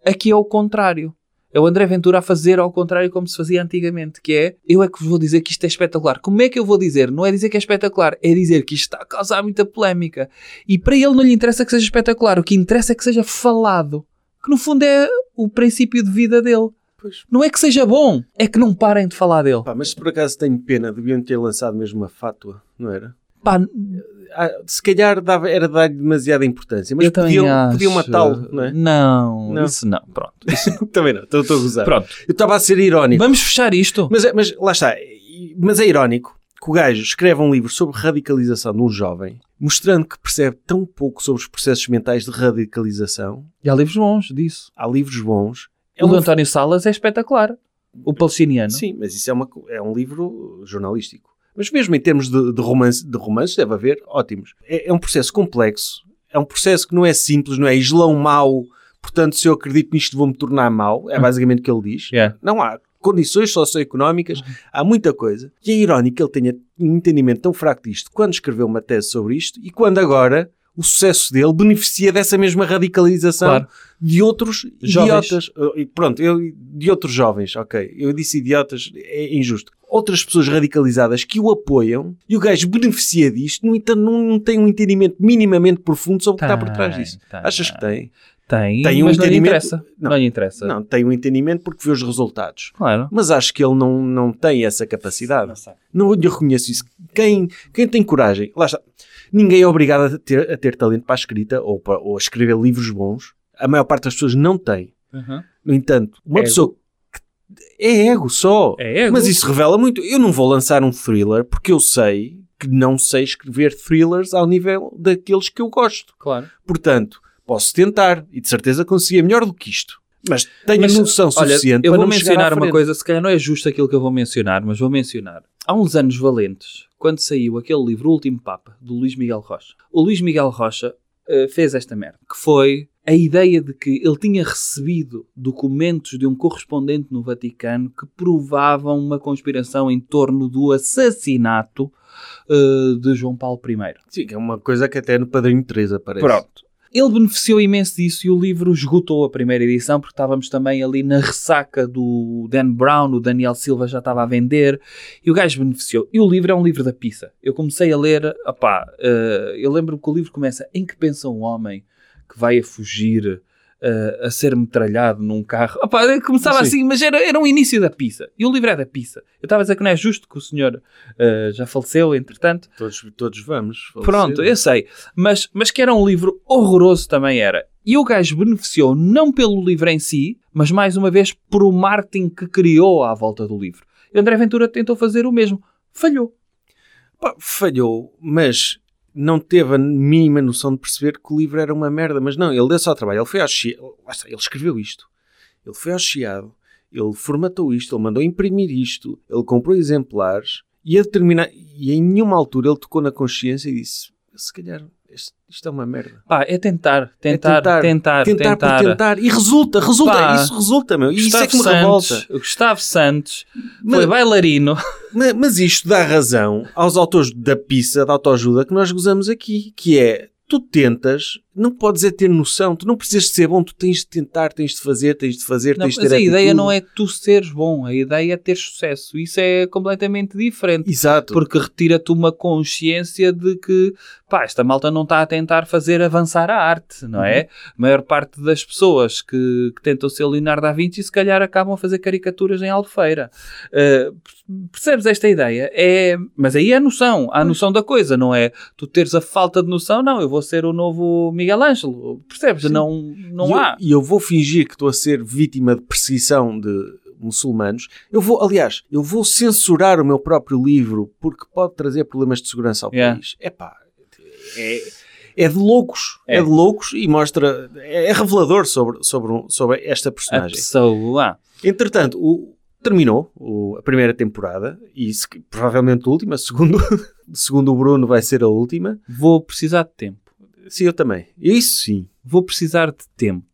Aqui é o contrário. É o André Ventura a fazer ao contrário como se fazia antigamente, que é, eu é que vos vou dizer que isto é espetacular. Como é que eu vou dizer? Não é dizer que é espetacular, é dizer que isto está a causar muita polémica. E para ele não lhe interessa que seja espetacular, o que interessa é que seja falado. Que no fundo é o princípio de vida dele. Pois. Não é que seja bom, é que não parem de falar dele. Pá, mas se por acaso tenho pena, deviam ter lançado mesmo uma fátua, não era? Pá, Ah, se calhar dava, era dar-lhe demasiada importância, mas podiam, acho. podiam matá-lo, não é? Não, Não. isso não. Pronto. Também não, estou a gozar. Pronto. Eu estava a ser irónico. Vamos fechar isto. Mas, mas lá está. Mas é irónico que o gajo escreve um livro sobre radicalização de um jovem, mostrando que percebe tão pouco sobre os processos mentais de radicalização. E há livros bons disso. Há livros bons. É o do uma- António Salas é espetacular. O palestiniano. Sim, mas isso é, uma, é um livro jornalístico. Mas mesmo em termos de, de romance, de romances, deve haver ótimos. É, é um processo complexo. É um processo que não é simples, não é islão mau. Portanto, se eu acredito nisto, vou-me tornar mau. É basicamente o que ele diz. Yeah. Não há condições socioeconómicas, há muita coisa. E é irónico que ele tenha um entendimento tão fraco disto quando escreveu uma tese sobre isto e quando agora o sucesso dele beneficia dessa mesma radicalização Claro. de outros Jovens. idiotas. Pronto, eu, de outros jovens, ok. Eu disse idiotas, é injusto. Outras pessoas radicalizadas que o apoiam e o gajo beneficia disto, no entanto, não, não tem um entendimento minimamente profundo sobre o que está por trás Tem, disso. tem, Achas que tem? Tem, Tem um mas não lhe entendimento- interessa. Não. Não, lhe interessa. Não, tem um entendimento porque vê os resultados. Claro. Mas acho que ele não, não tem essa capacidade. Não. Não lhe reconheço isso. Quem, quem tem coragem, lá está. Ninguém é obrigado a ter, a ter talento para a escrita ou, para, ou a escrever livros bons. A maior parte das pessoas não tem. Uhum. No entanto, uma Ego. pessoa que é ego só. É ego. Mas isso revela muito. Eu não vou lançar um thriller porque eu sei que não sei escrever thrillers ao nível daqueles que eu gosto. Claro. Portanto, posso tentar e de certeza conseguia melhor do que isto. Mas tenho Mas, noção Olha, suficiente eu para vou mencionar uma coisa, se calhar não é justo aquilo que eu vou mencionar, mas vou mencionar. Há uns anos valentes, quando saiu aquele livro O Último Papa, do Luís Miguel Rocha, o Luís Miguel Rocha eh, fez esta merda, que foi a ideia de que ele tinha recebido documentos de um correspondente no Vaticano que provavam uma conspiração em torno do assassinato eh, de João Paulo I. Sim, que é uma coisa que até no Padrinho 3 aparece. Pronto. Ele beneficiou imenso disso e o livro esgotou a primeira edição porque estávamos também ali na ressaca do Dan Brown, o Daniel Silva já estava a vender e o gajo beneficiou. E o livro é um livro da pizza. Eu comecei a ler, opá, eh, eu lembro que o livro começa em que pensa um homem que vai a fugir eh, a ser metralhado num carro. Eu começava Sim. assim, mas era, era um início da pizza. E o livro é da pizza. Eu estava a dizer que não é justo que o senhor eh, já faleceu, entretanto. Todos, todos vamos. falecer. Pronto, eu sei. Mas, mas que era um livro horroroso também era. E o gajo beneficiou não pelo livro em si, mas mais uma vez por o marketing que criou à volta do livro. E o André Ventura tentou fazer o mesmo. Falhou. Pá, falhou, mas não teve a mínima noção de perceber que o livro era uma merda. Mas não, ele deu só trabalho. Ele foi ao Chiado. Ele escreveu isto. Ele foi ao Chiado. Ele formatou isto. Ele mandou imprimir isto. Ele comprou exemplares. E, a determinar, e em nenhuma altura ele tocou na consciência e disse: se calhar isto, é uma merda. Pá, é tentar, tentar, tentar, tentar, tentar. Tentar, por tentar. E resulta, resulta. Pá, isso resulta, meu. E isso é Gustavo que me Santos, revolta. o Gustavo Santos Mas- foi bailarino. Mas, mas isto dá razão aos autores da pizza, da autoajuda, que nós gozamos aqui, que é, tu tentas, não podes é ter noção, tu não precisas de ser bom, tu tens de tentar, tens de fazer, tens de fazer, Não, tens de mas ter a ideia não é tu seres bom, a ideia é ter sucesso. Isso é completamente diferente. Exato. Porque retira-te uma consciência de que, pá, esta malta não está a tentar fazer avançar a arte, não é? A maior parte das pessoas que, que tentam ser Leonardo da Vinci se calhar acabam a fazer caricaturas em Albufeira. Uh, percebes esta ideia? É, mas aí é a noção, há a noção da coisa, não é? Tu teres a falta de noção, não, eu vou ser o novo Miguel Ângelo, percebes? Sim. Não, não e há. Eu, e eu vou fingir que estou a ser vítima de perseguição de muçulmanos. Eu vou, aliás, eu vou censurar o meu próprio livro porque pode trazer problemas de segurança ao Yeah. país. Epá, é, é de loucos. É. É. de loucos e mostra, é, é revelador sobre, sobre, um- sobre esta A personagem. pessoa. Entretanto, o- terminou o- a primeira temporada e se- provavelmente a última, segundo, segundo o Bruno, vai ser a última. Vou precisar de tempo. Sim, eu também. Isso sim. vou precisar de tempo.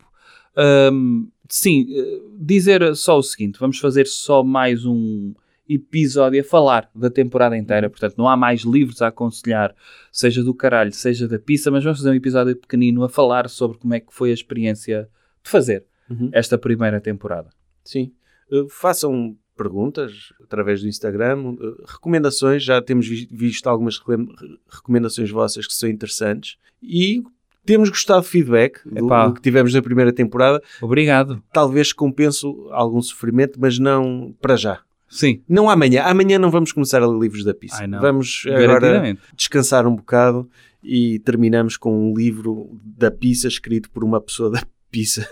Ahm, sim, eh, dizer só o seguinte: vamos fazer só mais um episódio a falar da temporada inteira. Portanto, não há mais livros a aconselhar, seja do caralho, seja da pizza, mas vamos fazer um episódio pequenino a falar sobre como é que foi a experiência de fazer Uhum. esta primeira temporada. Sim. Uh, façam perguntas através do Instagram, uh, recomendações, já temos vi- visto algumas recomendações vossas que são interessantes e temos gostado do feedback do, do que tivemos na primeira temporada. Obrigado. Talvez compense algum sofrimento, mas não para já. Sim, Não amanhã. Amanhã não vamos começar a ler livros da pista. Vamos agora descansar um bocado e terminamos com um livro da pizza escrito por uma pessoa da pizza.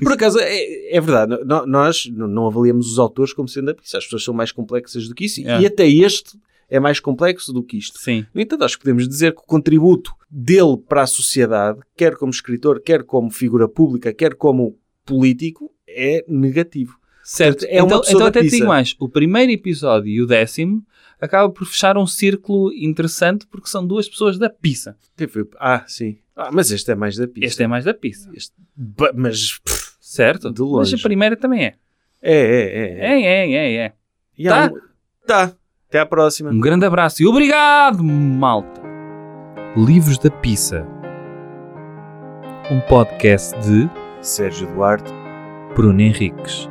Por acaso, é, é verdade, no- nós não avaliamos os autores como sendo da pizza. As pessoas são mais complexas do que isso. É. E até este é mais complexo do que isto. Sim, No entanto, acho que podemos dizer que o contributo dele para a sociedade, quer como escritor, quer como figura pública, quer como político, é negativo. Certo. É então, então até digo mais: o primeiro episódio e o décimo acaba por fechar um círculo interessante porque são duas pessoas da pizza. Ah, sim. Ah, mas este é mais da pizza. Este é mais da pizza. Este- mas pff, Certo? De longe. Mas a primeira também é. é, é, é. É, é, é, é. E há Tá? um- Tá. Até à próxima. Um grande abraço e obrigado, malta. Livros da Pizza. Um podcast de Sérgio Duarte. Bruno Henriques.